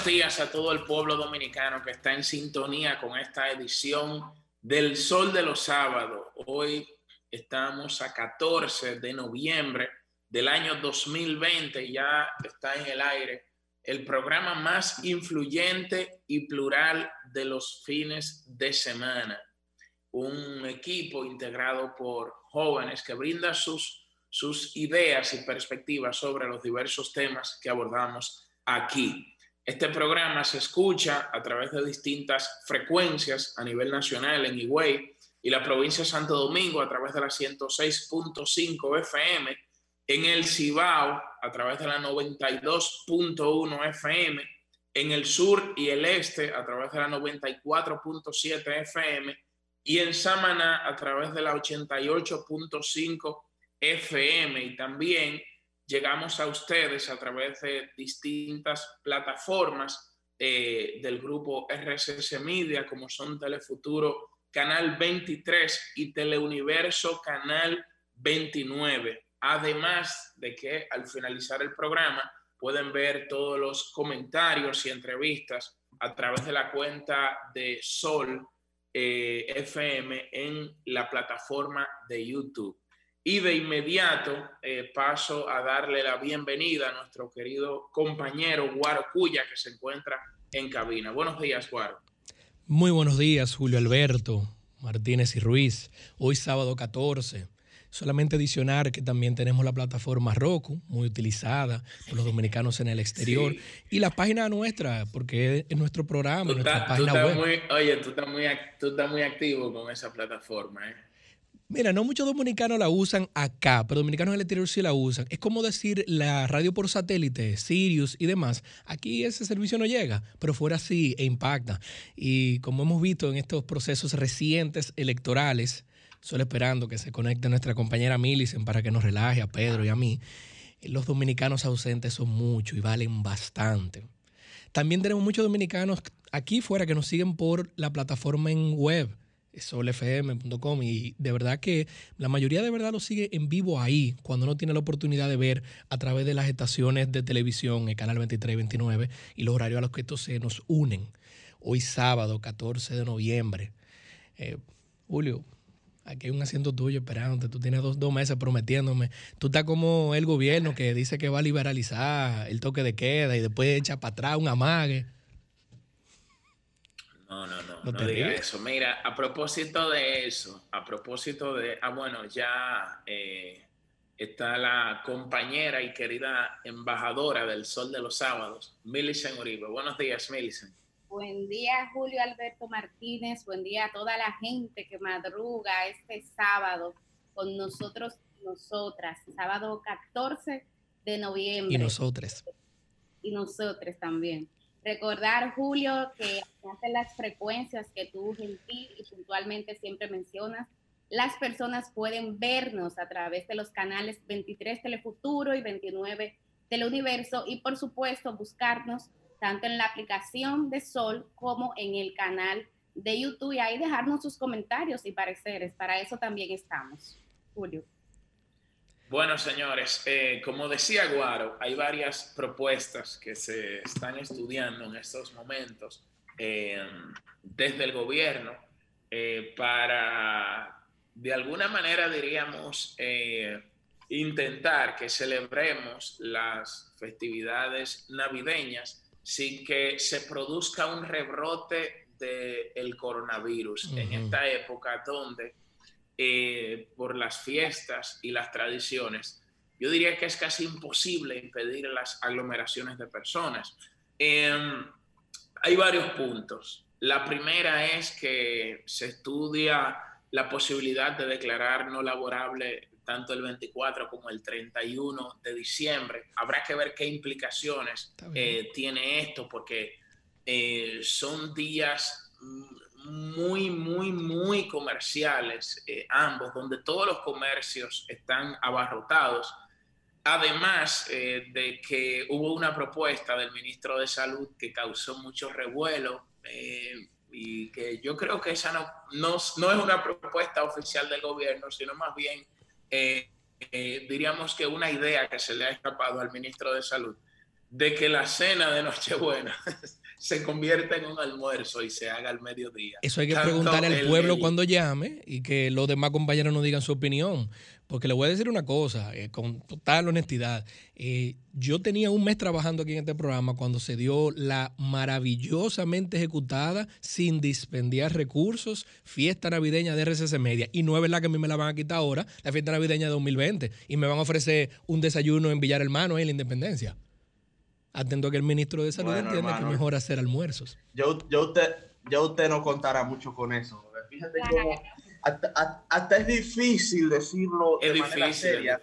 Buenos días a todo el pueblo dominicano que está en sintonía con esta edición del Sol de los Sábados. Hoy estamos a 14 de noviembre del año 2020 y ya está en el aire el programa más influyente y plural de los fines de semana. Un equipo integrado por jóvenes que brinda sus, sus ideas y perspectivas sobre los diversos temas que abordamos aquí. Este programa se escucha a través de distintas frecuencias a nivel nacional en Higüey y la provincia de Santo Domingo a través de la 106.5 FM, en el Cibao a través de la 92.1 FM, en el sur y el este a través de la 94.7 FM y en Samaná a través de la 88.5 FM y también llegamos a ustedes a través de distintas plataformas eh, del grupo RSS Media, como son Telefuturo Canal 23 y Teleuniverso Canal 29. Además de que al finalizar el programa pueden ver todos los comentarios y entrevistas a través de la cuenta de Sol eh, FM en la plataforma de YouTube. Y de inmediato eh, paso a darle la bienvenida a nuestro querido compañero Guaro Cuya, que se encuentra en cabina. Buenos días, Guaro. Muy buenos días, Julio Alberto, Martínez y Ruiz. Hoy sábado 14. Solamente adicionar que también tenemos la plataforma Roku, muy utilizada por los dominicanos en el exterior, y la página nuestra, porque es nuestro programa, nuestra página web. Muy, oye, tú estás, muy, tú estás muy activo con esa plataforma, ¿eh? Mira, no muchos dominicanos la usan acá, pero dominicanos en el exterior sí la usan. Es como decir la radio por satélite, Sirius y demás. Aquí ese servicio no llega, pero fuera sí e impacta. Y como hemos visto en estos procesos recientes electorales, solo esperando que se conecte nuestra compañera Millicent para que nos relaje a Pedro y a mí, los dominicanos ausentes son muchos y valen bastante. También tenemos muchos dominicanos aquí fuera que nos siguen por la plataforma en web solfm.com y de verdad que la mayoría de verdad lo sigue en vivo ahí, cuando no tiene la oportunidad de ver a través de las estaciones de televisión, el canal 23 y 29 y los horarios a los que estos se nos unen. Hoy sábado 14 de noviembre. Eh, Julio, aquí hay un asiento tuyo esperándote, tú tienes dos, dos meses prometiéndome. Tú estás como el gobierno que dice que va a liberalizar el toque de queda y después echa para atrás un amague. No, no, no, no, diga eso. Mira, a propósito de eso, a propósito de, ah, bueno, ya eh, está la compañera y querida embajadora del Sol de los Sábados, Millicent Uribe. Buenos días, Millicent. Buen día, Julio Alberto Martínez. Buen día a toda la gente que madruga este sábado con nosotros y nosotras. Sábado 14 de noviembre. Y nosotros. Y nosotros también. Recordar, Julio, que hace las frecuencias que tú gentil y puntualmente siempre mencionas, las personas pueden vernos a través de los canales 23 Telefuturo y 29 Teleuniverso y por supuesto buscarnos tanto en la aplicación de Sol como en el canal de YouTube y ahí dejarnos sus comentarios y pareceres. Para eso también estamos. Julio. Bueno, señores, eh, como decía Guaro, hay varias propuestas que se están estudiando en estos momentos eh, desde el gobierno eh, para, de alguna manera, diríamos, intentar que celebremos las festividades navideñas sin que se produzca un rebrote del coronavirus en esta época donde eh, por las fiestas y las tradiciones, yo diría que es casi imposible impedir las aglomeraciones de personas. Em, hay varios puntos. La primera es que se estudia la posibilidad de declarar no laborable tanto el 24 como el 31 de diciembre. Habrá que ver qué implicaciones eh, tiene esto, porque eh, son días muy, muy, muy comerciales, eh, ambos, donde todos los comercios están abarrotados. Además de que hubo una propuesta del ministro de Salud que causó mucho revuelo y que yo creo que esa no, no, no, es una propuesta oficial del gobierno, sino más bien eh, eh, diríamos que una idea que se le ha escapado al ministro de Salud, de que la cena de Nochebuena se convierta en un almuerzo y se haga al mediodía. Eso hay que preguntarle al pueblo cuando llame y que los demás compañeros nos digan su opinión. Porque le voy a decir una cosa, eh, con total honestidad. Eh, yo tenía un mes trabajando aquí en este programa cuando se dio la maravillosamente ejecutada, sin dispendiar recursos, fiesta navideña de RCC Media. Y no es verdad que a mí me la van a quitar ahora, la fiesta navideña de 2020. Y me van a ofrecer un desayuno en Villar Hermano en la Independencia. Atento a que el ministro de Salud entienda que es mejor hacer almuerzos. Yo, yo, usted, yo usted no contará mucho con eso. Fíjate cómo hasta, es difícil decirlo de manera seria.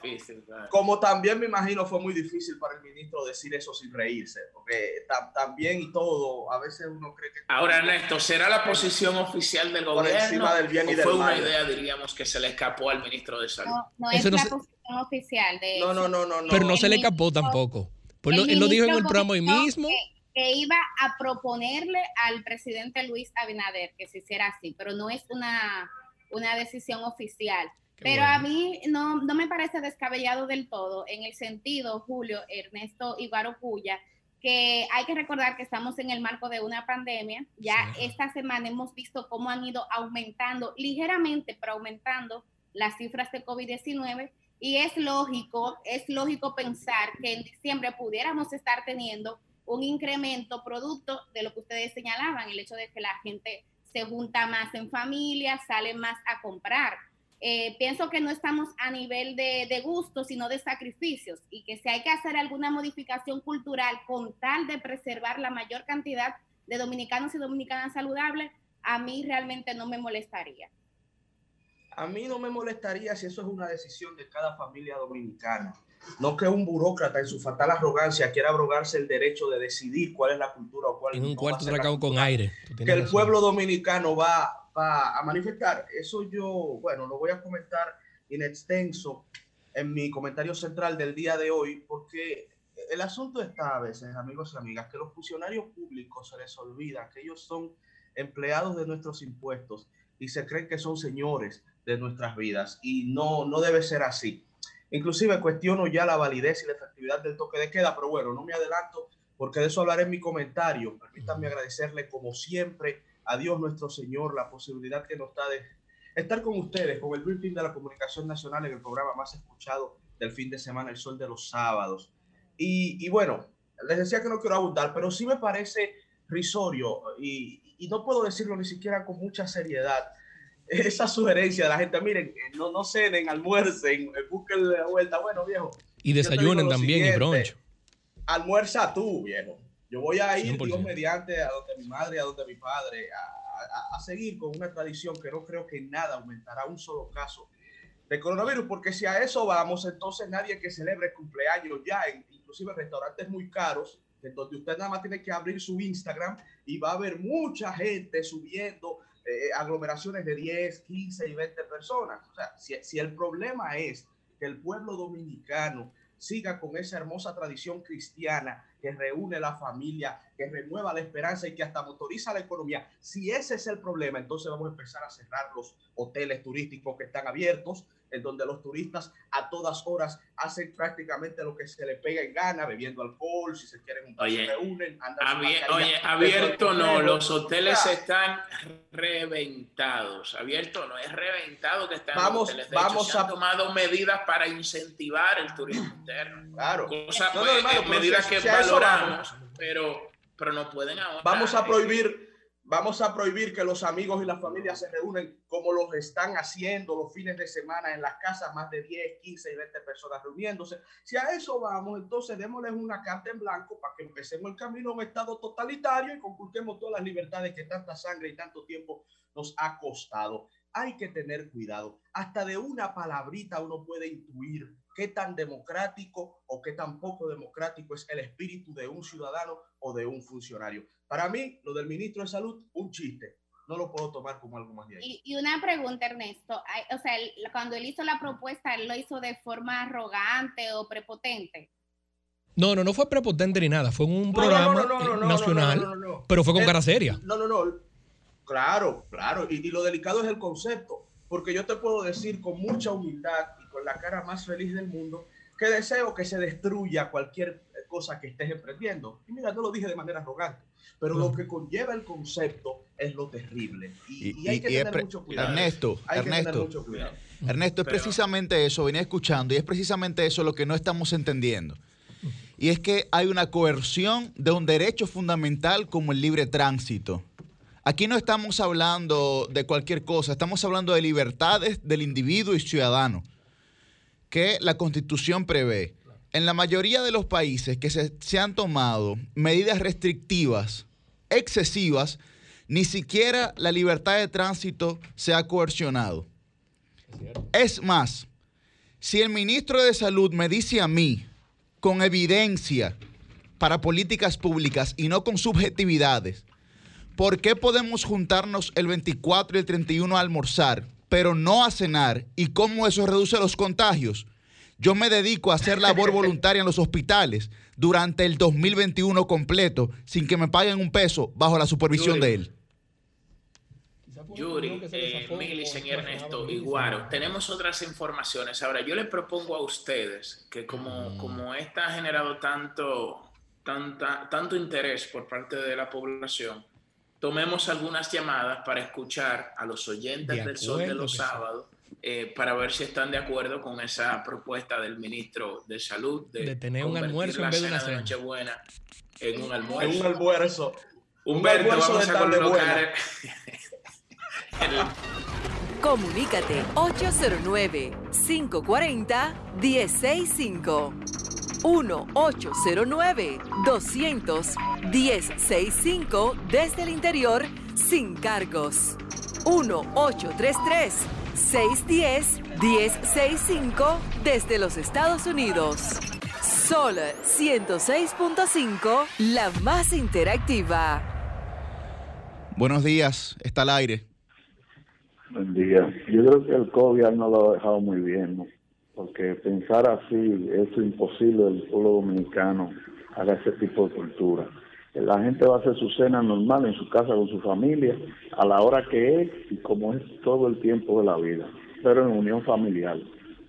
Como también me imagino fue muy difícil para el ministro decir eso sin reírse, porque también y todo, a veces uno cree que... Ahora, Ernesto, ¿será la posición oficial del gobierno? Encima del bien y o fue una idea, diríamos, que se le escapó al ministro de Salud? No, no es la posición oficial. De no, no, no, no, Pero no se le escapó tampoco. Pues él lo dijo en el programa hoy mismo. que iba a proponerle al presidente Luis Abinader que se hiciera así, pero no es una una decisión oficial. Pero a mí no, no me parece descabellado del todo en el sentido, Julio, Ernesto y Puya, que hay que recordar que estamos en el marco de una pandemia. Ya esta semana hemos visto cómo han ido aumentando ligeramente, pero aumentando las cifras de COVID-19 y es lógico, es lógico pensar que en diciembre pudiéramos estar teniendo un incremento producto de lo que ustedes señalaban, el hecho de que la gente se junta más en familia, sale más a comprar. Eh, pienso que no estamos a nivel de, de gusto, sino de sacrificios y que si hay que hacer alguna modificación cultural con tal de preservar la mayor cantidad de dominicanos y dominicanas saludables, a mí realmente no me molestaría. A mí no me molestaría si eso es una decisión de cada familia dominicana. No que un burócrata en su fatal arrogancia quiera abrogarse el derecho de decidir cuál es la cultura o cuál en un cuarto tragado con aire. Que el pueblo dominicano va, va a manifestar. Eso yo, bueno, lo voy a comentar en extenso en mi comentario central del día de hoy, porque el asunto está a veces, amigos y amigas, que los funcionarios públicos se les olvida que ellos son empleados de nuestros impuestos y se creen que son señores de nuestras vidas y no, no debe ser así. Inclusive cuestiono ya la validez y la efectividad del toque de queda, pero bueno, no me adelanto porque de eso hablaré en mi comentario. Permítanme agradecerle como siempre a Dios nuestro Señor la posibilidad que nos da de estar con ustedes con el briefing de la comunicación nacional en el programa más escuchado del fin de semana, El Sol de los Sábados. Y, y bueno, les decía que no quiero abundar, pero sí me parece risorio y, y no puedo decirlo ni siquiera con mucha seriedad esa sugerencia de la gente, miren, no, no cenen, almuercen, eh, busquen la vuelta, bueno, viejo. Y desayunen también y broncho. Almuerza tú, viejo. Yo voy a ir, Dios mediante, a donde mi madre, a donde mi padre, a, a, seguir con una tradición que no creo que nada aumentará un solo caso de coronavirus, porque si a eso vamos, entonces nadie que celebre cumpleaños ya, en, inclusive restaurantes muy caros, en donde usted nada más tiene que abrir su Instagram y va a ver mucha gente subiendo eh, aglomeraciones de 10, 15 y 20 personas. O sea, si, si el problema es que el pueblo dominicano siga con esa hermosa tradición cristiana que reúne la familia, que renueva la esperanza y que hasta motoriza la economía. Si ese es el problema, entonces vamos a empezar a cerrar los hoteles turísticos que están abiertos, en donde los turistas a todas horas hacen prácticamente lo que se les pega en gana, bebiendo alcohol, si se quieren juntar, se reúnen. oye, abierto no, los hoteles están reventados. Abierto no, es reventado que están vamos, los vamos a... han tomado medidas para incentivar el turismo interno. Claro. Cosa, no, pues, medidas que valoramos, pero, pero no pueden ahora. Vamos a prohibir Vamos a prohibir que los amigos y las familias se reúnen como los están haciendo los fines de semana en las casas, más de 10, 15 y 20 personas reuniéndose. Si a eso vamos, entonces démosles una carta en blanco para que empecemos el camino a un Estado totalitario y conculquemos todas las libertades que tanta sangre y tanto tiempo nos ha costado. Hay que tener cuidado. Hasta de una palabrita uno puede intuir qué tan democrático o qué tan poco democrático es el espíritu de un ciudadano o de un funcionario. Para mí, lo del ministro de Salud, un chiste. No lo puedo tomar como algo más de ahí. Y, una pregunta, Ernesto. O sea, cuando él hizo la propuesta, ¿él lo hizo de forma arrogante o prepotente? No, no, no fue prepotente ni nada. Fue un programa nacional, pero fue con cara seria. No, no, no. Claro, claro. Y, y lo delicado es el concepto. Porque yo te puedo decir con mucha humildad con la cara más feliz del mundo, que deseo que se destruya cualquier cosa que estés emprendiendo. Y mira, no lo dije de manera arrogante, pero lo que conlleva el concepto es lo terrible. Y, hay que tener mucho cuidado. Ernesto, Ernesto, Ernesto, es precisamente eso, venía escuchando, y es precisamente eso lo que no estamos entendiendo. Y es que hay una coerción de un derecho fundamental como el libre tránsito. Aquí no estamos hablando de cualquier cosa, estamos hablando de libertades del individuo y ciudadano que la constitución prevé. En la mayoría de los países que se, han tomado medidas restrictivas excesivas, ni siquiera la libertad de tránsito se ha coercionado. Es más, si el ministro de Salud me dice a mí, con evidencia para políticas públicas y no con subjetividades, ¿por qué podemos juntarnos el 24 y el 31 a almorzar, pero no a cenar? ¿Y cómo eso reduce los contagios? Yo me dedico a hacer labor voluntaria en los hospitales durante el 2021 completo sin que me paguen un peso bajo la supervisión de él. Yuri, eh, y Ernesto y Guaro, tenemos otras informaciones. Ahora, yo les propongo a ustedes que como, mm. como esta ha generado tanto, tanta, tanto interés por parte de la población, tomemos algunas llamadas para escuchar a los oyentes del Sol de los Sábados eh, para ver si están de acuerdo con esa propuesta del ministro de Salud de, tener un almuerzo en vez de una cena. Nochebuena en un almuerzo. En un almuerzo. Humberto, un vamos a colocar Comunícate 809 540 165 1-809-200-1065 desde el interior sin cargos. 1-833-610-1065 desde los Estados Unidos. Sol 106.5, la más interactiva. Buenos días, está al aire. Buen día. Yo creo que el COVID no lo ha dejado muy bien, ¿no? Porque pensar así es imposible el pueblo dominicano haga ese tipo de cultura. La gente va a hacer su cena normal en su casa con su familia, a la hora que es y como es todo el tiempo de la vida, pero en unión familiar.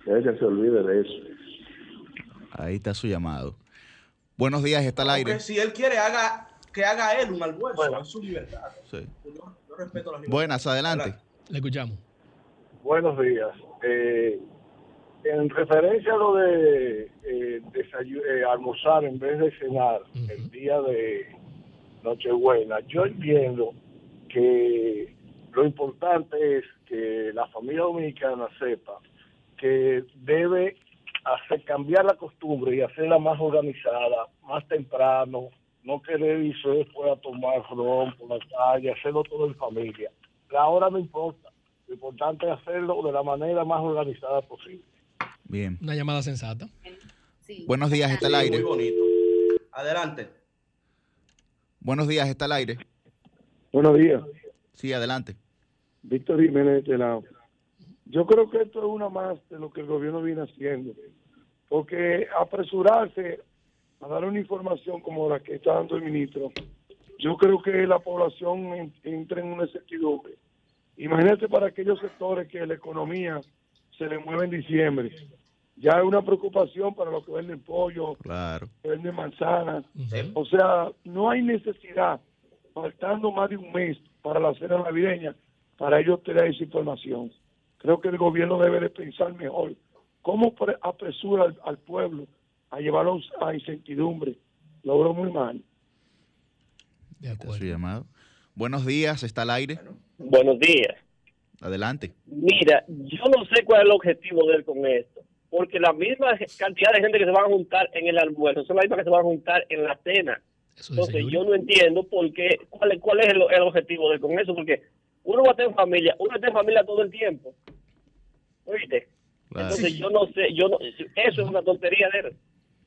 Debe que se olvide de eso. Ahí está su llamado. Buenos días, está al aire. si él quiere, haga que haga él un almuerzo, es su libertad. Sí. respeto la Buenas, adelante. Le escuchamos. Buenos días. Eh, en referencia a lo de eh, eh, almorzar en vez de cenar el día de Nochebuena, yo entiendo que lo importante es que la familia dominicana sepa que debe hacer cambiar la costumbre y hacerla más organizada, más temprano, no querer irse después a tomar ron por la calle, hacerlo todo en familia. La hora no importa, lo importante es hacerlo de la manera más organizada posible. Bien. Una llamada sensata. Buenos días, está al aire. Muy bonito. Adelante. Buenos días, está al aire. Buenos días. Sí, adelante. Víctor Jiménez de lado. Yo creo que esto es una más de lo que el gobierno viene haciendo. Porque apresurarse a dar una información como la que está dando el ministro, yo creo que la población entra en una incertidumbre. Imagínate para aquellos sectores que la economía se le mueve en diciembre. Ya hay una preocupación para los que venden pollo, claro. que venden manzanas. O sea, no hay necesidad, faltando más de un mes para la cena navideña, para ellos tener esa información. Creo que el gobierno debe de pensar mejor cómo apresura al, pueblo a llevarlos a incertidumbre. Lo veo muy mal. De acuerdo. llamado. Buenos días, está al aire. Buenos días. Adelante. Mira, yo no sé cuál es el objetivo de él con esto, porque la misma cantidad de gente que se van a juntar en el almuerzo son la misma que se van a juntar en la cena. Entonces yo no entiendo por qué, cuál, cuál es el, objetivo de él con eso, porque uno va a tener familia, uno está en familia todo el tiempo. ¿Oíste? Entonces yo no sé, yo no, eso es una tontería de él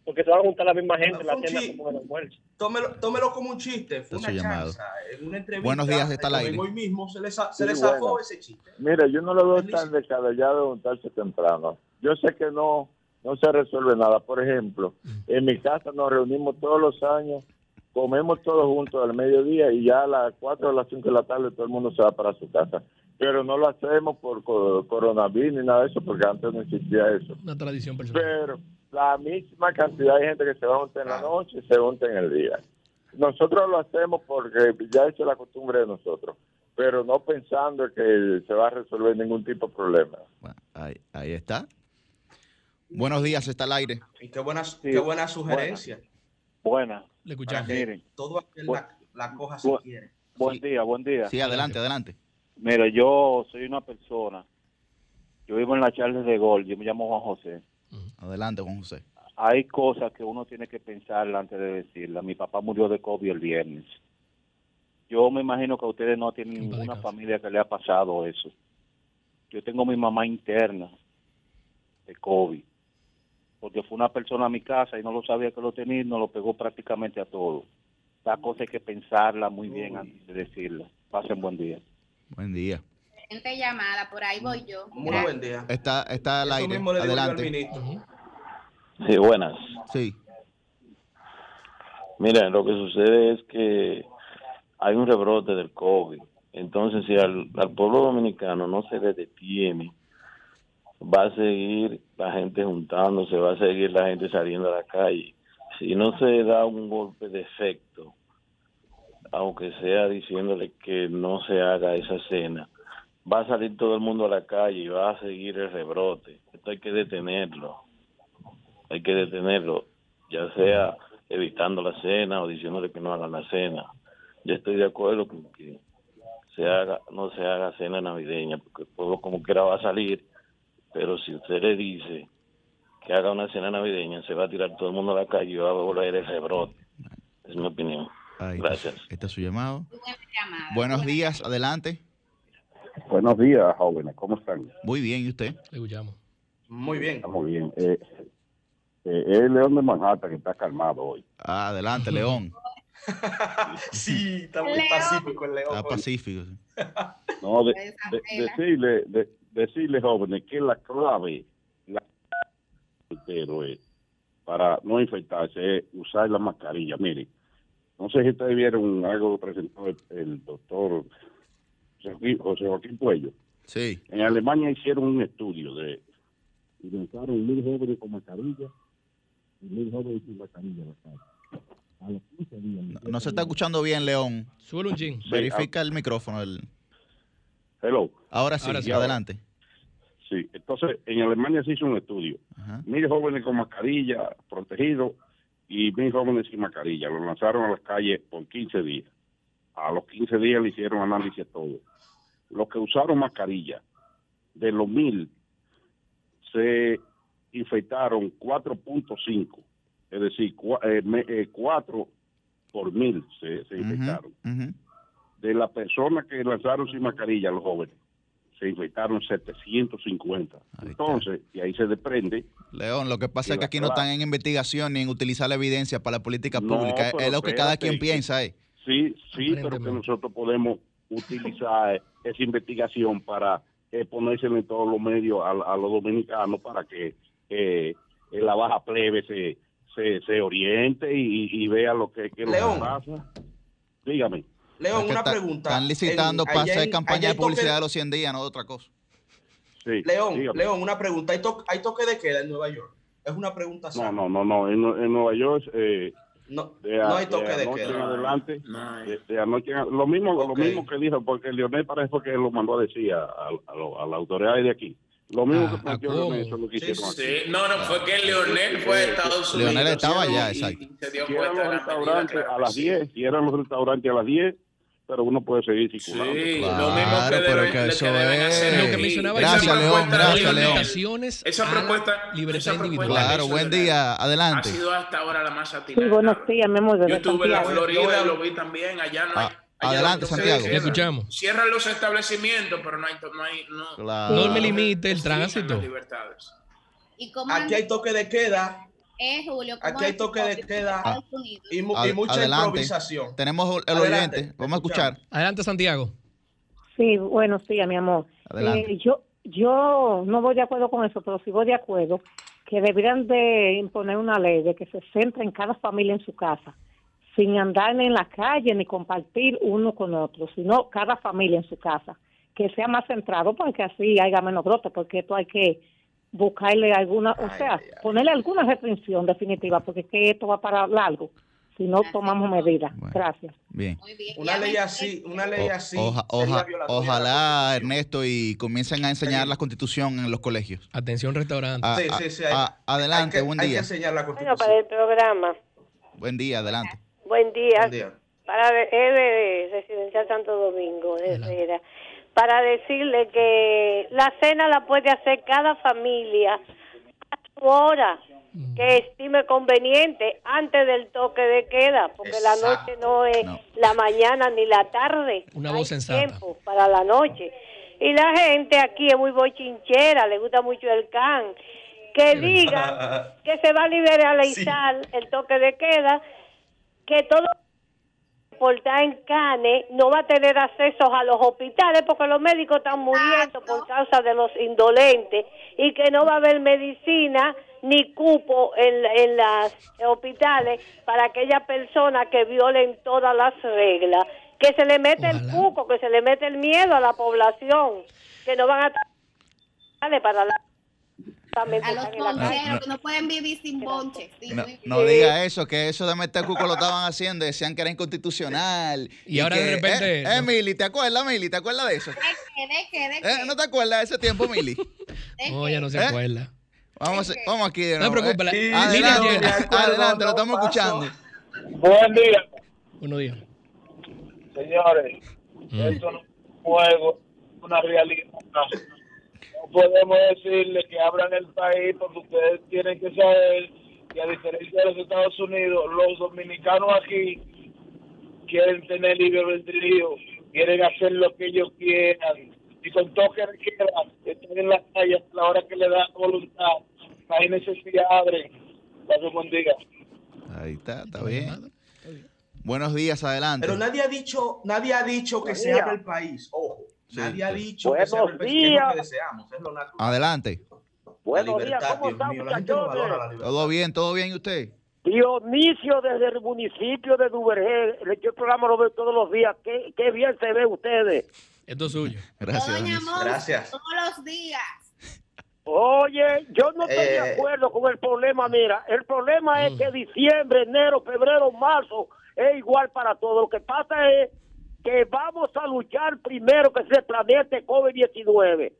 porque se van a juntar la misma gente en la cena como en el almuerzo. Tómelo, tómelo, como un chiste, fue una chanza, en una entrevista. Buenos días, está al aire. Hoy mismo se les, se les zafó ese chiste. Mira, yo no lo veo tan descabellado de juntarse temprano. Yo sé que no, no se resuelve nada. Por ejemplo, en mi casa nos reunimos todos los años, comemos todos juntos al mediodía y ya a las 4 o las 5 de la tarde todo el mundo se va para su casa. Pero no lo hacemos por coronavirus ni nada de eso, porque antes no existía eso. Una tradición personal. Pero la misma cantidad de gente que se va a juntar en la noche se junta en el día. Nosotros lo hacemos porque ya es la costumbre de nosotros, pero no pensando que se va a resolver ningún tipo de problema. ahí, ahí está. Buenos días, está al aire. Y qué buena, qué buena sugerencia. Buena. Le escuchamos. Todo aquel la, la, coja si quiere. Buen día, buen día. Sí, adelante, adelante. Mira, yo soy una persona. Yo vivo en la Charles de Gol. Yo me llamo Juan José. Adelante, Juan José. Hay cosas que uno tiene que pensar antes de decirla. Mi papá murió de COVID el viernes. Yo me imagino que ustedes no tienen ninguna familia que le ha pasado eso. Yo tengo mi mamá interna de COVID porque fue una persona a mi casa y no lo sabía que lo tenía y nos lo pegó prácticamente a todo. La cosa hay que pensarla muy bien antes de decirla. Pasen buen día. Buen día. Gente llamada, por ahí voy yo. Muy buen día. Está, está al aire. Adelante. Sí, buenas. Sí. Mira, lo que sucede es que hay un rebrote del COVID. Entonces, si al, al pueblo dominicano no se le detiene va a seguir la gente juntándose, va a seguir la gente saliendo a la calle. Si no se da un golpe de efecto, aunque sea diciéndole que no se haga esa cena, va a salir todo el mundo a la calle y va a seguir el rebrote. Esto hay que detenerlo. Hay que detenerlo, ya sea evitando la cena o diciéndole que no hagan la cena. Yo estoy de acuerdo con que se haga, no se haga cena navideña, porque el pueblo como quiera va a salir pero si usted le dice que haga una cena navideña, se va a tirar todo el mundo a la calle y va a volver ese rebrote. Es mi opinión. Gracias. Este es su llamado. Buenos días, adelante. Buenos días, jóvenes. ¿Cómo están? Muy bien, ¿y usted? Le escuchamos. Muy bien. Muy bien. Eh, eh, es León de Manhattan que está calmado hoy. Ah, adelante, León. sí, está muy pacífico el León. Está pacífico. no, decirle, de, decirle jóvenes que la clave la, para no infectarse es usar la mascarilla. Miren, no sé si ustedes vieron algo que presentó el, doctor José Joaquín Puello. Sí. En Alemania hicieron un estudio de lanzaron mil jóvenes con mascarilla y mil jóvenes sin mascarilla. A los 15 días, no, se está escuchando bien, León. Sube un chin. Verifica el micrófono. El... Hello. Ahora sí, sí adelante. Sí, entonces en Alemania se hizo un estudio. Mil jóvenes con mascarilla, protegidos, y mil jóvenes sin mascarilla. Lo lanzaron a las calles por 15 días. A los 15 días le hicieron análisis a todo. Los que usaron mascarilla, de los mil, se infectaron 4.5. Es decir, 4 eh, eh, por mil se, infectaron de las personas que lanzaron sin mascarilla, los jóvenes, se infectaron 750. Entonces, y ahí se desprende. León, lo que pasa es que aquí no están en investigación ni en utilizar la evidencia para la política pública. Es lo que cada quien piensa. ¿eh? Sí, sí, pero que nosotros podemos utilizar esa investigación para eh, ponérselo en todos los medios a, los dominicanos para que eh, la baja plebe se, se, oriente y, vea lo que, que, lo que pasa. Dígame. León, una pregunta. Están licitando para hacer campaña de publicidad de los 100 días, no de otra cosa. Sí, León, León, una pregunta. ¿Hay, toque de queda en Nueva York? Es una pregunta No, no, no, no. En, Nueva York eh, no, no hay toque de, queda. adelante, De, anoche, lo mismo, lo mismo que dijo, porque Leonel parece que lo mandó a decir a, a, a la autoridad de aquí. Lo mismo que ah, planteó eso lo que hicieron sí, No, no, fue que Leonel fue a Estados Unidos. Leonel estaba allá, exacto. Y, se dio si eran los restaurantes a las 10, si eran los restaurantes a las 10, pero uno puede seguir circulando. Sí, lo mismo que, deben, que eso es. Lo que mencionaba gracias, León, gracias, León. Esa propuesta, libertad individual. Claro, buen día, adelante. Ha sido hasta ahora la más atinada. Sí, buenos días, mi amor. Yo estuve en la Florida, lo vi también, allá no hay... Ah, adelante, Santiago. Le escuchamos. Cierran los establecimientos, pero no hay... No, hay, no, claro. no me limite el tránsito. Aquí hay toque de queda Julio. Aquí hay toque de queda y, mucha improvisación. Tenemos el oyente, vamos a escuchar. Adelante, Santiago. Sí, bueno, sí, mi amor. Eh, yo, yo no voy de acuerdo con eso, pero sí voy de acuerdo que deberían de imponer una ley de que se centre en cada familia en su casa, sin andar en la calle ni compartir uno con otro, sino cada familia en su casa, que sea más centrado para que así haya menos brote, porque esto hay que buscarle alguna, o sea, ponerle alguna restricción definitiva, porque es que esto va para largo si no tomamos medidas. Gracias. Bien. Una ley así, una ley así. ojalá, Ernesto, y comiencen a enseñar la constitución en los colegios. Atención, restaurante. sí, sí, sí, adelante, buen día. Hay que enseñar la constitución. Bueno, para el programa. Buen día, adelante. Buen día. Buen día. Para de Residencial Santo Domingo, de para decirle que la cena la puede hacer cada familia a su hora que estime conveniente antes del toque de queda, porque la noche no es la mañana ni la tarde. Una voz tiempo para la noche. Y la gente aquí es muy bochinchera, le gusta mucho el can. Que diga que se va a liberalizar el toque de queda, que todo portar en Cane no va a tener acceso a los hospitales porque los médicos están muriendo por causa de los indolentes y que no va a haber medicina ni cupo en, en los hospitales para aquellas personas que violen todas las reglas. Que se le mete el cuco, que se le mete el miedo a la población, que no van a para la a los poncheros que no pueden vivir sin bonche. no, diga eso, que eso de meter cuco lo estaban haciendo, decían que era inconstitucional. Y, ahora de repente. Eh, Mili, ¿te acuerdas, Mili? ¿Te acuerdas de eso? ¿De qué? ¿De qué? ¿No te acuerdas de ese tiempo, Mili? no, ya no se ¿Eh? acuerda. Vamos, vamos aquí de nuevo. No te preocupes. Eh. Adelante, adelante, lo estamos escuchando. Buen día. Buenos días. Señores, mm. esto no es un juego, una realidad. No podemos decirle que abran el país porque ustedes tienen que saber que a diferencia de los Estados Unidos, los dominicanos aquí quieren tener libre albedrío, quieren hacer lo que ellos quieran y con toque de queda están en la calle hasta la hora que le da voluntad. Hay necesidad, abren. buen día. Ahí está, está bien. Buenos días, adelante. Pero nadie ha dicho, nadie ha dicho que se abra el país, ojo. Nadie ha dicho Buenos que sea días. que deseamos, es lo natural. Adelante. Buenos días, ¿cómo están, muchachones? Todo bien, todo bien, ¿y usted? Dionisio desde el municipio de Duvergé, el programa lo veo todos los días. Qué, qué bien se ve ustedes. Esto es suyo. Gracias. Gracias. Todos los días. Oye, yo no estoy de Eh. acuerdo con el problema, mira, el problema es Mm. que diciembre, enero, febrero, marzo es igual para todo. Lo que pasa es que vamos a luchar primero que se planee este COVID-19.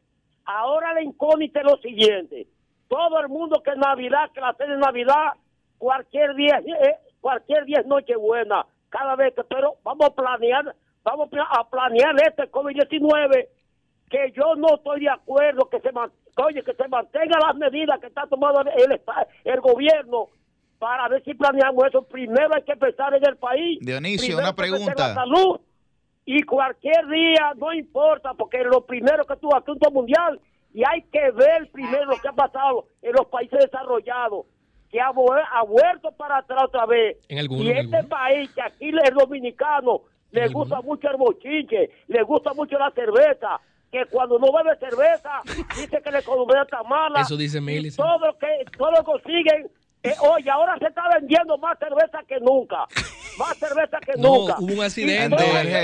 Ahora la incógnita es lo siguiente. Todo el mundo que es Navidad, que la cena de Navidad, cualquier día, eh, cualquier día es Nochebuena. Cada vez que, pero vamos a planear, vamos a planear este COVID-19 que yo no estoy de acuerdo que se oye, que se mantengan las medidas que está tomando el, el gobierno para ver si planeamos eso. Primero hay que pensar en el país. Dionisio, una en pregunta. La salud y cualquier día no importa porque lo primero que tuvo asunto mundial y hay que ver primero lo que ha pasado en los países desarrollados que ha, vu- ha vuelto para atrás otra vez. En y en este país que aquí el dominicano le gusta mucho el bochinche le gusta mucho la cerveza que cuando no bebe cerveza dice que la economía está mala. Eso dice Mili, todo lo que todo lo consiguen eh, oye ahora se está vendiendo más cerveza que nunca más cerveza que No, nunca hubo un accidente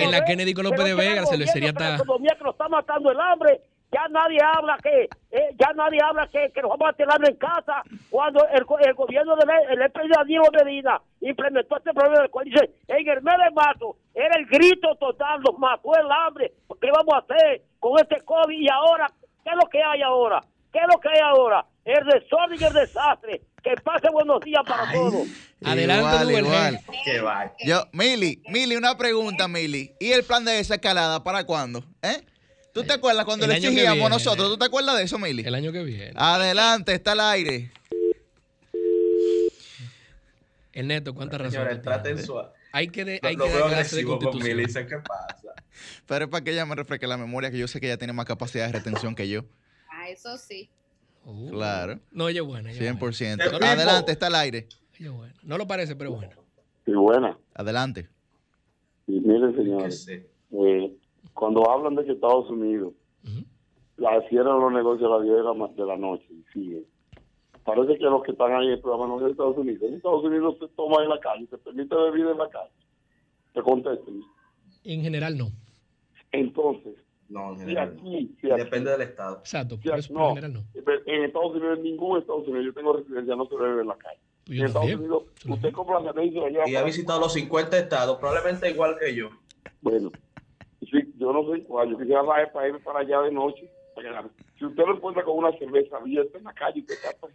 en la. Kennedy con López de Vega, cervecería gobierno, que está- La economía que nos está matando el hambre. Ya nadie habla que eh, ya nadie habla que, que nos vamos a tener hambre en casa cuando el, el gobierno del el ex Diego Medina implementó este problema del cual dice en el mes de marzo era el grito total nos mató el hambre ¿qué vamos a hacer con este COVID y ahora qué es lo que hay ahora qué es lo que hay ahora el desorden y el desastre que pase buenos días para todos Adelante, Igual, igual. Qué va. Yo, Mili, Mili, una pregunta, Mili. ¿Y el plan de desescalada para cuándo? ¿Eh? ¿Tú te acuerdas cuando el le que exigíamos viene. nosotros? ¿Tú te acuerdas de eso, Mili? El año que viene. Adelante, está al aire. El neto, ¿cuántas razones? Señores, traten suave. Hay que, de, Lo, hay lo que dar clase de con ¿qué pasa? Pero es para que ella me refresque la memoria, que yo sé que ella tiene más capacidad de retención que yo. Ah, eso sí. Uh, Claro. No, ella es buena. ella es buena. 100%. Te pipo. Adelante, está al aire. Ella es buena. No lo parece, pero bueno. Sí, buena. Adelante. Y miren, ¿Qué señores, eh, cuando hablan de que Estados Unidos Ujú. la cierran los negocios a las 10 de la, ma- de la noche y siguen. Parece que los que están ahí en el programa no es de Estados Unidos. En Estados Unidos se toma en la calle, se permite bebida en la calle. Te contesten. En general, no. Entonces, No, en general. aquí, Depende del estado. Exacto, no, En Estados Unidos, en ningún Estados Unidos, yo tengo residencia, no se debe en la calle. en Estados Unidos, usted compra la allá. Y ha visitado los 50 estados, probablemente igual que yo. Bueno, sí, yo no sé cuál, yo quisiera para ir para allá de noche. Si usted lo encuentra con una cerveza abierta en la calle, usted está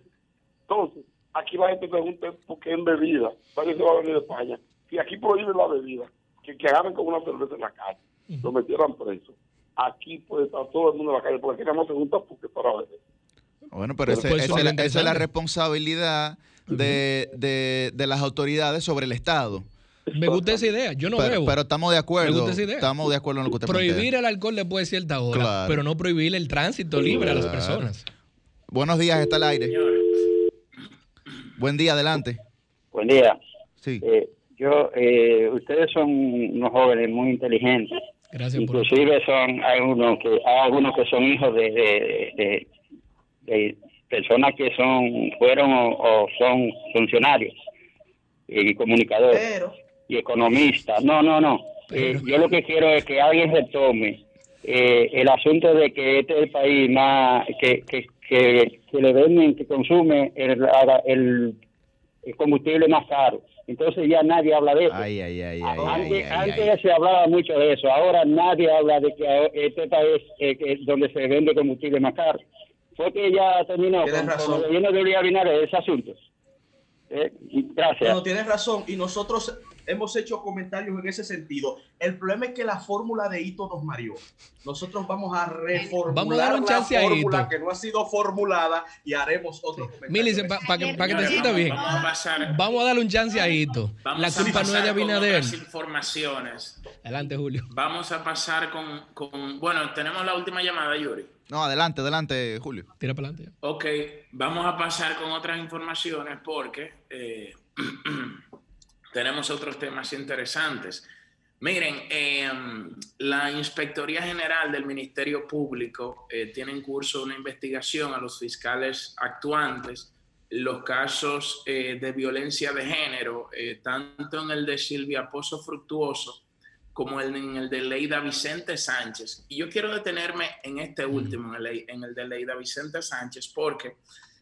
Entonces, aquí la gente pregunta por qué en bebida. ¿Para se va a venir de España? Si aquí prohíben la bebida, que, que agarren con una cerveza en la calle, lo metieran preso. Aquí puede estar todo el mundo en la calle, porque aquí no se junta porque para beber. Bueno, pero, esa, es la, responsabilidad de, de, de las autoridades sobre el Estado. Me gusta esa idea. Yo no pero, Pero estamos de acuerdo. Estamos de acuerdo en lo que usted Prohibir el alcohol después de cierta hora, pero no prohibir el tránsito libre a las personas. Buenos días, está al aire. Buen día, adelante. Buen día. Sí. Eh, yo, eh, ustedes son unos jóvenes muy inteligentes. Gracias Inclusive son algunos que hay algunos que son hijos de, de, personas que son fueron o, son funcionarios y comunicadores. Pero y economistas. No, no, no. Eh, yo lo que quiero es que alguien retome eh, el asunto de que este es el país más que, que, que, le venden, que consume el, el, combustible más caro. Entonces ya nadie habla de eso. antes, se hablaba mucho de eso. Ahora nadie habla de que este país es eh, donde se vende combustible más caro. Fue que ya terminó con, con, el gobierno de ese asunto. gracias. No, tienes razón. Y nosotros hemos hecho comentarios en ese sentido. El problema es que la fórmula de Hito nos mareó. Nosotros vamos a reformular la fórmula que no ha sido formulada y haremos otro comentario. para que, te sientas bien, vamos a, pasar, vamos a darle un chance a Hito. La culpa no es de Abinader. informaciones. Adelante, Julio. Vamos a pasar con, con, Bueno, tenemos la última llamada, Yuri. No, adelante, adelante, Julio. Tira para adelante. Ok, vamos a pasar con otras informaciones porque... Eh, tenemos otros temas interesantes. Miren, em, la Inspectoría General del Ministerio Público eh, tiene en curso una investigación a los fiscales actuantes los casos eh, de violencia de género, eh, tanto en el de Silvia Pozo Fructuoso como en el de Leida Vicente Sánchez. Y yo quiero detenerme en este último, en el, en el de Leida Vicente Sánchez, porque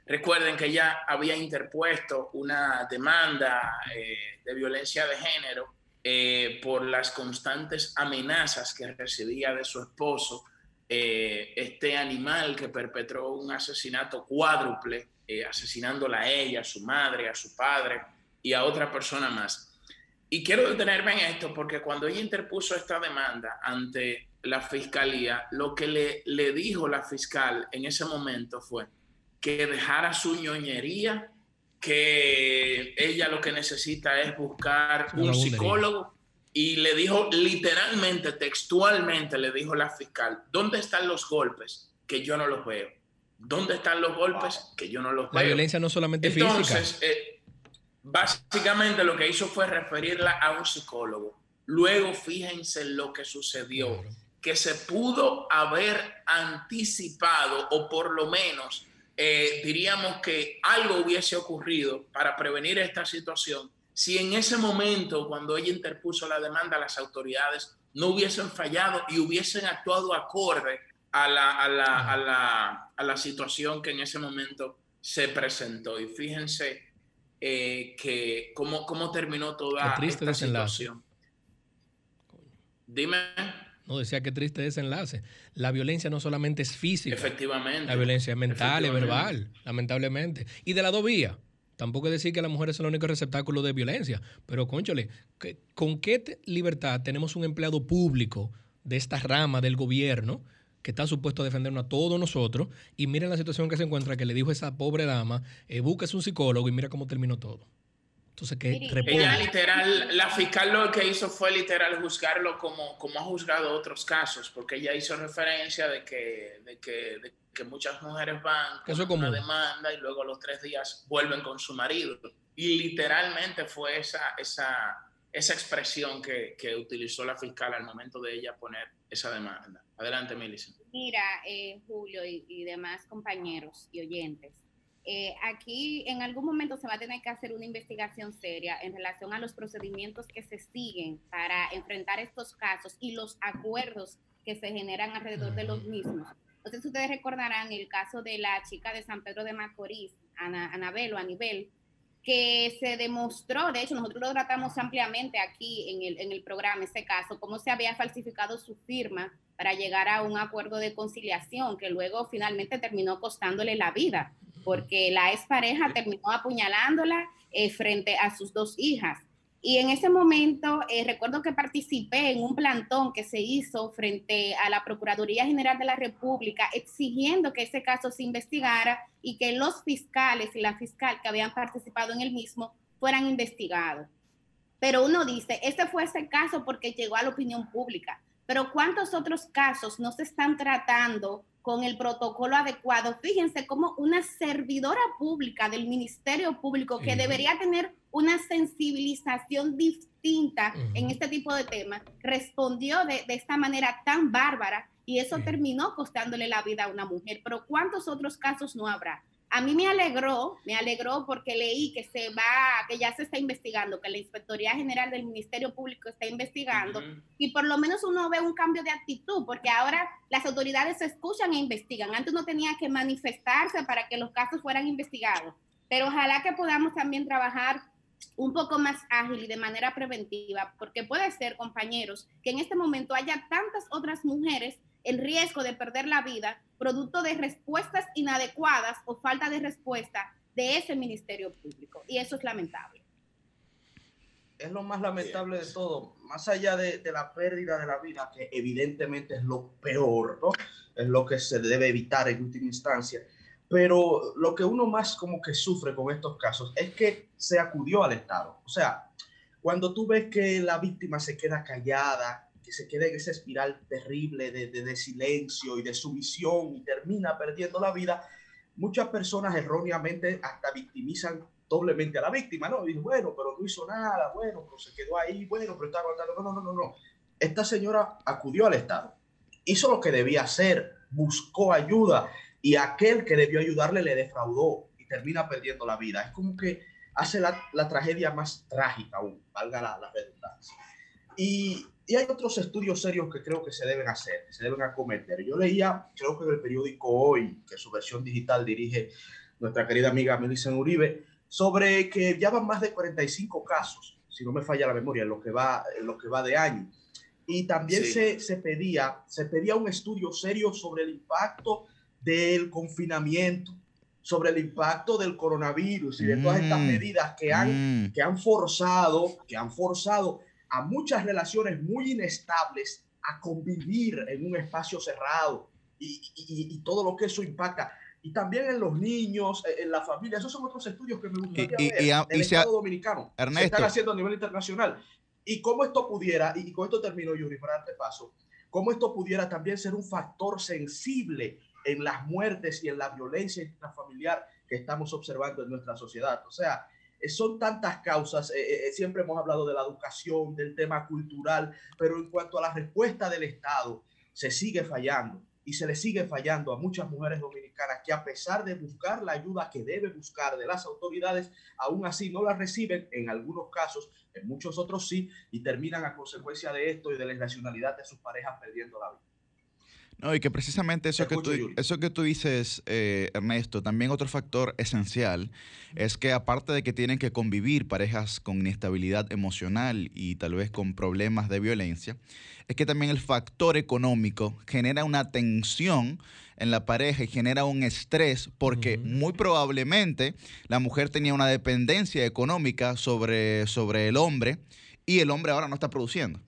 Recuerden que ella había interpuesto una demanda eh, de violencia de género eh, por las constantes amenazas que recibía de su esposo, eh, este animal que perpetró un asesinato cuádruple, asesinándola a ella, a su madre, a su padre y a otra persona más. Y quiero detenerme en esto porque cuando ella interpuso esta demanda ante la fiscalía, lo que le, le dijo la fiscal en ese momento fue, que dejara su ñoñería, que ella lo que necesita es buscar un psicólogo. Y le dijo literalmente, textualmente, le dijo la fiscal, ¿dónde están los golpes? Que yo no los veo. ¿Dónde están los golpes? Que yo no los veo. La violencia no solamente Entonces, Eh, básicamente lo que hizo fue referirla a un psicólogo. Luego, fíjense lo que sucedió, que se pudo haber anticipado o por lo menos eh, diríamos que algo hubiese ocurrido para prevenir esta situación si en ese momento, cuando ella interpuso la demanda, las autoridades no hubiesen fallado y hubiesen actuado acorde a la, a la, a la, a la situación que en ese momento se presentó. Y fíjense eh, que cómo, cómo terminó toda esta situación. Dime. No, decía que triste desenlace. La violencia no solamente es física. Efectivamente. La violencia es mental, es verbal, lamentablemente. Y de la dos vías. Tampoco es decir que las mujeres son el único receptáculo de violencia. Pero, conchole, ¿con qué libertad tenemos un empleado público de esta rama del gobierno que está supuesto a defendernos a todos nosotros? Y miren la situación que se encuentra, que le dijo esa pobre dama, eh, busques un psicólogo y mira cómo terminó todo. Entonces, ¿qué Ella literal, la fiscal lo que hizo fue literal juzgarlo como, como ha juzgado otros casos, porque ella hizo referencia de que, de que, de que muchas mujeres van con una demanda y luego a los tres días vuelven con su marido. Y literalmente fue esa, esa, esa expresión que, que utilizó la fiscal al momento de ella poner esa demanda. Adelante, Melissa. Mira, eh, Julio y, y demás compañeros y oyentes eh, aquí en algún momento se va a tener que hacer una investigación seria en relación a los procedimientos que se siguen para enfrentar estos casos y los acuerdos que se generan alrededor de los mismos. Entonces ustedes recordarán el caso de la chica de San Pedro de Macorís, Ana, Anabel o Anibel, que se demostró, de hecho nosotros lo tratamos ampliamente aquí en el, en el programa, ese caso, cómo se había falsificado su firma para llegar a un acuerdo de conciliación que luego finalmente terminó costándole la vida, porque la expareja terminó apuñalándola eh, frente a sus dos hijas. Y en ese momento eh, recuerdo que participé en un plantón que se hizo frente a la Procuraduría General de la República exigiendo que ese caso se investigara y que los fiscales y la fiscal que habían participado en el mismo fueran investigados. Pero uno dice, este fue ese caso porque llegó a la opinión pública, pero ¿cuántos otros casos no se están tratando con el protocolo adecuado? Fíjense cómo una servidora pública del Ministerio Público que debería tener una sensibilización distinta en este tipo de temas, respondió de, esta manera tan bárbara y eso terminó costándole la vida a una mujer. Pero ¿cuántos otros casos no habrá? A mí me alegró, me alegró porque leí que se va, que ya se está investigando, que la Inspectoría General del Ministerio Público está investigando y por lo menos uno ve un cambio de actitud porque ahora las autoridades se escuchan e investigan. Antes no tenía que manifestarse para que los casos fueran investigados, pero ojalá que podamos también trabajar un poco más ágil y de manera preventiva, porque puede ser, compañeros, que en este momento haya tantas otras mujeres en riesgo de perder la vida producto de respuestas inadecuadas o falta de respuesta de ese Ministerio Público. Y eso es lamentable. Es lo más lamentable de todo, más allá de, la pérdida de la vida, que evidentemente es lo peor, ¿no? Es lo que se debe evitar en última instancia pero lo que uno más como que sufre con estos casos es que se acudió al Estado. O sea, cuando tú ves que la víctima se queda callada, que se queda en esa espiral terrible de, de, silencio y de sumisión y termina perdiendo la vida, muchas personas erróneamente hasta victimizan doblemente a la víctima, ¿no? Y bueno, pero no hizo nada, bueno, pero se quedó ahí, bueno, pero está aguantando. No, no, no, no. Esta señora acudió al Estado, hizo lo que debía hacer, buscó ayuda y aquel que debió ayudarle le defraudó y termina perdiendo la vida. Es como que hace la, la tragedia más trágica aún, valga la, la redundancia. Y, y, hay otros estudios serios que creo que se deben hacer, que se deben acometer. Yo leía, creo que en el periódico Hoy, que su versión digital dirige nuestra querida amiga Melissa Uribe, sobre que ya van más de 45 casos, si no me falla la memoria, en lo que va, en lo que va de año. Y también se, se, pedía, se pedía un estudio serio sobre el impacto del confinamiento, sobre el impacto del coronavirus y de todas estas mm, medidas que han, mm. que han forzado, que han forzado a muchas relaciones muy inestables a convivir en un espacio cerrado y, y, todo lo que eso impacta. Y también en los niños, en la familia. Esos son otros estudios que me gustaría ver en el Estado Dominicano. Ernesto. Se están haciendo a nivel internacional. Y cómo esto pudiera, y con esto termino, Yuri, para darte paso, cómo esto pudiera también ser un factor sensible en las muertes y en la violencia intrafamiliar que estamos observando en nuestra sociedad. O sea, eh, son tantas causas, eh, eh, siempre hemos hablado de la educación, del tema cultural, pero en cuanto a la respuesta del Estado, se sigue fallando y se le sigue fallando a muchas mujeres dominicanas que a pesar de buscar la ayuda que debe buscar de las autoridades, aún así no la reciben en algunos casos, en muchos otros sí, y terminan a consecuencia de esto y de la irracionalidad de sus parejas perdiendo la vida. No, y que precisamente eso, que tú, eso que tú dices, eh, Ernesto, también otro factor esencial es que aparte de que tienen que convivir parejas con inestabilidad emocional y tal vez con problemas de violencia, es que también el factor económico genera una tensión en la pareja y genera un estrés porque muy probablemente la mujer tenía una dependencia económica sobre, sobre el hombre y el hombre ahora no está produciendo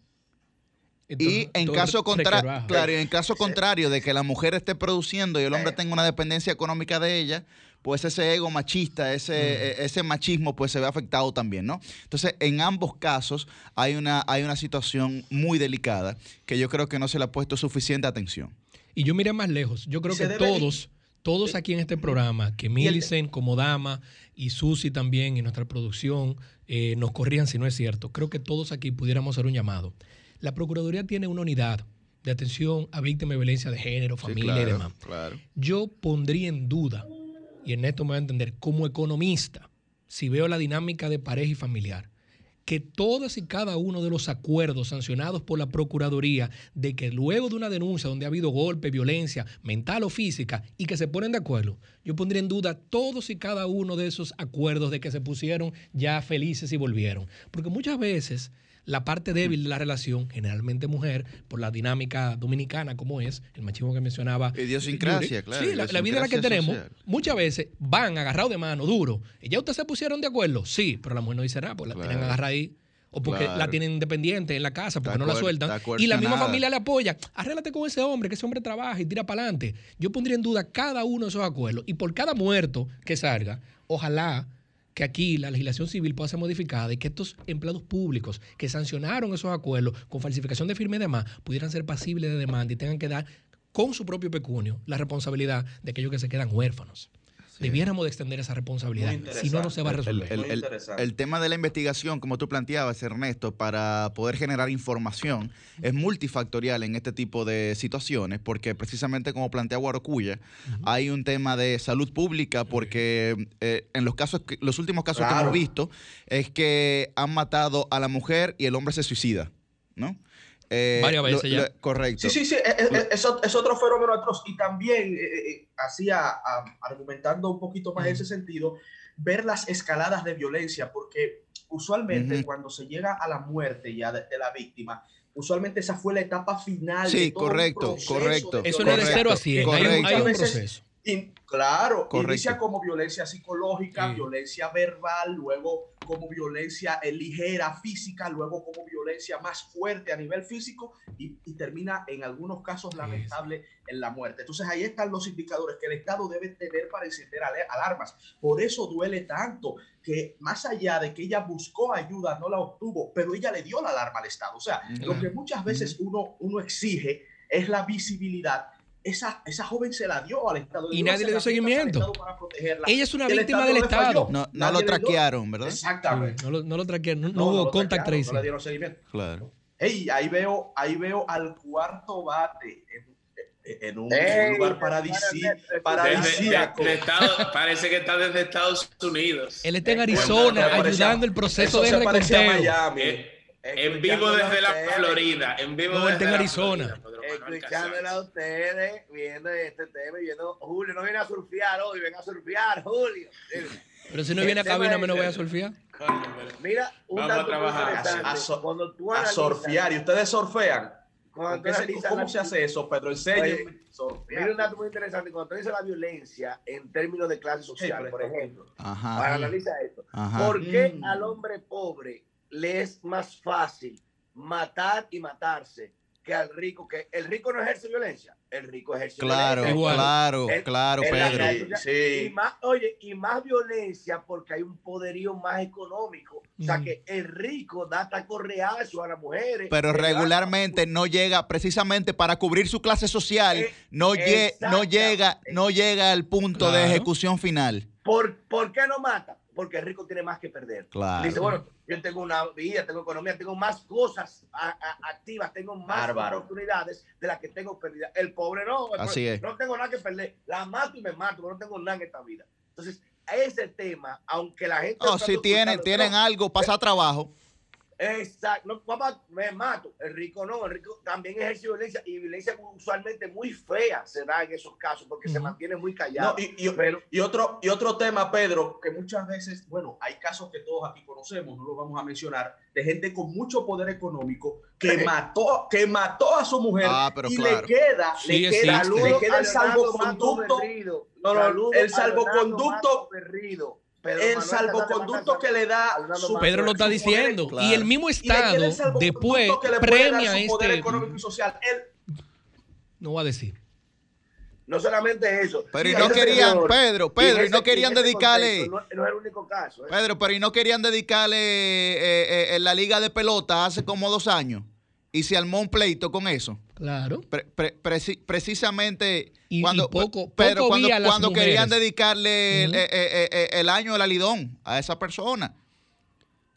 y en caso, contrario, claro, en caso contrario de que la mujer esté produciendo y el hombre tenga una dependencia económica de ella, pues ese ego machista, ese, e, ese machismo, pues se ve afectado también, ¿no? Entonces, en ambos casos hay una, hay una situación muy delicada que yo creo que no se le ha puesto suficiente atención. Y yo miré más lejos. Yo creo que todos, todos aquí en este programa, que Millicent como dama y Susi también y nuestra producción eh, nos corrían si no es cierto. Creo que todos aquí pudiéramos hacer un llamado la Procuraduría tiene una unidad de atención a víctimas de violencia de género, familia y demás. Yo pondría en duda, y en esto me va a entender, como economista, si veo la dinámica de pareja y familiar, que todos y cada uno de los acuerdos sancionados por la Procuraduría de que luego de una denuncia donde ha habido golpe, violencia mental o física y que se ponen de acuerdo, yo pondría en duda todos y cada uno de esos acuerdos de que se pusieron ya felices y volvieron. Porque muchas veces la parte débil de la relación, generalmente mujer, por la dinámica dominicana como es, el machismo que mencionaba. Idiosincrasia, claro. Sí, la, vida la que tenemos, muchas veces van agarrados de mano, duro. ¿Y ya ustedes se pusieron de acuerdo? Sí, pero la mujer no dice nada, porque la tienen agarrada ahí. O porque la tienen independiente en la casa, porque no la sueltan. Y la misma familia le apoya. Arréglate con ese hombre, que ese hombre trabaja y tira para adelante. Yo pondría en duda cada uno de esos acuerdos. Y por cada muerto que salga, ojalá que aquí la legislación civil pueda ser modificada y que estos empleados públicos que sancionaron esos acuerdos con falsificación de firme y demás pudieran ser pasibles de demanda y tengan que dar con su propio pecunio la responsabilidad de aquellos que se quedan huérfanos. Debiéramos de extender esa responsabilidad. Si no, no se va a resolver. El, tema de la investigación, como tú planteabas, Ernesto, para poder generar información, es multifactorial en este tipo de situaciones, porque precisamente como plantea Guarocuya, hay un tema de salud pública, porque eh, en los casos, los últimos casos que hemos visto, es que han matado a la mujer y el hombre se suicida, ¿no? Eh, Varias veces ya. correcto. Sí, sí, sí, es, otro fenómeno atroz. Y también, eh, hacía, argumentando un poquito más en ese sentido, ver las escaladas de violencia, porque usualmente cuando se llega a la muerte ya de, la víctima, usualmente esa fue la etapa final. Sí, correcto, correcto. Eso no es de cero a cien, hay un proceso claro, inicia como violencia psicológica, violencia verbal, luego como violencia eh, ligera física, luego como violencia más fuerte a nivel físico y, termina en algunos casos lamentable en la muerte. Entonces ahí están los indicadores que el Estado debe tener para encender alarmas. Por eso duele tanto que más allá de que ella buscó ayuda, no la obtuvo, pero ella le dio la alarma al Estado. O sea, lo que muchas veces uno, uno exige es la visibilidad esa, esa joven se la dio al Estado. Y nadie le dio seguimiento. Ella es una víctima del Estado. No, no lo traquearon, ¿verdad? Exactamente. No, lo, no lo traquearon, no, hubo contact tracing. No le dieron seguimiento. Claro. Hey, ahí veo, ahí veo al cuarto bate en, un, lugar paradisíaco. parece que está desde Estados Unidos. Él está en Arizona ayudando el proceso de reconteo. Miami. En vivo desde la Florida. En vivo desde en Arizona. Escuchándola a ustedes, viendo este tema y viendo, Julio, no viene a surfear hoy, ven a surfear, Julio. Pero si no viene a cabina, me no voy a surfear. Mira, un Vamos a trabajar. A, a, surfear. ¿Y ustedes surfean? ¿Cómo se hace eso, Pedro? Enseñe. Mira un dato muy interesante. Cuando tú dices la violencia en términos de clase social, por ejemplo, para analizar esto, ¿por qué mm. al hombre pobre le es más fácil matar y matarse que al rico, que el rico no ejerce violencia, el rico ejerce claro, violencia. Claro, claro, Pedro. sí. Y más, oye, y más violencia porque hay un poderío más económico. O sea que el rico da taco reacio a las mujeres. Pero regularmente no llega, precisamente para cubrir su clase social, eh, no, no, llega, no llega al punto de ejecución final. ¿Por, ¿Por qué no mata? Porque el rico tiene más que perder. Claro. Dice, bueno, yo tengo una vida, tengo economía, tengo más cosas activas, tengo más oportunidades de las que tengo perdidas. El pobre no, Así es. no tengo nada que perder, la mato y me mato, no tengo nada en esta vida. Entonces, ese tema, aunque la gente... No, si tienen, tienen algo, pasa trabajo. Exacto, no, papá, me mato. El rico no, el rico también ejerce violencia y violencia usualmente muy fea se da en esos casos porque se mantiene muy callado. y, y, otro, y otro tema, Pedro, que muchas veces, bueno, hay casos que todos aquí conocemos, no los vamos a mencionar, de gente con mucho poder económico que mató, que mató a su mujer ah, y le queda, le, queda le queda el salvoconducto. No, no, el salvoconducto el salvoconducto que le da su Pedro lo está diciendo y el mismo estado después premia este poder económico y social no va a decir. No solamente eso pero y no querían Pedro Pedro y, no querían dedicarle no, es el único caso ¿eh? Pedro pero y no querían dedicarle eh, eh, en la liga de pelota hace como dos años y se armó un pleito con eso Claro. precisamente cuando, pero cuando, cuando querían dedicarle eh, eh, eh, el, año del alidón a esa persona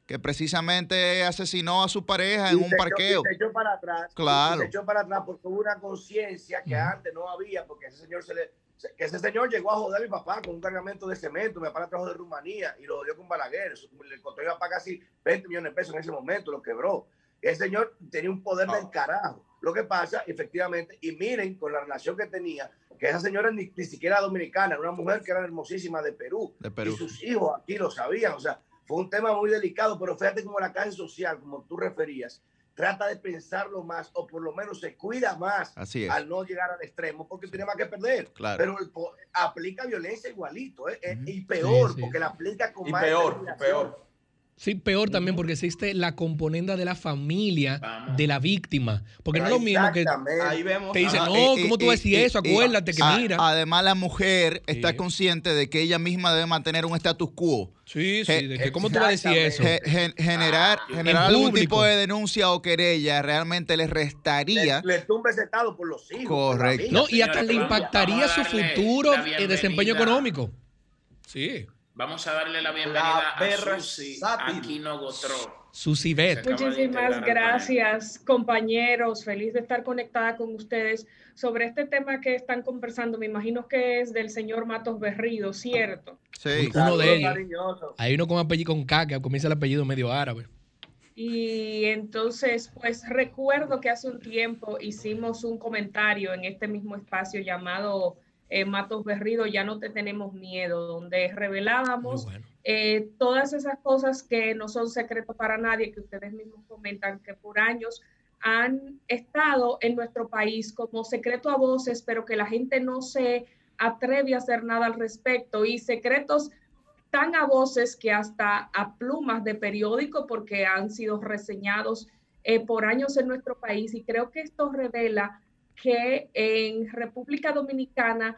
que precisamente asesinó a su pareja en un parqueo. se echó para atrás. Claro. se echó para atrás porque hubo una conciencia que antes no había, porque ese señor se le que ese señor llegó a joder a mi papá con un cargamento de cemento, mi papá trajo de Rumanía y lo dio con Balaguer, le costó a mi papá casi 20 millones de pesos en ese momento, lo quebró. Ese señor tenía un poder del carajo. Lo que pasa, efectivamente, y miren con la relación que tenía, que esa señora ni, siquiera dominicana, era una mujer que era hermosísima de Perú, de Perú. Y sus hijos aquí lo sabían. O sea, fue un tema muy delicado, pero fíjate como la clase social, como tú referías, trata de pensarlo más o por lo menos se cuida más al no llegar al extremo porque tiene más que perder. Pero aplica violencia igualito ¿eh? Eh, y peor porque la aplica con y peor, peor. Sí, peor también porque existe la componenda de la familia de la víctima. Porque no es lo mismo que Ahí vemos, te dicen, no, ¿cómo tú decís eso? Acuérdate que mira. Además, la mujer está consciente de que ella misma debe mantener un status quo. Sí, sí, de que cómo tú vas a decir eso. generar ah, generar algún tipo de denuncia o querella realmente le restaría. Le, tumba ese estado por los hijos. Correcto. No, y hasta le impactaría su futuro y desempeño económico. Sí. Vamos a darle la bienvenida a Susi Aquino Gotro. Susi Bet. Muchísimas gracias, compañeros. Feliz de estar conectada con ustedes sobre este tema que están conversando. Me imagino que es del señor Matos Berrido, ¿cierto? Sí, uno de ellos. Hay uno con apellido con K, que comienza el apellido medio árabe. Y entonces, pues recuerdo que hace un tiempo hicimos un comentario en este mismo espacio llamado eh, Matos Berrido, ya no te tenemos miedo, donde revelábamos eh, todas esas cosas que no son secretos para nadie, que ustedes mismos comentan que por años han estado en nuestro país como secreto a voces, pero que la gente no se atreve a hacer nada al respecto. Y secretos tan a voces que hasta a plumas de periódico porque han sido reseñados eh, por años en nuestro país. Y creo que esto revela que en República Dominicana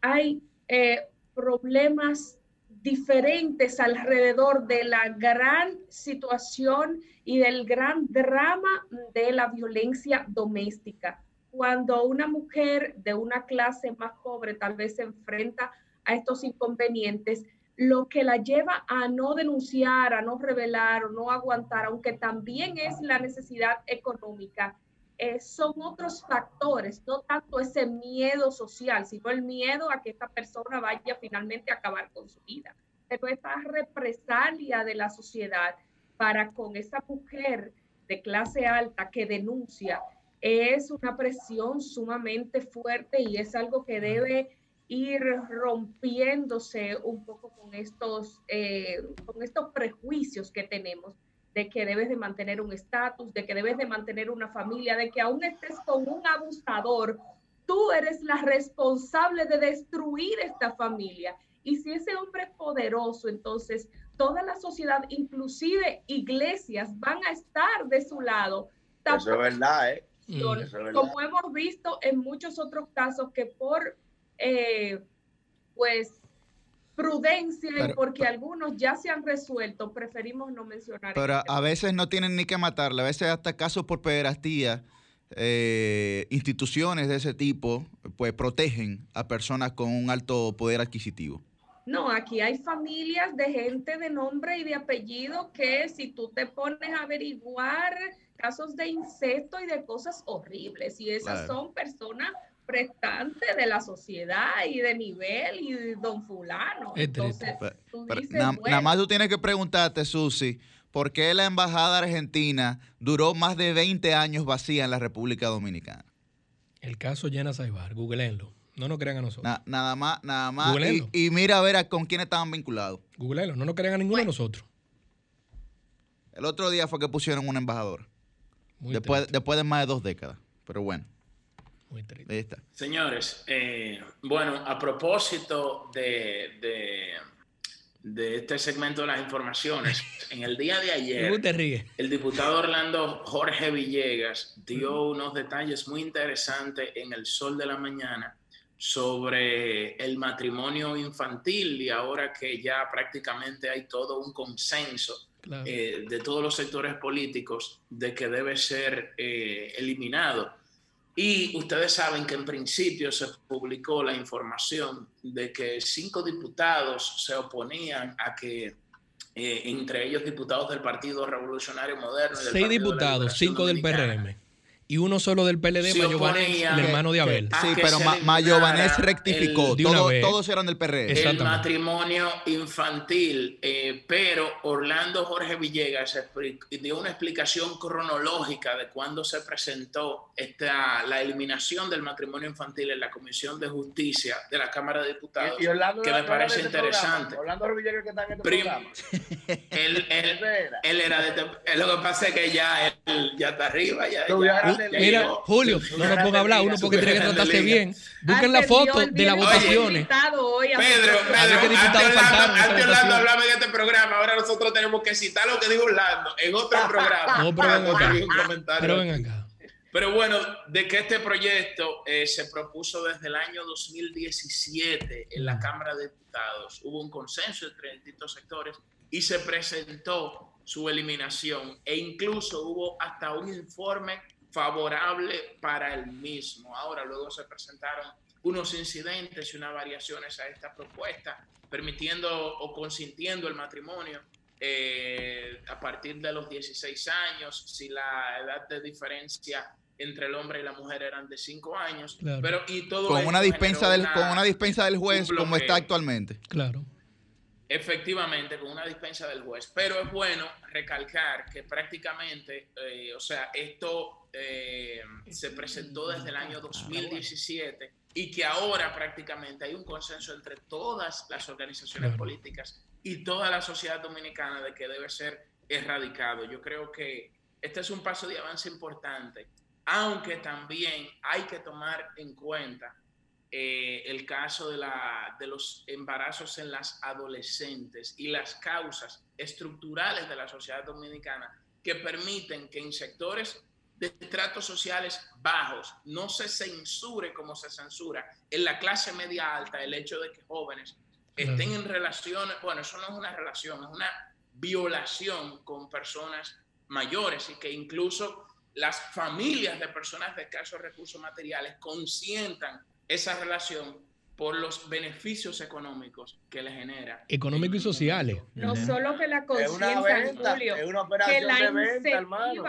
hay eh, problemas diferentes alrededor de la gran situación y del gran drama de la violencia doméstica. Cuando una mujer de una clase más pobre tal vez se enfrenta a estos inconvenientes, lo que la lleva a no denunciar, a no revelar o no aguantar, aunque también es la necesidad económica, eh, son otros factores, no tanto ese miedo social, sino el miedo a que esta persona vaya finalmente a acabar con su vida. Pero esta represalia de la sociedad para con esa mujer de clase alta que denuncia es una presión sumamente fuerte y es algo que debe ir rompiéndose un poco con estos, eh, con estos prejuicios que tenemos de que debes de mantener un estatus, de que debes de mantener una familia, de que aún estés con un abusador, tú eres la responsable de destruir esta familia. Y si ese hombre es poderoso, entonces toda la sociedad, inclusive iglesias, van a estar de su lado. Eso es verdad, ¿eh? Como hemos visto en muchos otros casos que por, eh, pues, prudencia y porque algunos ya se han resuelto, preferimos no mencionar. Pero a veces no tienen ni que matarla, a veces hasta casos por pederastía, eh, instituciones de ese tipo, pues protegen a personas con un alto poder adquisitivo. No, aquí hay familias de gente de nombre y de apellido que si tú te pones a averiguar casos de incesto y de cosas horribles, y esas son personas prestante de la sociedad y de nivel y don fulano. Entonces, nada más tú tienes que preguntarte, Susi, ¿por qué la embajada argentina duró más de 20 años vacía en la República Dominicana? El caso Llena Saibar, googleenlo. No nos crean a nosotros. nada más, nada más. Y, mira a ver con quién estaban vinculados. Googleenlo, no nos crean a ninguno de nosotros. El otro día fue que pusieron un embajador. después, después de más de dos décadas. Pero bueno. Señores, eh, bueno, a propósito de, de, este segmento de las informaciones, en el día de ayer, el diputado Orlando Jorge Villegas dio unos detalles muy interesantes en el sol de la mañana sobre el matrimonio infantil y ahora que ya prácticamente hay todo un consenso eh, de todos los sectores políticos de que debe ser eh, eliminado y ustedes saben que en principio se publicó la información de que cinco diputados se oponían a que, eh, entre ellos diputados del Partido Revolucionario Moderno. Seis diputados, cinco del PRM. Y uno solo del PLD, Mayobanés, el hermano de Abel. sí, pero Mayobanés rectificó. todos eran del PRD. El matrimonio infantil, eh, pero Orlando Jorge Villegas dio una explicación cronológica de cuándo se presentó esta, la eliminación del matrimonio infantil en la Comisión de Justicia de la Cámara de Diputados, que me parece este interesante. Orlando Jorge Villegas que está en este programa. él, él, era de este, lo que pasa es que ya, él, ya está arriba. Ya, Mira, Julio, no nos ponga a hablar uno porque tiene que tratarse bien. Busquen la foto de las votaciones. Pedro, Pedro, antes Orlando hablaba de este programa, ahora nosotros tenemos que citar lo que dijo Orlando en otro programa. No, pero ven acá. Pero bueno, de que este proyecto eh, se propuso desde el año 2017 en la Cámara de Diputados, hubo un consenso entre distintos sectores y se presentó su eliminación. E incluso hubo hasta un informe favorable para el mismo. Ahora luego se presentaron unos incidentes y unas variaciones a esta propuesta, permitiendo o consintiendo el matrimonio eh, a partir de los 16 años, si la edad de diferencia entre el hombre y la mujer eran de 5 años, pero y todo con una dispensa del con una dispensa del juez como está actualmente. Claro. Efectivamente, con una dispensa del juez. Pero es bueno recalcar que prácticamente, eh, o sea, esto eh, se presentó desde el año 2017 y que ahora prácticamente hay un consenso entre todas las organizaciones políticas y toda la sociedad dominicana de que debe ser erradicado. Yo creo que este es un paso de avance importante, aunque también hay que tomar en cuenta eh, el caso de, la, de los embarazos en las adolescentes y las causas estructurales de la sociedad dominicana que permiten que en sectores de estratos sociales bajos no se censure como se censura en la clase media alta el hecho de que jóvenes estén en relaciones, bueno, eso no es una relación, es una violación con personas mayores y que incluso las familias de personas de escasos recursos materiales consientan esa relación por los beneficios económicos que le genera. Económicos y sociales. No solo que la conciencia, Julio, es una operación que la de venta, hermano.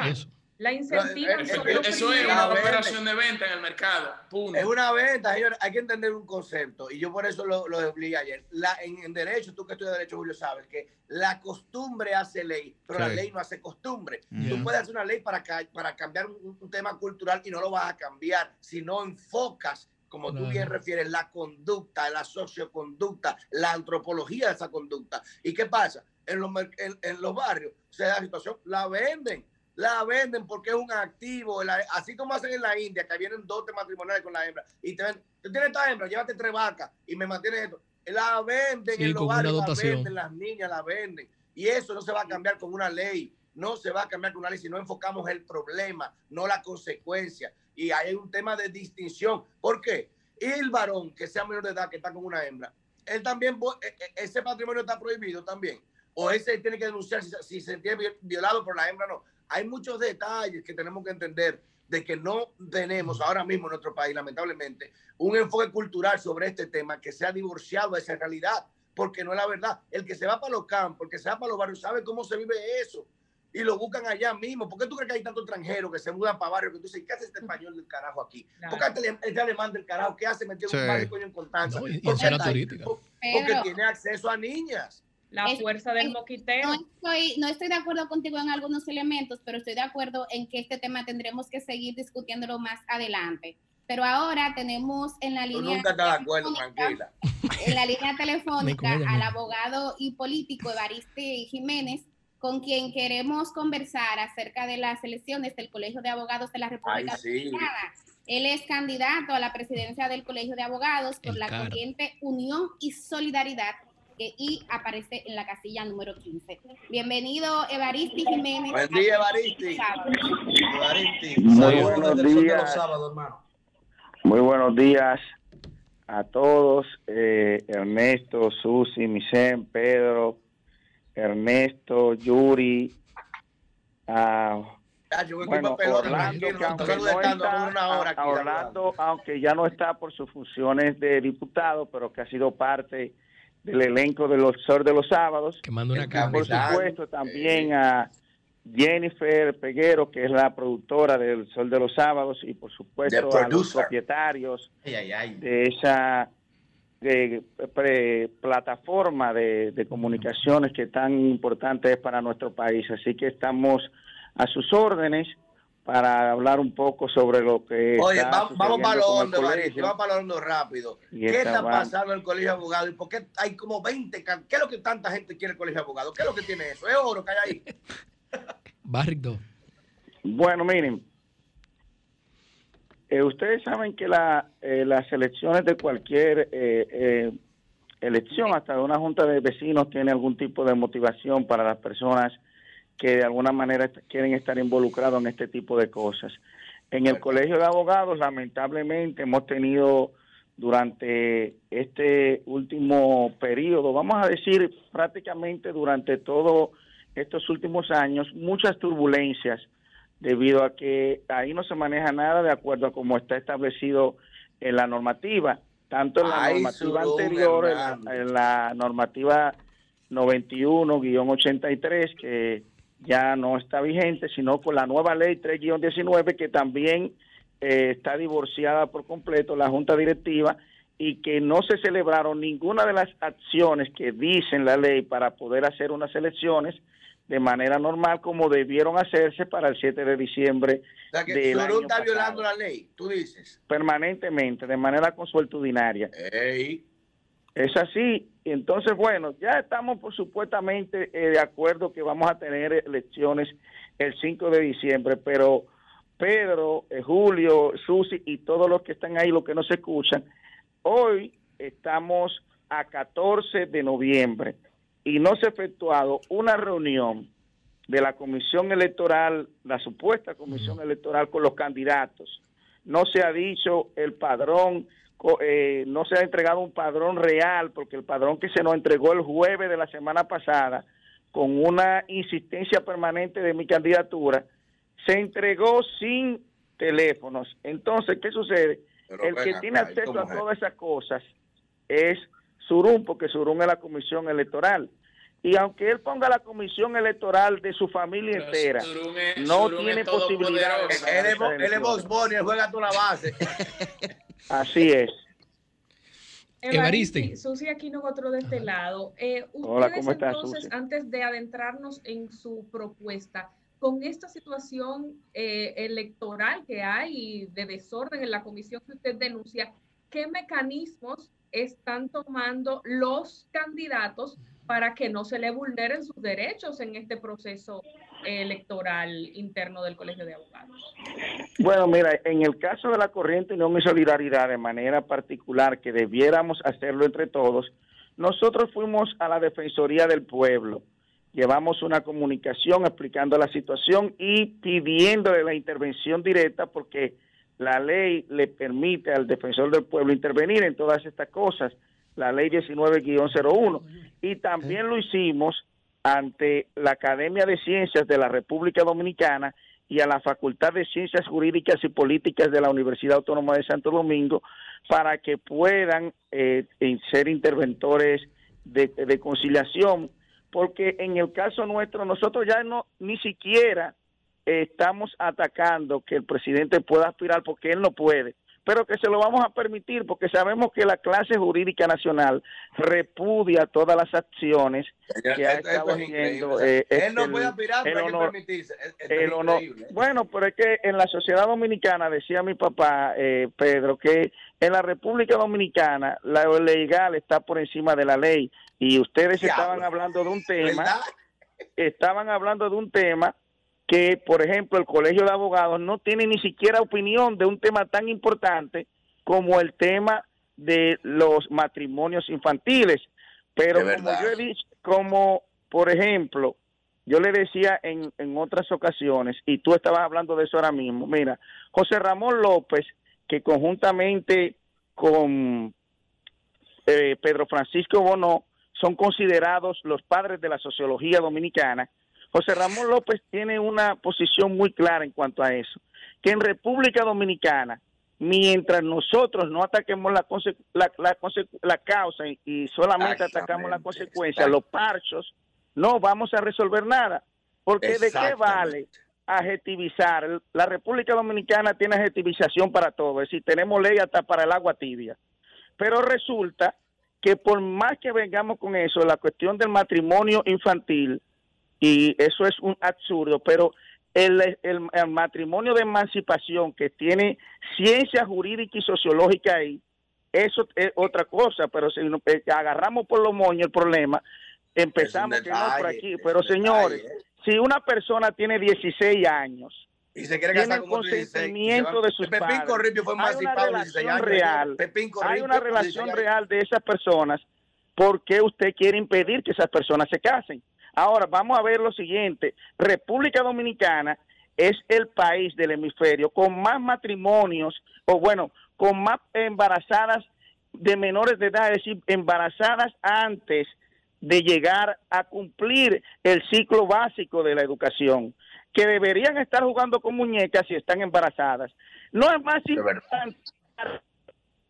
La incentiva. Eh, eh, eso es una operación de venta en el mercado. Es una venta, señores. Hay que entender un concepto. Y yo por eso lo, lo expliqué ayer. La, en, derecho, tú que estudias derecho, Julio, sabes que la costumbre hace ley, pero la ley no hace costumbre. Tú puedes hacer una ley para, para cambiar un, un, tema cultural y no lo vas a cambiar si no enfocas como tú bien refieres, la conducta, la socioconducta, la antropología de esa conducta. ¿Y qué pasa? En los, en, los barrios se da la situación, la venden, la venden porque es un activo, así como hacen en la India, que vienen dos matrimoniales con la hembra, y te ven, tú tienes esta hembra, llévate tres vacas y me mantienes esto. La venden en los barrios, la venden, las niñas la venden. Y eso no se va a cambiar con una ley, no se va a cambiar con una ley si no enfocamos el problema, no la consecuencia y hay un tema de distinción. ¿Por qué? el varón que sea menor de edad, que está con una hembra, él también, e, e, ese patrimonio está prohibido también. O ese tiene que denunciar si, se siente violado por la hembra, no. Hay muchos detalles que tenemos que entender de que no tenemos ahora mismo en nuestro país, lamentablemente, un enfoque cultural sobre este tema que sea divorciado de esa realidad, porque no es la verdad. El que se va para los campos, el que se va para los barrios, sabe cómo se vive eso y lo buscan allá mismo. ¿Por qué tú crees que hay tantos extranjeros que se mudan para barrios que tú dices, ¿qué hace este español del carajo aquí? ¿Por qué este, este alemán del carajo? ¿Qué hace metido en un barrio en Constanza? porque, tiene acceso a niñas. La fuerza del moquiteo. No estoy, no estoy de acuerdo contigo en algunos elementos, pero estoy de acuerdo en que este tema tendremos que seguir discutiéndolo más adelante. Pero ahora tenemos en la línea. nunca estás de acuerdo, tranquila. En la línea telefónica al abogado y político Evariste Jiménez, con quien queremos conversar acerca de las elecciones del Colegio de Abogados de la República Dominicana. Él es candidato a la presidencia del Colegio de Abogados por la corriente Unión y Solidaridad y aparece en la casilla número 15. Bienvenido, Evaristi Jiménez. Buen día, Evaristi. Evaristi. Muy buenos días. Muy buenos días a todos. Eh, Ernesto, Susi, Misen, Pedro, Ernesto, Yuri, bueno, Orlando, aunque ya no está por sus funciones de diputado, pero que ha sido parte del elenco de los Sol de los Sábados. Que manda una Por supuesto, también a Jennifer Peguero, que es la productora del Sol de los Sábados, y por supuesto a los propietarios de esa plataforma de, comunicaciones que tan importante es para nuestro país. Así que estamos a sus órdenes para hablar un poco sobre lo que. Oye, vamos, para lo hondo, vamos para lo hondo rápido. ¿Qué está pasando en el colegio de abogados? ¿Y por qué hay como 20? ¿Qué es lo que tanta gente quiere el colegio de abogados? ¿Qué es lo que tiene eso? ¿Es oro que hay ahí? Barrido. Bueno, miren. Eh, ustedes saben que la, eh, las elecciones de cualquier eh, elección, hasta de una junta de vecinos, tiene algún tipo de motivación para las personas que de alguna manera quieren estar involucrados en este tipo de cosas. En el Colegio de Abogados, lamentablemente, hemos tenido durante este último periodo, vamos a decir prácticamente durante todos estos últimos años, muchas turbulencias debido a que ahí no se maneja nada de acuerdo a cómo está establecido en la normativa, tanto en la normativa anterior, en la normativa 91-83, que ya no está vigente, sino con la nueva ley 3-19 que también eh, está divorciada por completo la Junta Directiva y que no se celebraron ninguna de las acciones que dicen la ley para poder hacer unas elecciones de manera normal como debieron hacerse para el 7 de diciembre. O sea que está violando la ley, tú dices. Permanentemente, de manera consuetudinaria. Es así. Entonces, bueno, ya estamos por supuestamente eh, de acuerdo que vamos a tener elecciones el 5 de diciembre, pero Pedro, eh, Julio, Susi y todos los que están ahí, los que no se escuchan, hoy estamos a 14 de noviembre y no se ha efectuado una reunión de la comisión electoral, la supuesta comisión electoral con los candidatos. No se ha dicho el padrón eh, no se ha entregado un padrón real, porque el padrón que se nos entregó el jueves de la semana pasada, con una insistencia permanente de mi candidatura, se entregó sin teléfonos. Entonces, ¿qué sucede? el que tiene acceso a todas esas cosas es Surum, porque Surum es la comisión electoral. Y aunque él ponga la comisión electoral de su familia entera, no tiene posibilidad. Él es Box él juega toda la base. Así es. Evariste. Susi aquí nosotros de este lado. Eh, Hola, ¿cómo estás, entonces, antes de adentrarnos en su propuesta, con esta situación eh, electoral que hay de desorden en la comisión que usted denuncia, ¿qué mecanismos están tomando los candidatos para que no se le vulneren sus derechos en este proceso electoral interno del Colegio de Abogados? Bueno, mira, en el caso de la corriente Unión y Solidaridad, de manera particular, que debiéramos hacerlo entre todos, nosotros fuimos a la Defensoría del Pueblo, llevamos una comunicación explicando la situación y pidiéndole la intervención directa porque la ley le permite al defensor del pueblo intervenir en todas estas cosas, la ley 19-01. Y también lo hicimos ante la Academia de Ciencias de la República Dominicana y a la Facultad de Ciencias Jurídicas y Políticas de la Universidad Autónoma de Santo Domingo para que puedan eh, ser interventores de, conciliación, porque en el caso nuestro nosotros ya no ni siquiera estamos atacando que el presidente pueda aspirar porque él no puede pero que se lo vamos a permitir porque sabemos que la clase jurídica nacional repudia todas las acciones que ha estado haciendo. Eh, él no puede aspirar, pero hay que permitirse. bueno, pero es que en la sociedad dominicana, decía mi papá, eh, Pedro, que en la República Dominicana la legal está por encima de la ley y ustedes estaban hablando de un tema, estaban hablando de un tema que, por ejemplo, el Colegio de Abogados no tiene ni siquiera opinión de un tema tan importante como el tema de los matrimonios infantiles. Pero como yo he dicho, como por ejemplo, yo le decía en, en otras ocasiones, y tú estabas hablando de eso ahora mismo, mira, José Ramón López, que conjuntamente con eh, Pedro Francisco Bono son considerados los padres de la sociología dominicana, José Ramón López tiene una posición muy clara en cuanto a eso, que en República Dominicana, mientras nosotros no ataquemos la, la, causa y solamente atacamos la consecuencia, los parchos, no vamos a resolver nada. Porque de qué vale adjetivizar. La República Dominicana tiene adjetivización para todo, es decir, tenemos ley hasta para el agua tibia. Pero resulta que por más que vengamos con eso, la cuestión del matrimonio infantil, y eso es un absurdo, pero el, matrimonio de emancipación que tiene ciencia jurídica y sociológica ahí, eso es otra cosa, pero si eh, agarramos por los moños el problema, empezamos que por aquí. Pero señores, ¿eh? si una persona tiene 16 años y se quiere casar con consentimiento de sus Pepín padres, fue hay una relación real, hay una relación real de esas personas, ¿por qué usted quiere impedir que esas personas se casen? Ahora, vamos a ver lo siguiente. República Dominicana es el país del hemisferio con más matrimonios, o bueno, con más embarazadas de menores de edad, es decir, embarazadas antes de llegar a cumplir el ciclo básico de la educación, que deberían estar jugando con muñecas si están embarazadas. No es más importante,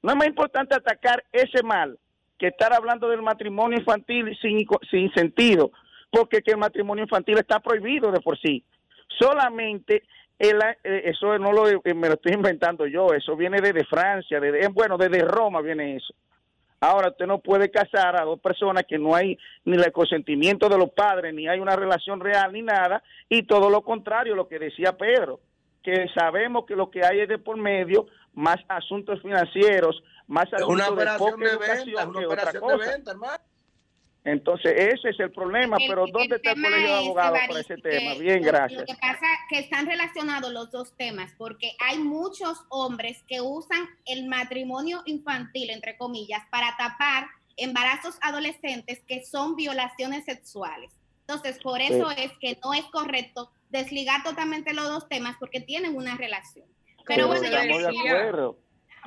no es más importante atacar ese mal que estar hablando del matrimonio infantil sin, sin sentido, porque que el matrimonio infantil está prohibido de por sí. Solamente el, eh, eso no lo eh, me lo estoy inventando yo, eso viene desde Francia, desde, eh, bueno, desde Roma viene eso. Ahora usted no puede casar a dos personas que no hay ni el consentimiento de los padres, ni hay una relación real, ni nada, y todo lo contrario, lo que decía Pedro, que sabemos que lo que hay es de por medio más asuntos financieros, más asuntos una operación de, venta, una operación de venta, hermano. Entonces, ese es el problema, pero ¿dónde está el colegio de abogados para ese tema? Bien, gracias. Lo que pasa es que están relacionados los dos temas, porque hay muchos hombres que usan el matrimonio infantil, entre comillas, para tapar embarazos adolescentes que son violaciones sexuales. Entonces, por eso es que no es correcto desligar totalmente los dos temas, porque tienen una relación. Pero, bueno, yo decía,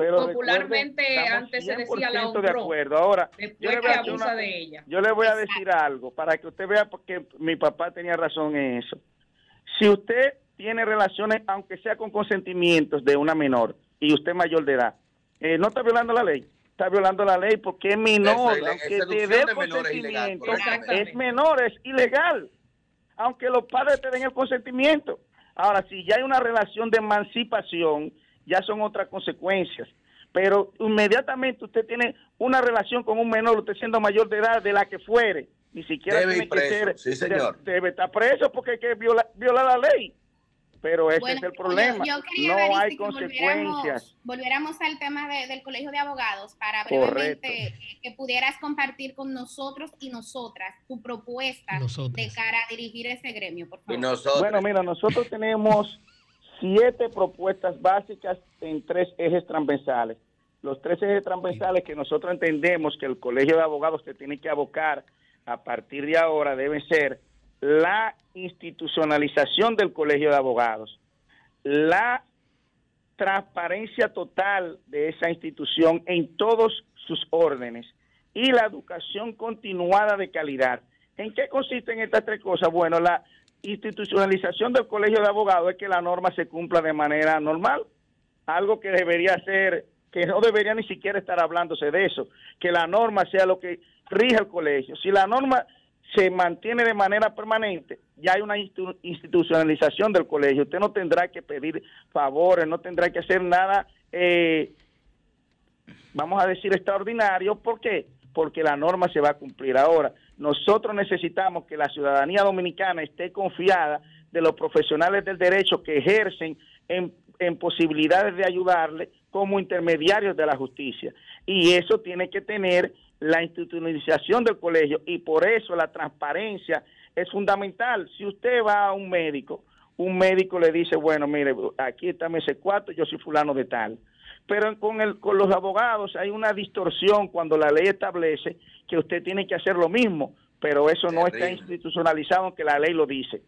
Popularmente antes se decía la honró, de acuerdo. Ahora, yo le, voy a abusa de ella. yo le voy a decir algo para que usted vea porque mi papá tenía razón en eso. Si usted tiene relaciones, aunque sea con consentimientos de una menor y usted mayor de edad, eh, no está violando la ley. Está violando la ley porque es menor, aunque te dé consentimiento, es menor, es ilegal. Aunque los padres te den el consentimiento. Ahora, si ya hay una relación de emancipación, ya son otras consecuencias. Pero inmediatamente usted tiene una relación con un menor, usted siendo mayor de edad, de la que fuere, ni siquiera debe tiene que ser, sí, señor. Debe, estar preso porque hay que violar, la ley. Pero ese es el problema. no hay consecuencias. Volviéramos, al tema del Colegio de Abogados para brevemente que pudieras compartir con nosotros y nosotras tu propuesta de cara a dirigir ese gremio, por favor. Bueno, mira, nosotros tenemos siete propuestas básicas en tres ejes transversales. Los tres ejes transversales que nosotros entendemos que el Colegio de Abogados se tiene que abocar a partir de ahora deben ser la institucionalización del Colegio de Abogados, la transparencia total de esa institución en todos sus órdenes y la educación continuada de calidad. ¿En qué consisten estas tres cosas? Bueno, la institucionalización del colegio de abogados es que la norma se cumpla de manera normal, algo que debería ser, que no debería ni siquiera estar hablándose de eso, que la norma sea lo que rige el colegio. Si la norma se mantiene de manera permanente, ya hay una institucionalización del colegio. Usted no tendrá que pedir favores, no tendrá que hacer nada, eh, vamos a decir, extraordinario. ¿Por qué? Porque la norma se va a cumplir ahora. Nosotros necesitamos que la ciudadanía dominicana esté confiada de los profesionales del derecho que ejercen en, posibilidades de ayudarle como intermediarios de la justicia. Y eso tiene que tener la institucionalización del colegio y por eso la transparencia es fundamental. Si usted va a un médico, un médico le dice, bueno, mire, aquí está ese cuarto, yo soy fulano de tal. Pero con, el, con los abogados hay una distorsión cuando la ley establece que usted tiene que hacer lo mismo, pero eso no está institucionalizado aunque la ley lo dice.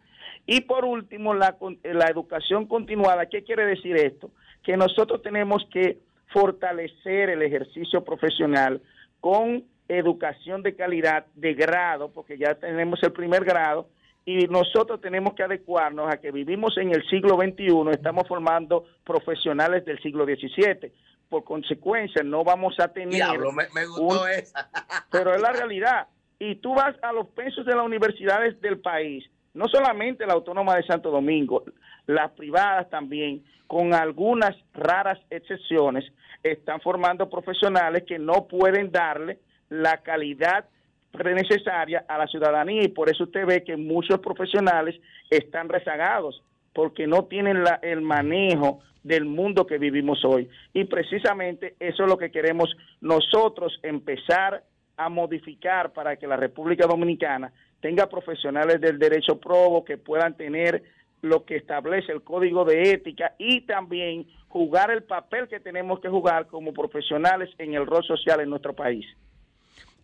Y por último, la, la educación continuada. ¿Qué quiere decir esto? Que nosotros tenemos que fortalecer el ejercicio profesional con educación de calidad de grado, porque ya tenemos el primer grado, y nosotros tenemos que adecuarnos a que vivimos en el siglo XXI, estamos formando profesionales del siglo XVII por consecuencia no vamos a tener... Diablo, me, gustó esa. pero es la realidad. Y tú vas a los pensos de las universidades del país no solamente la Autónoma de Santo Domingo, las privadas también, con algunas raras excepciones, están formando profesionales que no pueden darle la calidad necesaria a la ciudadanía y por eso usted ve que muchos profesionales están rezagados porque no tienen la, el manejo del mundo que vivimos hoy. Y precisamente eso es lo que queremos nosotros empezar a modificar para que la República Dominicana tenga profesionales del derecho probo que puedan tener lo que establece el código de ética y también jugar el papel que tenemos que jugar como profesionales en el rol social en nuestro país.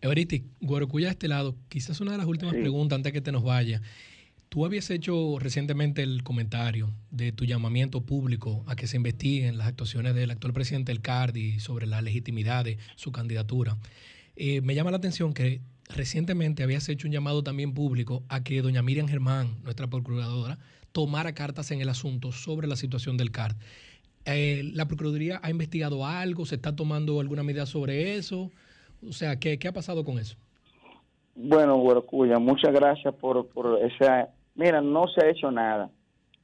Everiti, Guarocuya de este lado, quizás una de las últimas preguntas antes que te nos vaya. Tú habías hecho recientemente el comentario de tu llamamiento público a que se investiguen las actuaciones del actual presidente del CARDI sobre la legitimidad de su candidatura. Eh, me llama la atención que recientemente habías hecho un llamado también público a que doña Miriam Germán, nuestra procuradora, tomara cartas en el asunto sobre la situación del CARD. Eh, ¿La Procuraduría ha investigado algo? ¿Se está tomando alguna medida sobre eso? O sea, ¿qué, ha pasado con eso? Bueno, Huercuya, muchas gracias por, por esa... Mira, no se ha hecho nada.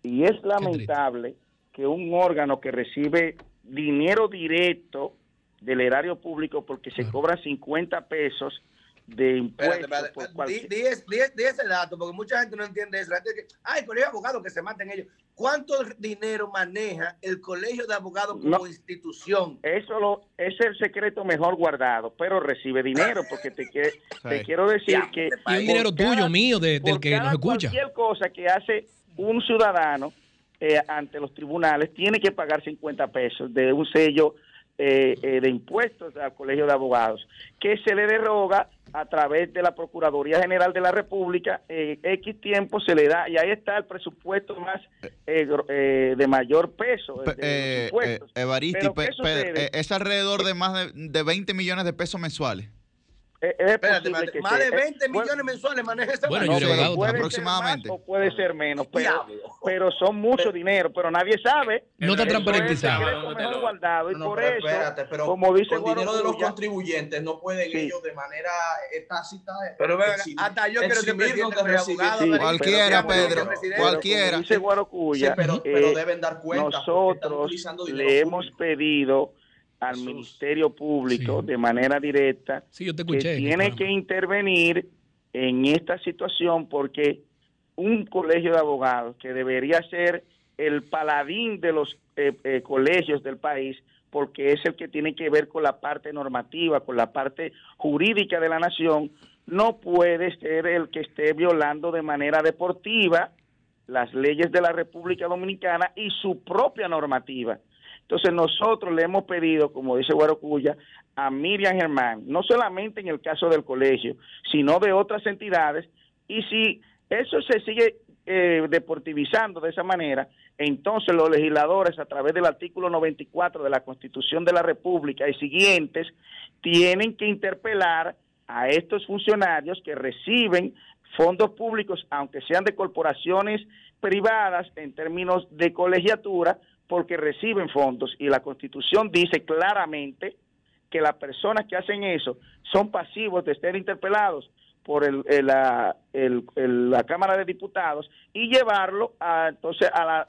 Y es lamentable que un órgano que recibe dinero directo del erario público porque se cobra 50 pesos de impuestos. Di, ese dato, porque mucha gente no entiende eso. ay, el colegio de abogados que se maten ellos. ¿Cuánto dinero maneja el colegio de abogados como institución? Eso lo, es el secreto mejor guardado, pero recibe dinero, porque te, te quiero decir que... Y un dinero tuyo, mío, de, del que nos escucha. Cualquier cosa que hace un ciudadano eh, ante los tribunales tiene que pagar 50 pesos de un sello eh, eh, de impuestos al Colegio de Abogados, que se le deroga a través de la Procuraduría General de la República, eh, X tiempo se le da, y ahí está el presupuesto más de mayor peso. De Evaristi, es alrededor de más de, de 20 millones de pesos mensuales. Espérate, más de 20 millones mensuales maneja ese Bueno, yo puede aproximadamente. o puede ser menos, pero, pero son mucho dinero, pero nadie sabe. No está transparentizado. guardado y por eso, pero como dice el dinero de los contribuyentes no pueden ellos de manera tácita. Pero vean, hasta yo quiero que el presidente Cualquiera, Pedro, cualquiera. Dice Guarocuya, pero, pero deben dar cuenta. Nosotros le hemos pedido al Ministerio Público de manera directa que tiene que intervenir en esta situación porque un colegio de abogados que debería ser el paladín de los eh, eh, colegios del país porque es el que tiene que ver con la parte normativa, con la parte jurídica de la nación, no puede ser el que esté violando de manera deportiva las leyes de la República Dominicana y su propia normativa. Entonces nosotros le hemos pedido, como dice Guarocuya, a Miriam Germán, no solamente en el caso del colegio, sino de otras entidades, y si eso se sigue eh, deportivizando de esa manera, entonces los legisladores a través del artículo 94 de la Constitución de la República y siguientes tienen que interpelar a estos funcionarios que reciben fondos públicos, aunque sean de corporaciones privadas en términos de colegiatura, porque reciben fondos y la constitución dice claramente que las personas que hacen eso son pasivos de ser interpelados por el, la, la Cámara de Diputados y llevarlo a, entonces a la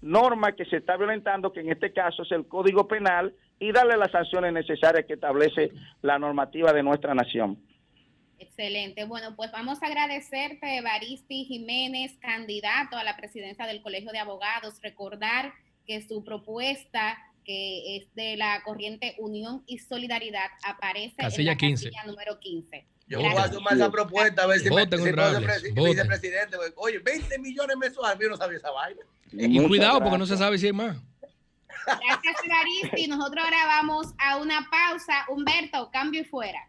norma que se está violentando, que en este caso es el Código Penal, y darle las sanciones necesarias que establece la normativa de nuestra nación. Excelente. Bueno, pues vamos a agradecerte, Baristi Jiménez, candidato a la presidencia del Colegio de Abogados. Recordar que su propuesta, que es de la corriente Unión y Solidaridad, aparece en la 15. casilla número 15. Yo voy a tomar esa propuesta a ver si me si vicepresidente. Oye, 20 millones mensuales, yo no sabía esa vaina. Y cuidado, porque no se sabe si hay más. Gracias, Evaristi. Nosotros ahora vamos a una pausa. Humberto, cambio y fuera.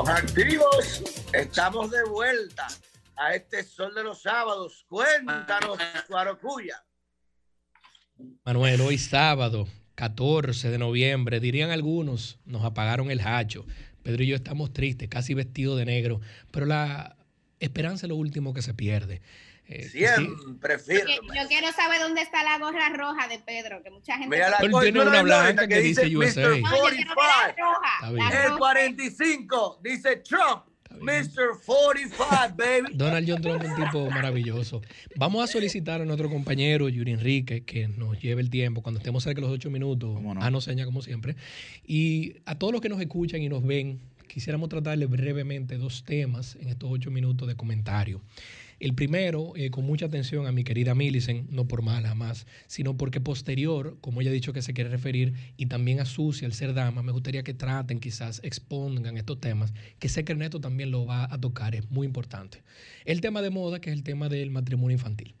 Estamos activos, estamos de vuelta a este sol de los sábados. Cuéntanos, Guarocuya. Manuel, hoy sábado, 14 de noviembre, dirían algunos, nos apagaron el hacho. Pedro y yo estamos tristes, casi vestidos de negro, pero la esperanza es lo último que se pierde. Eh, Siempre firme. Yo quiero saber dónde está la gorra roja de Pedro, que mucha gente... Mira, la, Él tiene una blanca que, dice USA. Mr. 45. el 45 dice Trump. Mr. 45, baby. Donald John Trump es un tipo maravilloso. Vamos a solicitar a nuestro compañero Yuri Enrique que nos lleve el tiempo cuando estemos cerca de los ocho minutos. No? A no seña, como siempre. Y a todos los que nos escuchan y nos ven, quisiéramos tratarles brevemente dos temas en estos ocho minutos de comentario. El primero, eh, con mucha atención a mi querida Millicent, no por mala más, sino porque posterior, como ella ha dicho que se quiere referir, y también a Susi, al ser dama, me gustaría que traten, quizás expongan estos temas, que sé que Ernesto también lo va a tocar, es muy importante. El tema de moda, que es el tema del matrimonio infantil.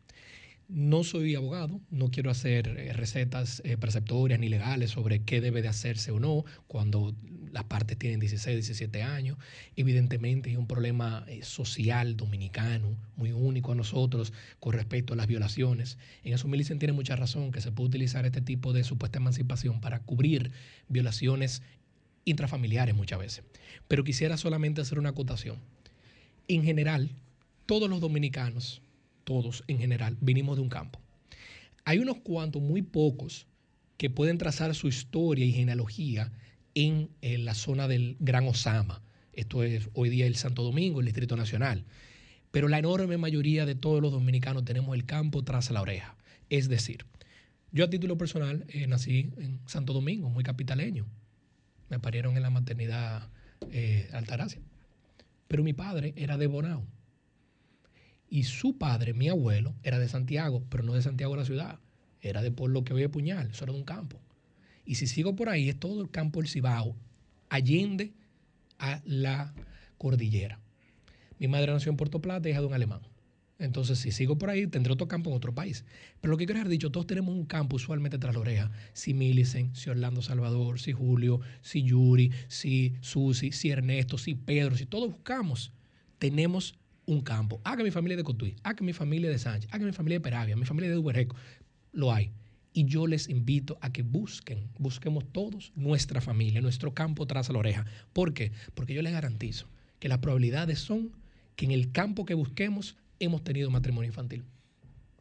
No soy abogado, no quiero hacer eh, recetas eh, preceptorias ni legales sobre qué debe de hacerse o no cuando las partes tienen 16, 17 años. Evidentemente hay un problema eh, social dominicano muy único a nosotros con respecto a las violaciones. En eso Millicent tiene mucha razón que se puede utilizar este tipo de supuesta emancipación para cubrir violaciones intrafamiliares muchas veces. Pero quisiera solamente hacer una acotación. En general, todos los dominicanos todos en general, vinimos de un campo. Hay unos cuantos, muy pocos, que pueden trazar su historia y genealogía en, la zona del Gran Osama. Esto es hoy día el Santo Domingo, el Distrito Nacional. Pero la enorme mayoría de todos los dominicanos tenemos el campo tras la oreja. Es decir, yo a título personal eh, nací en Santo Domingo, muy capitaleño. Me parieron en la maternidad eh, Altagracia. Pero mi padre era de Bonao y su padre, mi abuelo, era de Santiago, pero no de Santiago de la ciudad. Era de por lo que veía Puñal, eso era de un campo. Y si sigo por ahí, es todo el campo del Cibao, allende a la cordillera. Mi madre nació en Puerto Plata, hija de un alemán. Entonces, si sigo por ahí, tendré otro campo en otro país. Pero lo que quiero haber dicho, todos tenemos un campo usualmente tras la oreja. Si Millicent, si Orlando Salvador, si Julio, si Yuri, si Susi, si Ernesto, si Pedro, si todos buscamos, tenemos un campo. Ah, mi familia de Cotuí, ah, que mi familia de Sánchez, ah, que mi familia de Peravia, mi familia de Ubereco. Lo hay. Y yo les invito a que busquen, busquemos todos nuestra familia, nuestro campo tras la oreja. ¿Por qué? Porque yo les garantizo que las probabilidades son que en el campo que busquemos hemos tenido matrimonio infantil.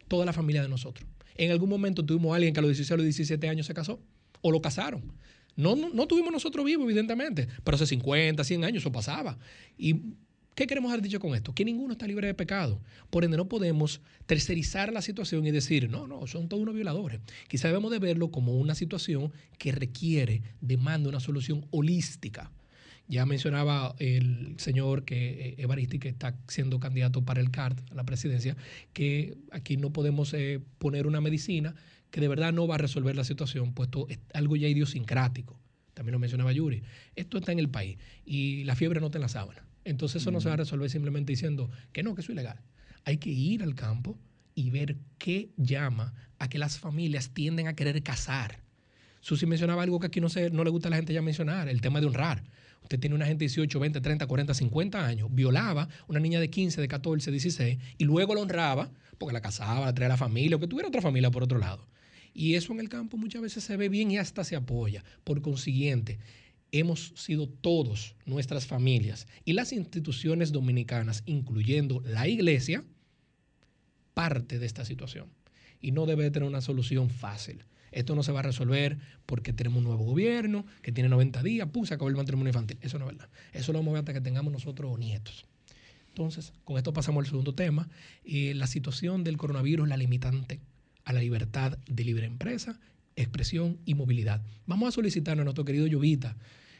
Toda la familia de nosotros. En algún momento tuvimos a alguien que a los 16 o los 17 años se casó o lo casaron. No, no, no tuvimos nosotros vivos, evidentemente, pero hace 50, 100 años eso pasaba. Y ¿Qué queremos haber dicho con esto? Que ninguno está libre de pecado. Por ende, no podemos tercerizar la situación y decir, no, no, son todos unos violadores. Quizá debemos de verlo como una situación que requiere, demanda una solución holística. Ya mencionaba el señor que eh, Evaristi, que está siendo candidato para el CART, a la presidencia, que aquí no podemos eh, poner una medicina que de verdad no va a resolver la situación, puesto es algo ya idiosincrático. También lo mencionaba Yuri. Esto está en el país y la fiebre no está en la sábana. Entonces eso no se va a resolver simplemente diciendo que no, que eso es ilegal. Hay que ir al campo y ver qué llama a que las familias tienden a querer casar. Susi mencionaba algo que aquí no, se, no le gusta a la gente ya mencionar, el tema de honrar. Usted tiene una gente de 18, 20, 30, 40, 50 años, violaba una niña de 15, de 14, 16 y luego la honraba porque la casaba, la traía a la familia o que tuviera otra familia por otro lado. Y eso en el campo muchas veces se ve bien y hasta se apoya. Por consiguiente, hemos sido todos, nuestras familias y las instituciones dominicanas, incluyendo la iglesia, parte de esta situación. Y no debe tener una solución fácil. Esto no se va a resolver porque tenemos un nuevo gobierno que tiene 90 días, pum, se acabó el matrimonio infantil. Eso no es verdad. Eso lo vamos a ver hasta que tengamos nosotros nietos. Entonces, con esto pasamos al segundo tema. Eh, la situación del coronavirus, la limitante a la libertad de libre empresa, expresión y movilidad. Vamos a solicitar a nuestro querido Llovita,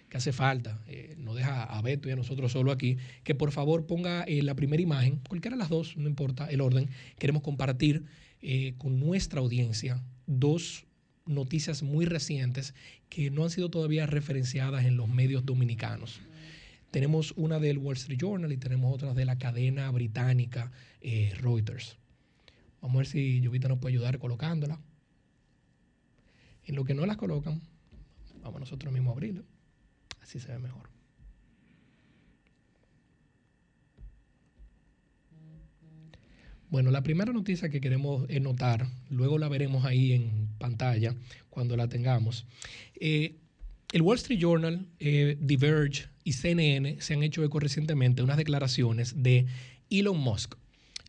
que hace falta, eh, no deja a Beto y a nosotros solo aquí, que por favor ponga eh, la primera imagen, cualquiera de las dos, no importa el orden, queremos compartir eh, con nuestra audiencia dos noticias muy recientes que no han sido todavía referenciadas en los medios dominicanos. Tenemos una del Wall Street Journal y tenemos otra de la cadena británica Reuters. Vamos a ver si Jovita nos puede ayudar colocándola. En lo que no las colocan, vamos nosotros mismos a abrirla. Así se ve mejor. Bueno, la primera noticia que queremos notar, luego la veremos ahí en pantalla cuando la tengamos. Eh, el Wall Street Journal, eh, Diverge y CNN se han hecho eco recientemente unas declaraciones de Elon Musk,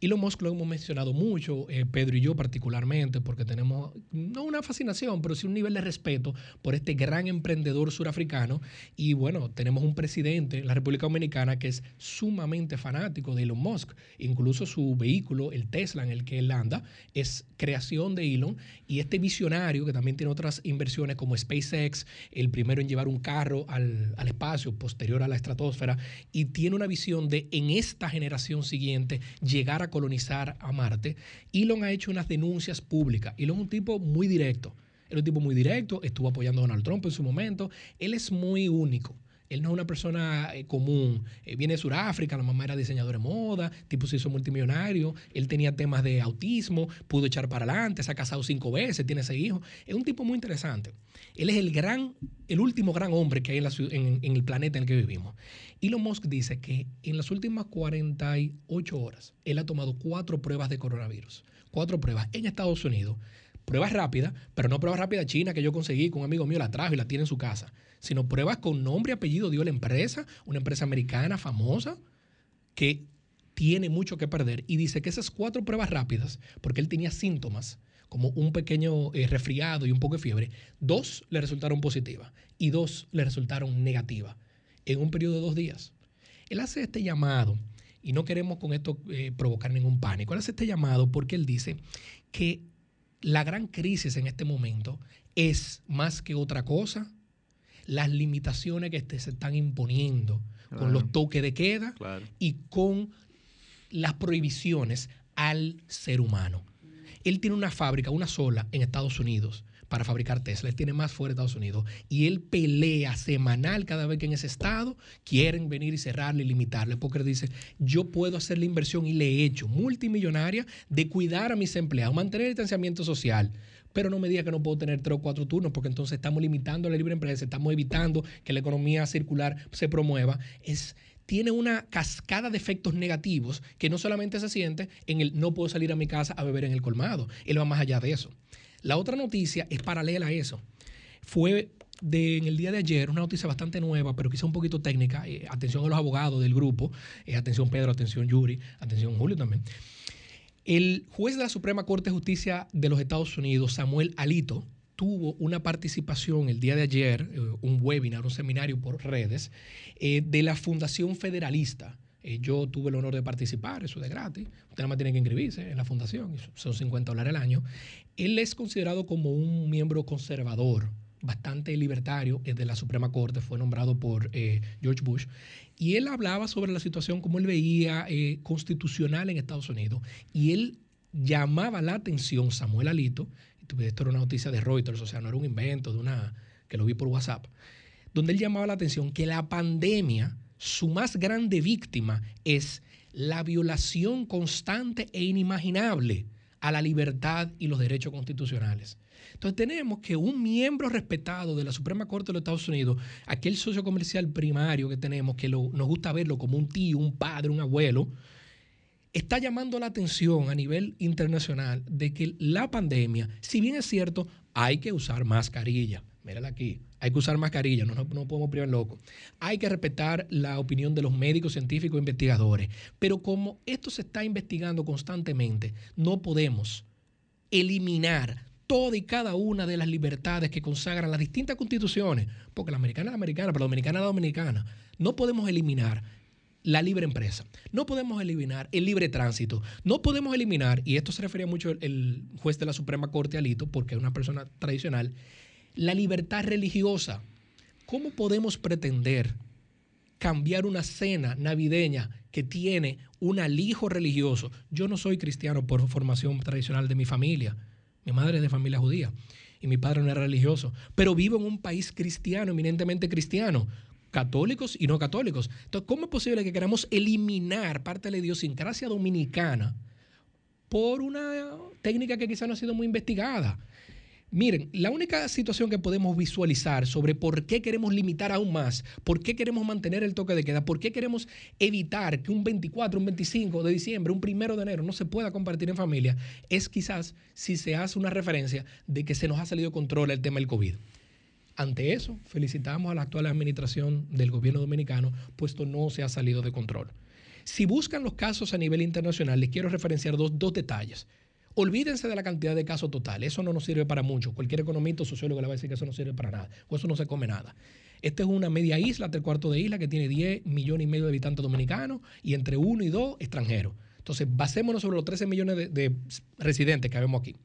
Elon Musk lo hemos mencionado mucho, eh, Pedro y yo particularmente, porque tenemos no una fascinación, pero sí un nivel de respeto por este gran emprendedor surafricano. Y bueno, tenemos un presidente en la República Dominicana que es sumamente fanático de Elon Musk. Incluso su vehículo, el Tesla en el que él anda, es creación de Elon. Y este visionario, que también tiene otras inversiones como SpaceX, el primero en llevar un carro al, al espacio, posterior a la estratosfera, y tiene una visión de en esta generación siguiente llegar a colonizar a Marte, Elon ha hecho unas denuncias públicas. Elon es un tipo muy directo. Él un tipo muy directo, estuvo apoyando a Donald Trump en su momento. Él es muy único. Él no es una persona eh, común. Eh, viene de Sudáfrica, la mamá era diseñadora de moda, tipo se hizo multimillonario. Él tenía temas de autismo, pudo echar para adelante, se ha casado cinco veces, tiene seis hijos. Es un tipo muy interesante. Él es el gran, el último gran hombre que hay en, en el planeta en el que vivimos. Elon Musk dice que en las últimas 48 horas él ha tomado cuatro pruebas de coronavirus. Cuatro pruebas en Estados Unidos. Pruebas rápidas, pero no pruebas rápidas china que yo conseguí, con un amigo mío la trajo y la tiene en su casa, sino pruebas con nombre y apellido. Dio la empresa, una empresa americana famosa que tiene mucho que perder. Y dice que esas cuatro pruebas rápidas, porque él tenía síntomas como un pequeño eh, resfriado y un poco de fiebre, dos le resultaron positivas y dos le resultaron negativas en un periodo de dos días. Él hace este llamado, y no queremos con esto eh, provocar ningún pánico, él hace este llamado porque él dice que la gran crisis en este momento es más que otra cosa las limitaciones que se están imponiendo con los toques de queda y con las prohibiciones al ser humano. Él tiene una fábrica, una sola, en Estados Unidos, para fabricar Tesla. Él tiene más fuera de Estados Unidos. Y él pelea semanal cada vez que en ese estado quieren venir y cerrarle y limitarle. Porque él dice, yo puedo hacer la inversión y le he hecho multimillonaria de cuidar a mis empleados, mantener el distanciamiento social. Pero no me diga que no puedo tener tres o cuatro turnos porque entonces estamos limitando la libre empresa, estamos evitando que la economía circular se promueva. Es tiene una cascada de efectos negativos que no solamente se siente en el no puedo salir a mi casa a beber en el colmado, él va más allá de eso. La otra noticia es paralela a eso. Fue en el día de ayer, una noticia bastante nueva, pero quizá un poquito técnica. Eh, atención a los abogados del grupo. Eh, atención Pedro, atención Yuri, atención Julio también. El juez de la Suprema Corte de Justicia de los Estados Unidos, Samuel Alito, tuvo una participación el día de ayer, eh, un webinar, un seminario por redes, de la Fundación Federalista. yo tuve el honor de participar, eso es de gratis. Usted nada más tiene que inscribirse en la fundación, son 50 dólares al año. Él es considerado como un miembro conservador, bastante libertario de la Suprema Corte, fue nombrado por eh, George Bush, y él hablaba sobre la situación como él veía eh, constitucional en Estados Unidos, y él llamaba la atención, Samuel Alito, esto era una noticia de Reuters, o sea, no era un invento de una que lo vi por WhatsApp, donde él llamaba la atención que la pandemia, su más grande víctima es la violación constante e inimaginable a la libertad y los derechos constitucionales. Entonces tenemos que un miembro respetado de la Suprema Corte de los Estados Unidos, aquel socio comercial primario que tenemos, que nos gusta verlo como un tío, un padre, un abuelo, está llamando la atención a nivel internacional de que la pandemia, si bien es cierto, hay que usar mascarilla, mírala aquí, hay que usar mascarilla, no, no, podemos privar loco. Hay que respetar la opinión de los médicos, científicos e investigadores. Pero como esto se está investigando constantemente, no podemos eliminar toda y cada una de las libertades que consagran las distintas constituciones, porque la americana es la americana, pero la dominicana es la dominicana. No podemos eliminar la libre empresa. No podemos eliminar el libre tránsito. No podemos eliminar, y esto se refería mucho el juez de la Suprema Corte Alito, porque es una persona tradicional, la libertad religiosa. ¿Cómo podemos pretender cambiar una cena navideña que tiene un alijo religioso? Yo no soy cristiano por formación tradicional de mi familia. Mi madre es de familia judía y mi padre no era religioso, pero vivo en un país cristiano, eminentemente cristiano católicos y no católicos. Entonces, ¿cómo es posible que queramos eliminar parte de la idiosincrasia dominicana por una técnica que quizá no ha sido muy investigada? Miren, la única situación que podemos visualizar sobre por qué queremos limitar aún más, por qué queremos mantener el toque de queda, por qué queremos evitar que un 24, un 25 de diciembre, un primero de enero no se pueda compartir en familia, es quizás si se hace una referencia de que se nos ha salido control el tema del COVID. Ante eso, felicitamos a la actual administración del gobierno dominicano, puesto no se ha salido de control. Si buscan los casos a nivel internacional, les quiero referenciar dos, dos detalles. Olvídense de la cantidad de casos totales, eso no nos sirve para mucho. Cualquier economista o sociólogo le va a decir que eso no sirve para nada, o eso no se come nada. Esta es una media isla, tres cuartos de isla, que tiene 10 millones y medio de habitantes dominicanos y entre uno y dos extranjeros. Entonces, basémonos sobre los 13 millones de, de residentes que vemos aquí.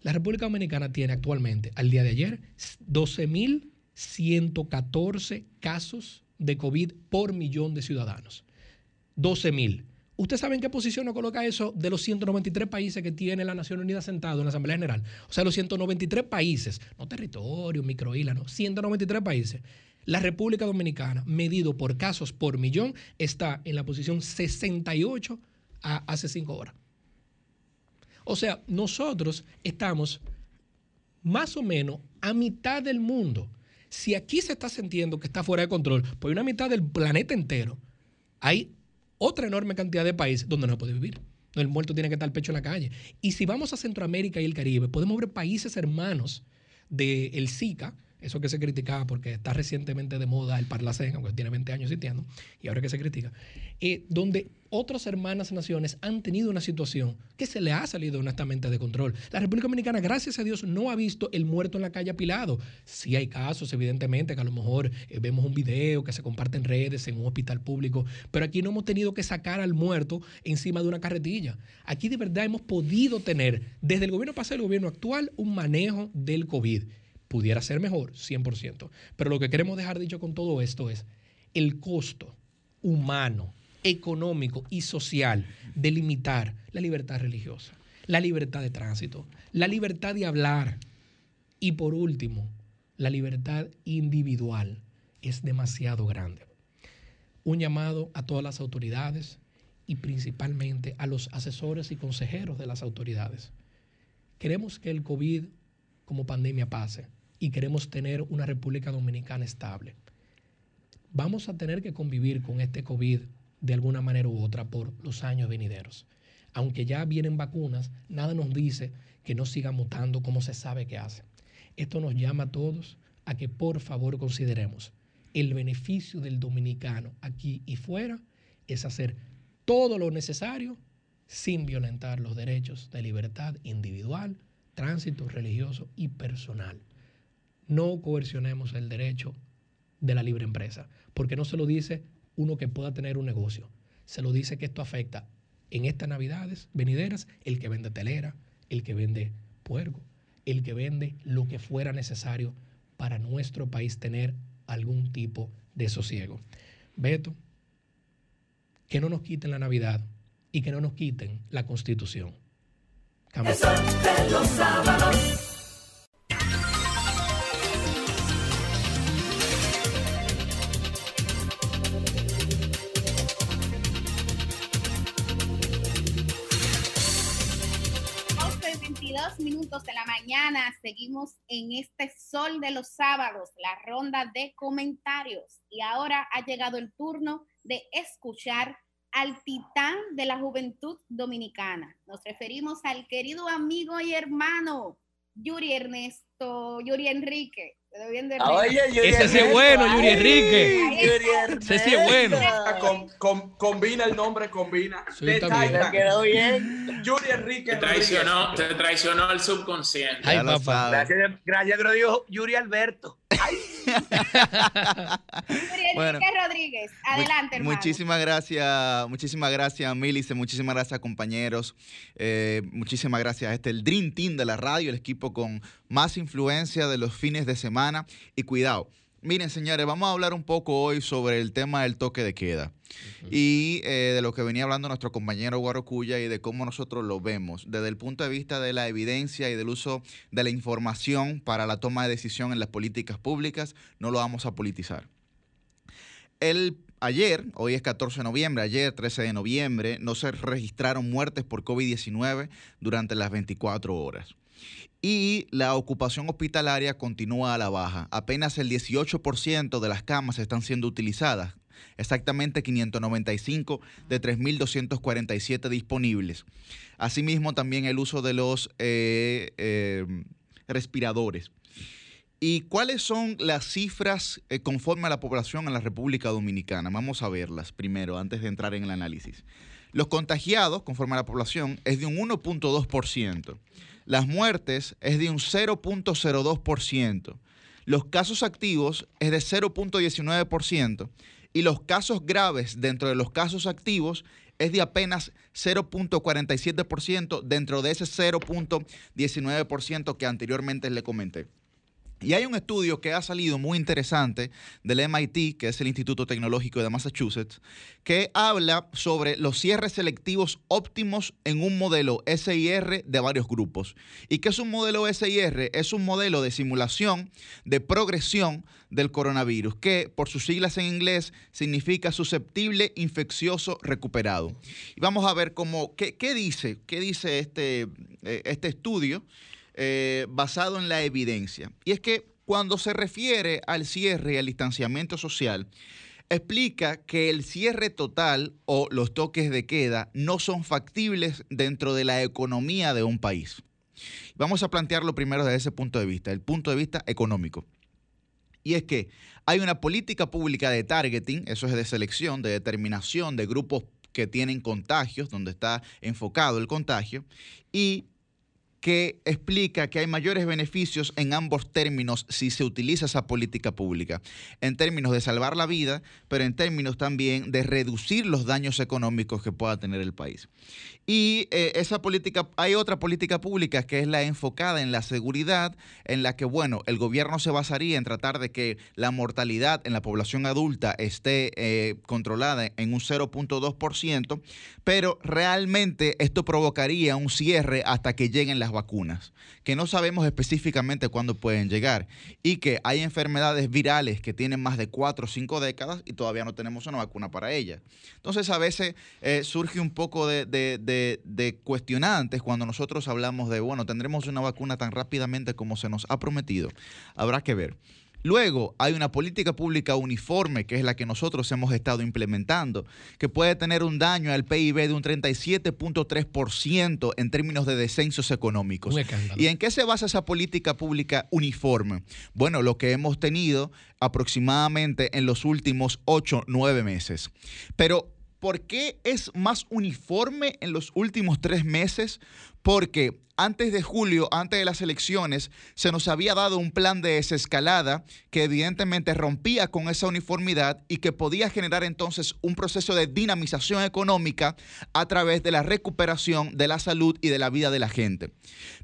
La República Dominicana tiene actualmente, al día de ayer, 12.114 casos de COVID por millón de ciudadanos. 12.000. ¿Usted sabe en qué posición nos coloca eso de los 193 países que tiene la Nación Unida sentado en la Asamblea General? O sea, los 193 países, no territorio, microisla, no, 193 países. La República Dominicana, medido por casos por millón, está en la posición 68 a hace cinco horas. O sea, nosotros estamos más o menos a mitad del mundo. Si aquí se está sintiendo que está fuera de control, pues una mitad del planeta entero, hay otra enorme cantidad de países donde no puede vivir. El muerto tiene que estar el pecho en la calle. Y si vamos a Centroamérica y el Caribe, podemos ver países hermanos del Zika, eso que se criticaba porque está recientemente de moda el Parlacén, aunque tiene 20 años existiendo, y ahora que se critica, eh, donde otras hermanas naciones han tenido una situación que se le ha salido honestamente de control. La República Dominicana, gracias a Dios, no ha visto el muerto en la calle apilado. Sí hay casos, evidentemente, que a lo mejor eh, vemos un video que se comparte en redes, en un hospital público, pero aquí no hemos tenido que sacar al muerto encima de una carretilla. Aquí de verdad hemos podido tener, desde el gobierno pasado y el gobierno actual, un manejo del COVID. Pudiera ser mejor, 100%. Pero lo que queremos dejar dicho con todo esto es el costo humano, económico y social de limitar la libertad religiosa, la libertad de tránsito, la libertad de hablar y por último, la libertad individual es demasiado grande. Un llamado a todas las autoridades y principalmente a los asesores y consejeros de las autoridades. Queremos que el COVID como pandemia pase y queremos tener una República Dominicana estable. Vamos a tener que convivir con este COVID de alguna manera u otra por los años venideros. Aunque ya vienen vacunas, nada nos dice que no siga mutando como se sabe que hace. Esto nos llama a todos a que por favor consideremos el beneficio del dominicano aquí y fuera es hacer todo lo necesario sin violentar los derechos de libertad individual, tránsito religioso y personal. No coercionemos el derecho de la libre empresa, porque no se lo dice uno que pueda tener un negocio. Se lo dice que esto afecta en estas navidades venideras el que vende telera, el que vende puerco, el que vende lo que fuera necesario para nuestro país tener algún tipo de sosiego. Beto, que no nos quiten la Navidad y que no nos quiten la Constitución. sábados. Seguimos en este sol de los sábados, la ronda de comentarios. Y ahora ha llegado el turno de escuchar al titán de la juventud dominicana. Nos referimos al querido amigo y hermano Yuri Ernesto, Yuri Enrique. Ah, oye, Yuri Ese sí es bueno, Yuri Enrique. Ese sí es bueno. combina el nombre, combina. Te quedó bien. Yuri Enrique. Te traicionó, te traicionó el subconsciente. Ay, papá. Gracias, gracias, Yuri Alberto. Bueno, Rodríguez, adelante, hermano. Muchísimas gracias, muchísimas gracias, Milice, muchísimas gracias, compañeros. Eh, muchísimas gracias a este, el Dream Team de la radio, el equipo con más influencia de los fines de semana. Y cuidado. Miren, señores, vamos a hablar un poco hoy sobre el tema del toque de queda y eh, de lo que venía hablando nuestro compañero Guarocuya y de cómo nosotros lo vemos desde el punto de vista de la evidencia y del uso de la información para la toma de decisión en las políticas públicas. No lo vamos a politizar. El ayer, hoy es 14 de noviembre, ayer 13 de noviembre, no se registraron muertes por COVID-19 durante las 24 horas. Y la ocupación hospitalaria continúa a la baja. Apenas el 18% de las camas están siendo utilizadas, exactamente 595 de 3.247 disponibles. Asimismo, también el uso de los eh, eh, respiradores. ¿Y cuáles son las cifras eh, conforme a la población en la República Dominicana? Vamos a verlas primero, antes de entrar en el análisis. Los contagiados, conforme a la población, es de un 1.2%. Las muertes es de un 0.02%. Los casos activos es de 0.19%. Y los casos graves dentro de los casos activos es de apenas 0.47% dentro de ese 0.19% que anteriormente le comenté. Y hay un estudio que ha salido muy interesante del MIT, que es el Instituto Tecnológico de Massachusetts, que habla sobre los cierres selectivos óptimos en un modelo SIR de varios grupos. ¿Y qué es un modelo SIR? Es un modelo de simulación de progresión del coronavirus, que por sus siglas en inglés significa susceptible, infeccioso, recuperado. Y vamos a ver cómo, qué, dice, qué dice este, eh, este estudio eh, basado en la evidencia. Y es que cuando se refiere al cierre y al distanciamiento social, explica que el cierre total o los toques de queda no son factibles dentro de la economía de un país. Vamos a plantearlo primero desde ese punto de vista, el punto de vista económico. Y es que hay una política pública de targeting, eso es de selección, de determinación de grupos que tienen contagios, donde está enfocado el contagio, y que explica que hay mayores beneficios en ambos términos si se utiliza esa política pública, en términos de salvar la vida, pero en términos también de reducir los daños económicos que pueda tener el país. Y eh, esa política, hay otra política pública que es la enfocada en la seguridad, en la que, bueno, el gobierno se basaría en tratar de que la mortalidad en la población adulta esté eh, controlada en un 0.2%, pero realmente esto provocaría un cierre hasta que lleguen las vacunas, que no sabemos específicamente cuándo pueden llegar y que hay enfermedades virales que tienen más de cuatro o cinco décadas y todavía no tenemos una vacuna para ellas. Entonces a veces eh, surge un poco de cuestionantes cuando nosotros hablamos de, bueno, tendremos una vacuna tan rápidamente como se nos ha prometido. Habrá que ver. Luego hay una política pública uniforme, que es la que nosotros hemos estado implementando, que puede tener un daño al PIB de un 37.3% en términos de descensos económicos. ¿Y en qué se basa esa política pública uniforme? Bueno, lo que hemos tenido aproximadamente en los últimos 8, 9 meses. Pero ¿por qué es más uniforme en los últimos tres meses? Porque antes de julio, antes de las elecciones, se nos había dado un plan de desescalada que evidentemente rompía con esa uniformidad y que podía generar entonces un proceso de dinamización económica a través de la recuperación de la salud y de la vida de la gente.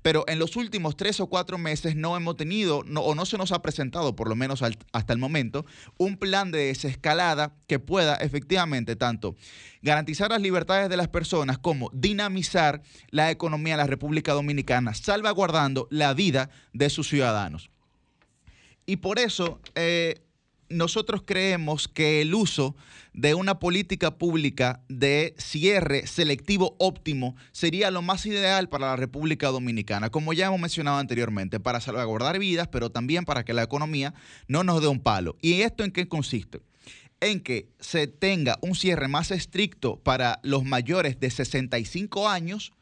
Pero en los últimos tres o cuatro meses no hemos tenido, o no se nos ha presentado, por lo menos hasta el momento, un plan de desescalada que pueda efectivamente tanto garantizar las libertades de las personas como dinamizar la economía de la República Dominicana, salvaguardando la vida de sus ciudadanos. Y por eso eh, nosotros creemos que el uso de una política pública de cierre selectivo óptimo sería lo más ideal para la República Dominicana, como ya hemos mencionado anteriormente, para salvaguardar vidas, pero también para que la economía no nos dé un palo. ¿Y esto en qué consiste? en que se tenga un cierre más estricto para los mayores de 65 años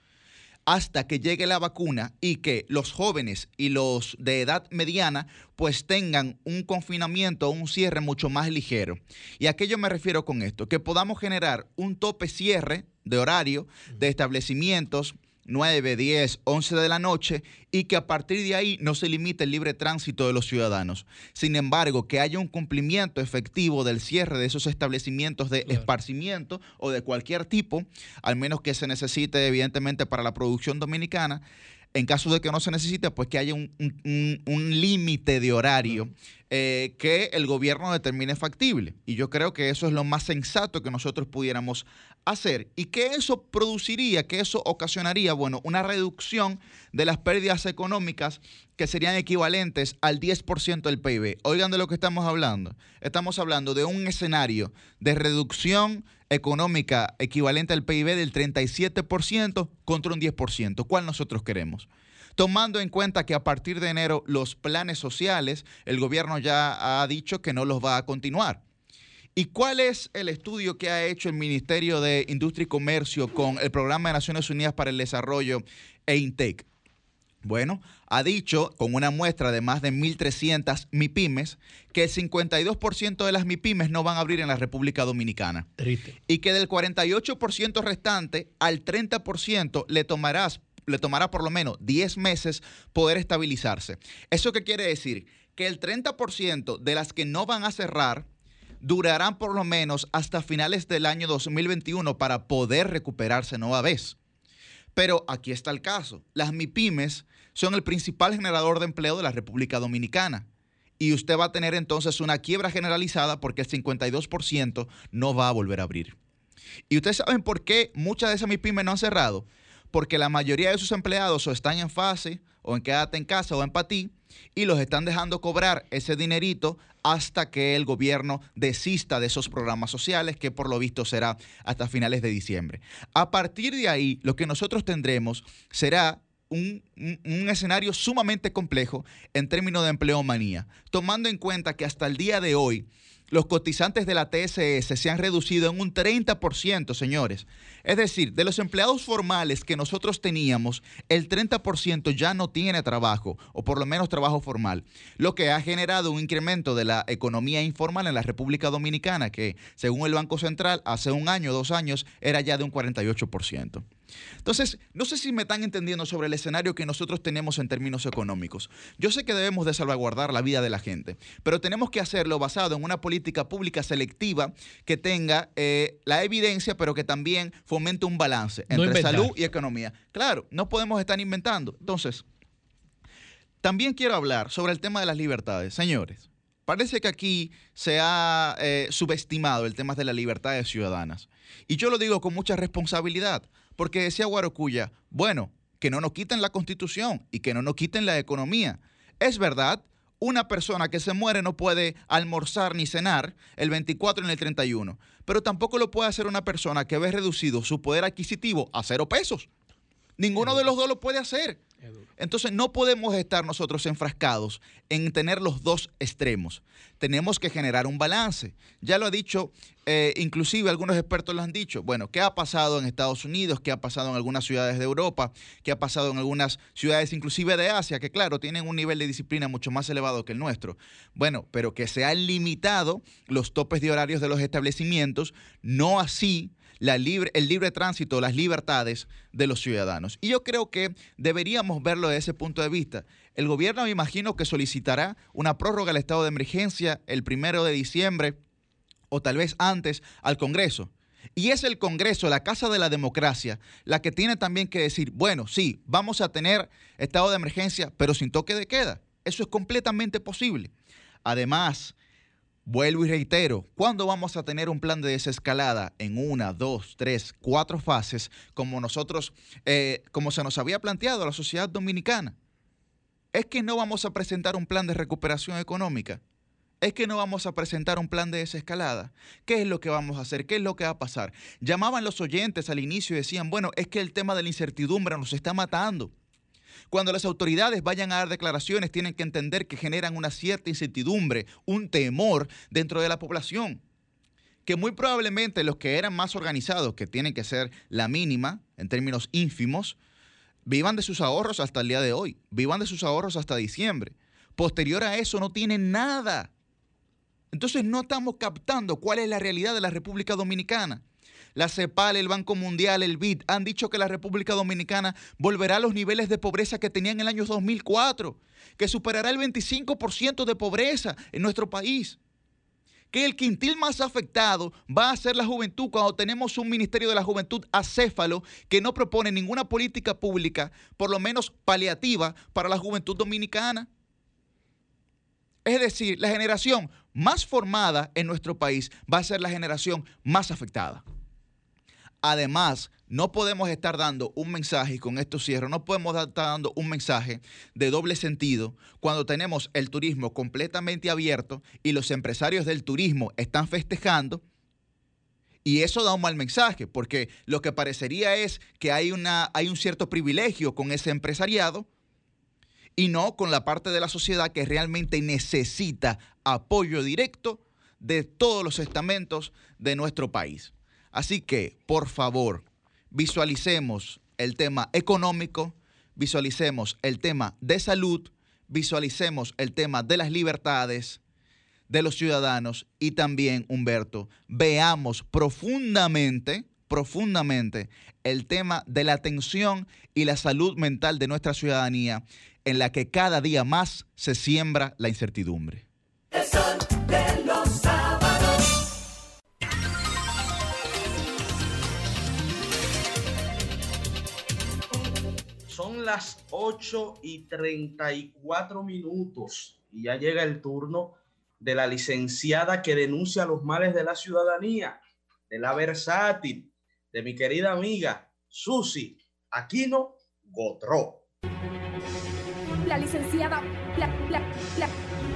hasta que llegue la vacuna y que los jóvenes y los de edad mediana pues tengan un confinamiento o un cierre mucho más ligero. ¿Y a qué yo me refiero con esto? Que podamos generar un tope cierre de horario de establecimientos 9, 10, 11 de la noche y que a partir de ahí no se limite el libre tránsito de los ciudadanos. Sin embargo, que haya un cumplimiento efectivo del cierre de esos establecimientos de esparcimiento o de cualquier tipo, al menos que se necesite evidentemente para la producción dominicana. En caso de que no se necesite, pues que haya un, límite de horario eh, que el gobierno determine factible. Y yo creo que eso es lo más sensato que nosotros pudiéramos hacer. ¿Y qué eso produciría? ¿Qué eso ocasionaría? Bueno, una reducción de las pérdidas económicas que serían equivalentes al 10% del PIB. Oigan de lo que estamos hablando. Estamos hablando de un escenario de reducción económica equivalente al PIB del 37% contra un 10%. ¿Cuál nosotros queremos? tomando en cuenta que a partir de enero los planes sociales, el gobierno ya ha dicho que no los va a continuar. ¿Y cuál es el estudio que ha hecho el Ministerio de Industria y Comercio con el Programa de Naciones Unidas para el Desarrollo e INTEC? Bueno, ha dicho con una muestra de más de 1.300 MIPIMES que el 52% de las MIPIMES no van a abrir en la República Dominicana. Triste. Y que del 48% restante al 30% le tomarás le tomará por lo menos 10 meses poder estabilizarse. ¿Eso qué quiere decir? Que el 30% de las que no van a cerrar durarán por lo menos hasta finales del año 2021 para poder recuperarse nueva vez. Pero aquí está el caso. Las MIPIMES son el principal generador de empleo de la República Dominicana. Y usted va a tener entonces una quiebra generalizada porque el 52% no va a volver a abrir. ¿Y ustedes saben por qué muchas de esas MIPIMES no han cerrado? Porque la mayoría de sus empleados o están en fase, o en quédate en casa, o en patí, y los están dejando cobrar ese dinerito hasta que el gobierno desista de esos programas sociales, que por lo visto será hasta finales de diciembre. A partir de ahí, lo que nosotros tendremos será un, escenario sumamente complejo en términos de empleomanía, tomando en cuenta que hasta el día de hoy los cotizantes de la TSS se han reducido en un 30%, señores. Es decir, de los empleados formales que nosotros teníamos, el 30% ya no tiene trabajo, o por lo menos trabajo formal, lo que ha generado un incremento de la economía informal en la República Dominicana, que según el Banco Central, hace un año, dos años, era ya de un 48%. Entonces, no sé si me están entendiendo sobre el escenario que nosotros tenemos en términos económicos. Yo sé que debemos de salvaguardar la vida de la gente, pero tenemos que hacerlo basado en una política pública selectiva que tenga eh, la evidencia, pero que también fomente un balance entre salud y economía. Claro, no podemos estar inventando. Entonces, también quiero hablar sobre el tema de las libertades. Señores, parece que aquí se ha eh, subestimado el tema de las libertades ciudadanas. Y yo lo digo con mucha responsabilidad. Porque decía Guarocuya, bueno, que no nos quiten la constitución y que no nos quiten la economía. Es verdad, una persona que se muere no puede almorzar ni cenar el 24 ni el 31, pero tampoco lo puede hacer una persona que ve reducido su poder adquisitivo a cero pesos. Ninguno de los dos lo puede hacer. Entonces no podemos estar nosotros enfrascados en tener los dos extremos. Tenemos que generar un balance. Ya lo ha dicho, eh, inclusive algunos expertos lo han dicho. Bueno, ¿qué ha pasado en Estados Unidos? ¿Qué ha pasado en algunas ciudades de Europa? ¿Qué ha pasado en algunas ciudades inclusive de Asia? Que claro, tienen un nivel de disciplina mucho más elevado que el nuestro. Bueno, pero que se han limitado los topes de horarios de los establecimientos, no así libre, el libre tránsito, las libertades de los ciudadanos. Y yo creo que deberíamos verlo desde ese punto de vista. El gobierno me imagino que solicitará una prórroga al estado de emergencia el primero de diciembre o tal vez antes al Congreso. Y es el Congreso, la Casa de la Democracia, la que tiene también que decir, bueno, sí, vamos a tener estado de emergencia, pero sin toque de queda. Eso es completamente posible. Además, Vuelvo y reitero, ¿cuándo vamos a tener un plan de desescalada en una, dos, tres, cuatro fases como nosotros, eh, como se nos había planteado a la sociedad dominicana? Es que no vamos a presentar un plan de recuperación económica. Es que no vamos a presentar un plan de desescalada. ¿Qué es lo que vamos a hacer? ¿Qué es lo que va a pasar? Llamaban los oyentes al inicio y decían, bueno, es que el tema de la incertidumbre nos está matando. Cuando las autoridades vayan a dar declaraciones, tienen que entender que generan una cierta incertidumbre, un temor dentro de la población. Que muy probablemente los que eran más organizados, que tienen que ser la mínima en términos ínfimos, vivan de sus ahorros hasta el día de hoy, vivan de sus ahorros hasta diciembre. Posterior a eso no tienen nada. Entonces no estamos captando cuál es la realidad de la República Dominicana. La CEPAL, el Banco Mundial, el BID han dicho que la República Dominicana volverá a los niveles de pobreza que tenía en el año 2004, que superará el 25% de pobreza en nuestro país que el quintil más afectado va a ser la juventud cuando tenemos un Ministerio de la Juventud acéfalo que no propone ninguna política pública, por lo menos paliativa, para la juventud dominicana. Es decir, la generación más formada en nuestro país va a ser la generación más afectada. Además, no podemos estar dando un mensaje, y con esto cierro, no podemos estar dando un mensaje de doble sentido cuando tenemos el turismo completamente abierto y los empresarios del turismo están festejando. Y eso da un mal mensaje, porque lo que parecería es que hay, una, hay un cierto privilegio con ese empresariado, y no con la parte de la sociedad que realmente necesita apoyo directo de todos los estamentos de nuestro país. Así que, por favor, visualicemos el tema económico, visualicemos el tema de salud, visualicemos el tema de las libertades de los ciudadanos y también, Humberto, veamos profundamente, profundamente el tema de la atención y la salud mental de nuestra ciudadanía en la que cada día más se siembra la incertidumbre. Las 8 y 34 minutos y ya llega el turno de la licenciada que denuncia los males de la ciudadanía, de la versátil, de mi querida amiga Susi Aquino Gotró. La licenciada, la, la, la,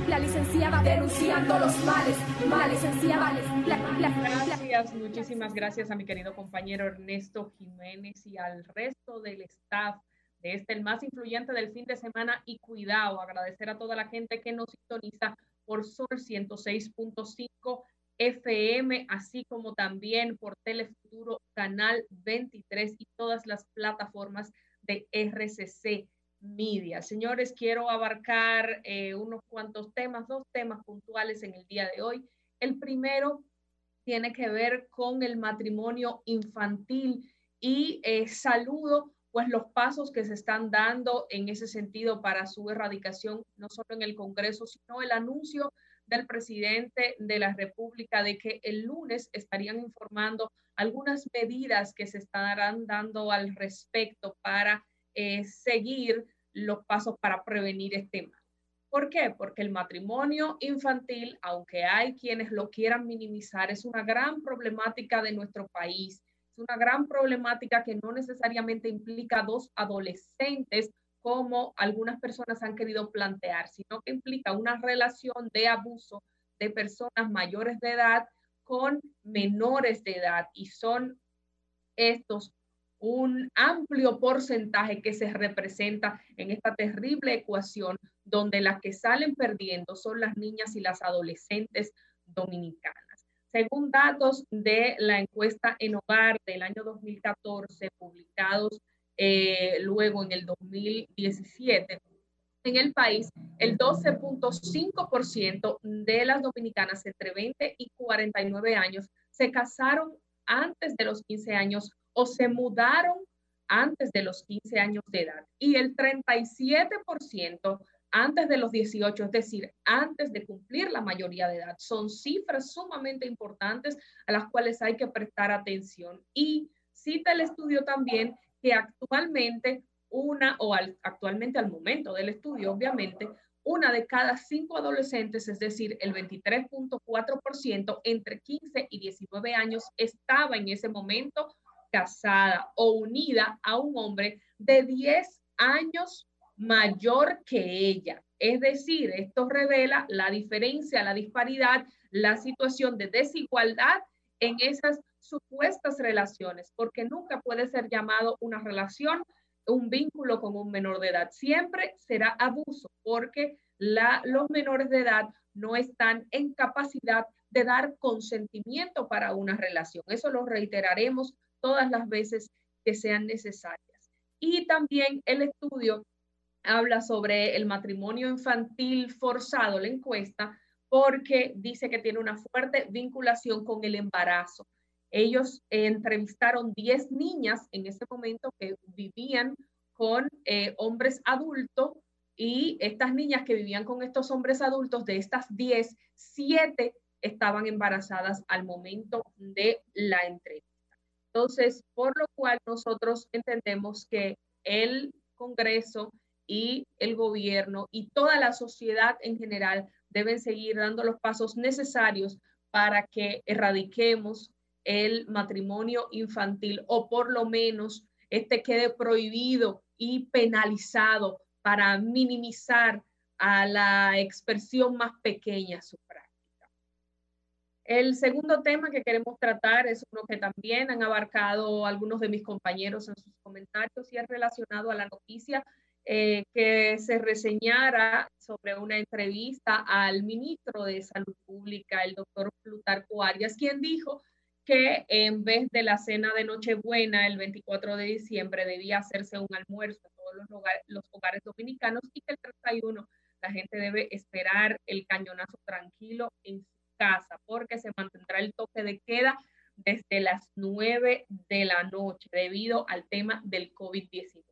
la licenciada denunciando los males, males, licenciada. Gracias, muchísimas gracias a mi querido compañero Ernesto Jiménez y al resto del staff este, el más influyente del fin de semana. Y cuidado, agradecer a toda la gente que nos sintoniza por Sol 106.5 FM, así como también por Telefuturo Canal 23 y todas las plataformas de RCC Media. Señores, quiero abarcar eh, unos cuantos temas, dos temas puntuales en el día de hoy. El primero tiene que ver con el matrimonio infantil y eh, saludo pues los pasos que se están dando en ese sentido para su erradicación, no solo en el Congreso, sino el anuncio del presidente de la República de que el lunes estarían informando algunas medidas que se estarán dando al respecto para eh, seguir los pasos para prevenir este mal. ¿Por qué? Porque el matrimonio infantil, aunque hay quienes lo quieran minimizar, es una gran problemática de nuestro país es una gran problemática que no necesariamente implica dos adolescentes como algunas personas han querido plantear, sino que implica una relación de abuso de personas mayores de edad con menores de edad y son estos un amplio porcentaje que se representa en esta terrible ecuación donde las que salen perdiendo son las niñas y las adolescentes dominicanas. Según datos de la encuesta en hogar del año 2014, publicados eh, luego en el 2017, en el país, el 12.5% de las dominicanas entre 20 y 49 años se casaron antes de los 15 años o se mudaron antes de los 15 años de edad. Y el 37% antes de los 18, es decir, antes de cumplir la mayoría de edad. Son cifras sumamente importantes a las cuales hay que prestar atención. Y cita el estudio también que actualmente una, o actualmente al momento del estudio, obviamente, una de cada cinco adolescentes, es decir, el 23.4% entre 15 y 19 años, estaba en ese momento casada o unida a un hombre de 10 años mayor que ella. Es decir, esto revela la diferencia, la disparidad, la situación de desigualdad en esas supuestas relaciones, porque nunca puede ser llamado una relación, un vínculo con un menor de edad. Siempre será abuso, porque los menores de edad no están en capacidad de dar consentimiento para una relación. Eso lo reiteraremos todas las veces que sean necesarias. Y también el estudio habla sobre el matrimonio infantil forzado, la encuesta, porque dice que tiene una fuerte vinculación con el embarazo. Ellos entrevistaron 10 niñas en ese momento que vivían con eh, hombres adultos y estas niñas que vivían con estos hombres adultos, de estas 10, 7 estaban embarazadas al momento de la entrevista. Entonces, por lo cual nosotros entendemos que el Congreso y el gobierno y toda la sociedad en general deben seguir dando los pasos necesarios para que erradiquemos el matrimonio infantil o por lo menos este quede prohibido y penalizado para minimizar a la expresión más pequeña su práctica. El segundo tema que queremos tratar es uno que también han abarcado algunos de mis compañeros en sus comentarios y es relacionado a la noticia eh, que se reseñara sobre una entrevista al ministro de Salud Pública, el doctor Plutarco Arias, quien dijo que en vez de la cena de Nochebuena el 24 de diciembre debía hacerse un almuerzo en todos los, hogares dominicanos y que el 31 la gente debe esperar el cañonazo tranquilo en su casa porque se mantendrá el toque de queda desde las 9 de la noche debido al tema del COVID-19.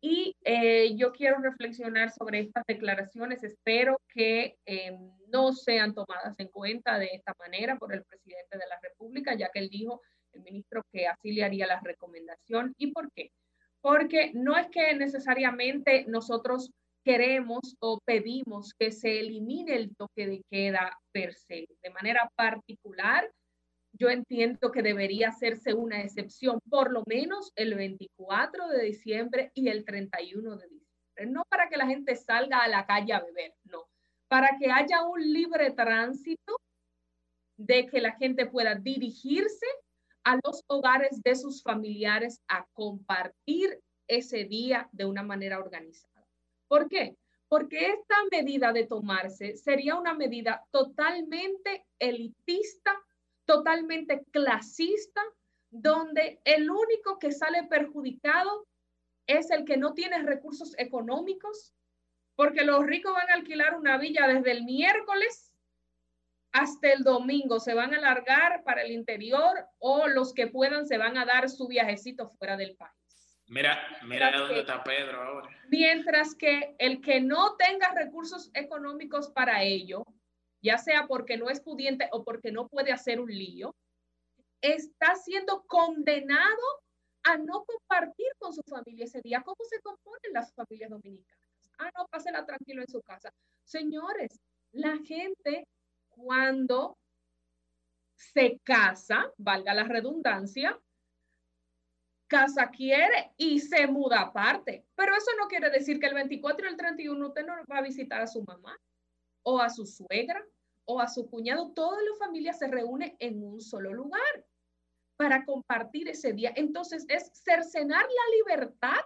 Y eh, yo quiero reflexionar sobre estas declaraciones. Espero que eh, no sean tomadas en cuenta de esta manera por el presidente de la República, ya que él dijo, el ministro, que así le haría la recomendación. ¿Y por qué? Porque no es que necesariamente nosotros queremos o pedimos que se elimine el toque de queda per se. De manera particular, yo entiendo que debería hacerse una excepción, por lo menos el 24 de diciembre y el 31 de diciembre. No para que la gente salga a la calle a beber, no. Para que haya un libre tránsito de que la gente pueda dirigirse a los hogares de sus familiares a compartir ese día de una manera organizada. ¿Por qué? Porque esta medida de tomarse sería una medida totalmente elitista totalmente clasista, donde el único que sale perjudicado es el que no tiene recursos económicos, porque los ricos van a alquilar una villa desde el miércoles hasta el domingo, se van a alargar para el interior o los que puedan se van a dar su viajecito fuera del país. Mira, mira dónde está Pedro ahora. Mientras que el que no tenga recursos económicos para ello, ya sea porque no es pudiente o porque no puede hacer un lío, está siendo condenado a no compartir con su familia ese día. ¿Cómo se componen las familias dominicanas? Ah, no, pásela tranquilo en su casa. Señores, la gente cuando se casa, valga la redundancia, casa quiere y se muda aparte. Pero eso no quiere decir que el 24 y el 31 usted no va a visitar a su mamá o a su suegra o a su cuñado, toda la familia se reúne en un solo lugar para compartir ese día. Entonces es cercenar la libertad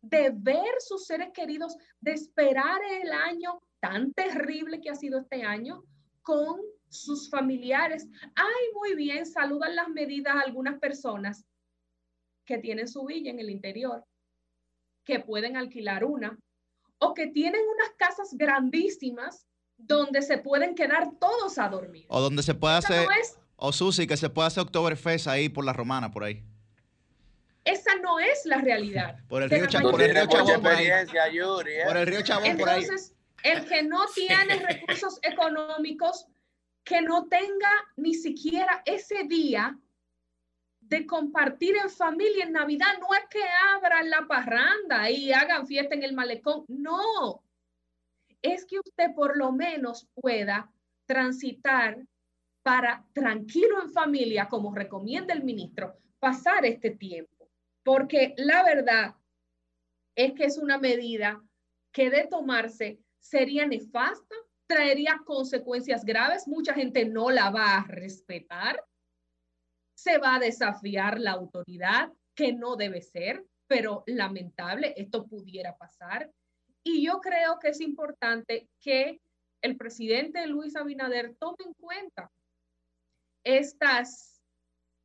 de ver sus seres queridos, de esperar el año tan terrible que ha sido este año con sus familiares. Ay, muy bien, saludan las medidas a algunas personas que tienen su villa en el interior, que pueden alquilar una, o que tienen unas casas grandísimas donde se pueden quedar todos a dormir. O donde se puede hacer, o Susi, que se puede hacer Oktoberfest ahí por la Romana, por ahí. Esa no es la realidad. por el río, Chabón, por el río Chabón, por ahí. ¿eh? Por el río Chabón, por ahí. Entonces, el que no tiene recursos económicos, que no tenga ni siquiera ese día de compartir en familia en Navidad. No es que abran la parranda y hagan fiesta en el malecón. No. Es que usted por lo menos pueda transitar para tranquilo en familia, como recomienda el ministro, pasar este tiempo. Porque la verdad es que es una medida que de tomarse sería nefasta, traería consecuencias graves, mucha gente no la va a respetar se va a desafiar la autoridad, que no debe ser, pero lamentable, esto pudiera pasar. Y yo creo que es importante que el presidente Luis Abinader tome en cuenta estas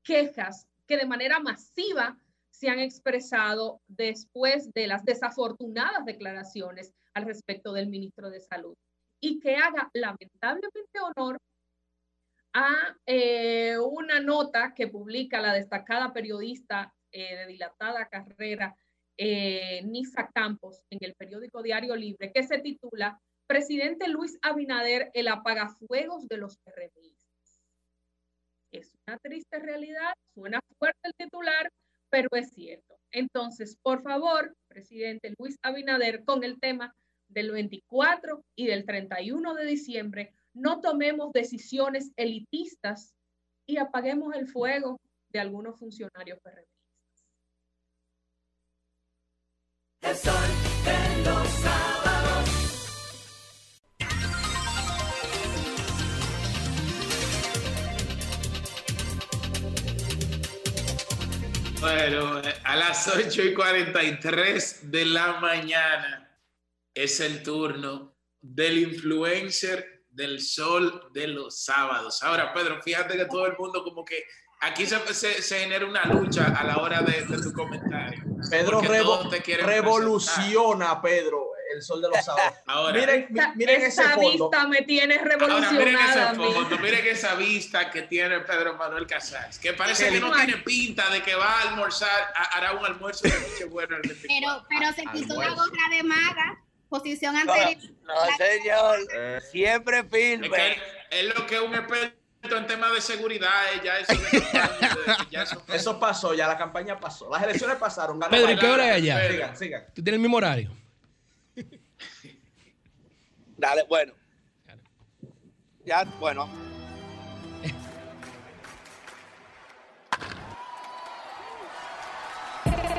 quejas que de manera masiva se han expresado después de las desafortunadas declaraciones al respecto del ministro de Salud y que haga lamentablemente honor a eh, una nota que publica la destacada periodista eh, de dilatada carrera eh, Nisa Campos en el periódico Diario Libre, que se titula Presidente Luis Abinader, el apagafuegos de los PRDistas. Es una triste realidad, suena fuerte el titular, pero es cierto. Entonces, por favor, presidente Luis Abinader, con el tema del 24 y del 31 de diciembre, no tomemos decisiones elitistas y apaguemos el fuego de algunos funcionarios PRDistas. Bueno, a las 8 y 43 de la mañana es el turno del influencer del sol de los sábados. Ahora, Pedro, fíjate que todo el mundo como que aquí se, se, genera una lucha a la hora de, tu comentario. Pedro revoluciona, Pedro, el sol de los sábados. Ahora, miren, miren ese fondo. vista me tiene revolucionada. miren ese fondo, miren esa vista que tiene Pedro Manuel Casals, que parece que no tiene pinta de que va a almorzar, hará un almuerzo de noche bueno el Pero, pero se quitó la gorra de maga, posición anterior. No, señor, eh. siempre firme. Es, lo que un experto en temas de seguridad, ya eso, eso, pasó, ya la campaña pasó. Las elecciones pasaron. Pedro, ¿y qué hora es allá? Sigan, sigan. ¿Tú tienes el mismo horario? Dale, bueno. Ya, bueno.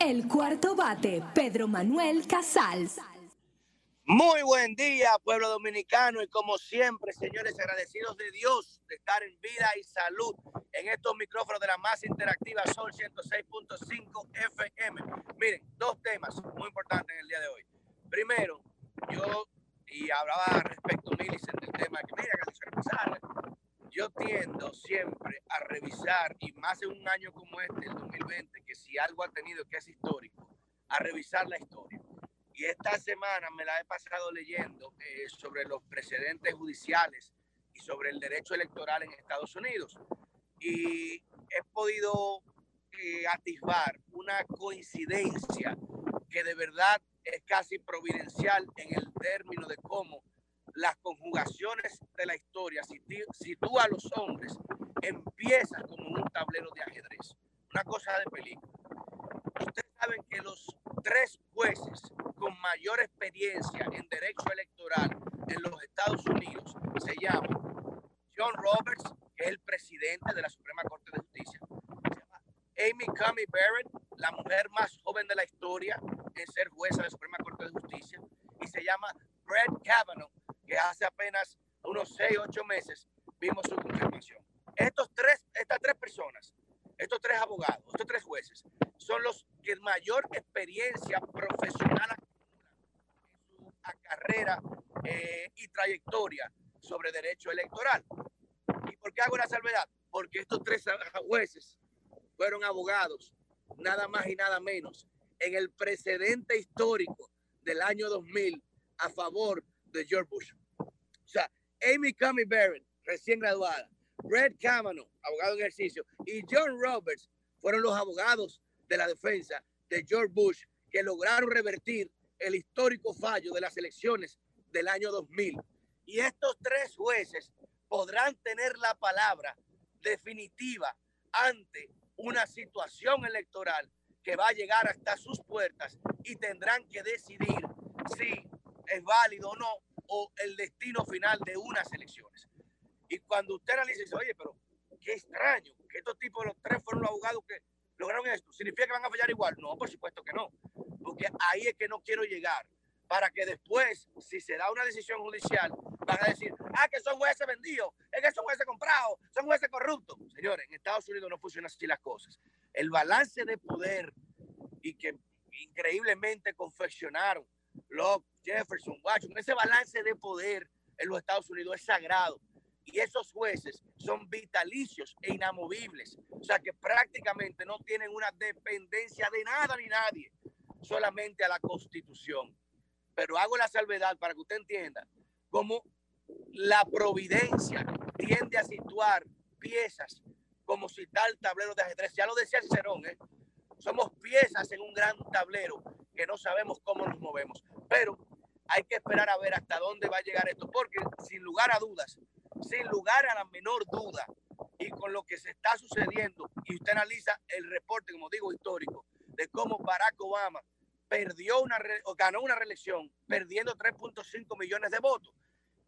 El cuarto bate, Pedro Manuel Casals. Muy buen día, pueblo dominicano, y como siempre, señores, agradecidos de Dios de estar en vida y salud en estos micrófonos de la más interactiva Sol 106.5 FM. Miren, dos temas muy importantes en el día de hoy. Primero, yo, y hablaba respecto a Millicent del tema que, mira, que yo tiendo siempre a revisar, y más en un año como este, el 2020, que si algo ha tenido que es histórico, a revisar la historia. Y esta semana me la he pasado leyendo eh, sobre los precedentes judiciales y sobre el derecho electoral en Estados Unidos. Y he podido eh, atisbar una coincidencia que de verdad es casi providencial en el término de cómo las conjugaciones de la historia sitúa a los hombres empieza como un tablero de ajedrez, una cosa de película. Ustedes saben que los tres jueces con mayor experiencia en derecho electoral en los Estados Unidos se llaman John Roberts, que es el presidente de la Suprema Corte de Justicia. Amy Coney Barrett, la mujer más joven de la historia en ser jueza de la Suprema Corte de Justicia. Y se llama Brett Kavanaugh, que hace apenas unos 6, 8 meses vimos su confirmación. Estos tres, estas tres personas, estos tres abogados, estos tres jueces, son los que mayor experiencia profesional en su carrera eh, y trayectoria sobre derecho electoral. ¿Y por qué hago una salvedad? Porque estos tres jueces fueron abogados, nada más y nada menos, en el precedente histórico del año 2000 a favor de George Bush. O sea, Amy Coney Barrett, recién graduada, Brett Kavanaugh, abogado en ejercicio, y John Roberts fueron los abogados de la defensa de George Bush que lograron revertir el histórico fallo de las elecciones del año 2000. Y estos tres jueces podrán tener la palabra definitiva ante una situación electoral que va a llegar hasta sus puertas y tendrán que decidir si es válido o no, o el destino final de unas elecciones. Y cuando usted analiza, dice, oye, pero qué extraño que estos tipos, los tres fueron los abogados que lograron esto. ¿Significa que van a fallar igual? No, por supuesto que no. Porque ahí es que no quiero llegar. Para que después, si se da una decisión judicial, van a decir, ah, que son jueces vendidos, es que son jueces comprados, son jueces corruptos. Señores, en Estados Unidos no funcionan así las cosas. El balance de poder y que increíblemente confeccionaron Locke, Jefferson, Washington, ese balance de poder en los Estados Unidos es sagrado. Y esos jueces son vitalicios e inamovibles. O sea que prácticamente no tienen una dependencia de nada ni nadie, solamente a la constitución. Pero hago la salvedad para que usted entienda cómo la providencia tiende a situar piezas como si tal tablero de ajedrez. Ya lo decía Cicerón, ¿eh? somos piezas en un gran tablero que no sabemos cómo nos movemos. Pero hay que esperar a ver hasta dónde va a llegar esto, porque sin lugar a dudas, sin lugar a la menor duda, y con lo que se está sucediendo, y usted analiza el reporte, como digo, histórico, de cómo Barack Obama perdió una, o ganó una reelección perdiendo 3.5 millones de votos.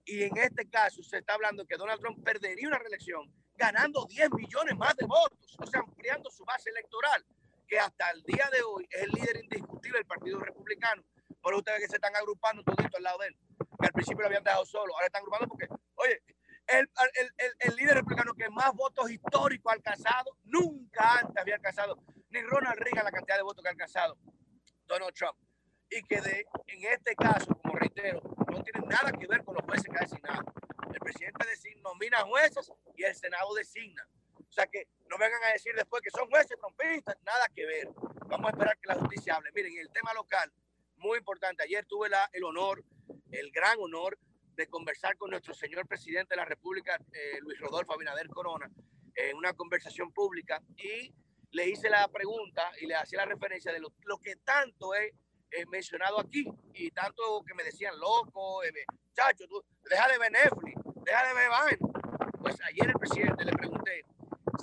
Y en este caso se está hablando que Donald Trump perdería una reelección ganando 10 millones más de votos, o sea, ampliando su base electoral, que hasta el día de hoy es el líder indiscutible del Partido Republicano. Por ustedes que se están agrupando todito al lado de él, al principio lo habían dejado solo, ahora están agrupando porque, oye, el, el, el, líder republicano que más votos históricos ha alcanzado, nunca antes había alcanzado, ni Ronald Reagan la cantidad de votos que ha alcanzado Donald Trump. Y que en este caso, como reitero, no tiene nada que ver con los jueces que ha designado. El presidente designa, nomina jueces y el Senado designa. O sea que no vengan a decir después que son jueces trompistas, nada que ver. Vamos a esperar que la justicia hable. Miren, el tema local, muy importante. Ayer tuve el honor, el gran honor de conversar con nuestro señor presidente de la República, eh, Luis Rodolfo Abinader Corona, en una conversación pública y le hice la pregunta y le hacía la referencia de lo, que tanto he, mencionado aquí y tanto que me decían loco, eh, chacho, tú deja de ver Netflix, deja de ver vaina. Pues ayer el presidente le pregunté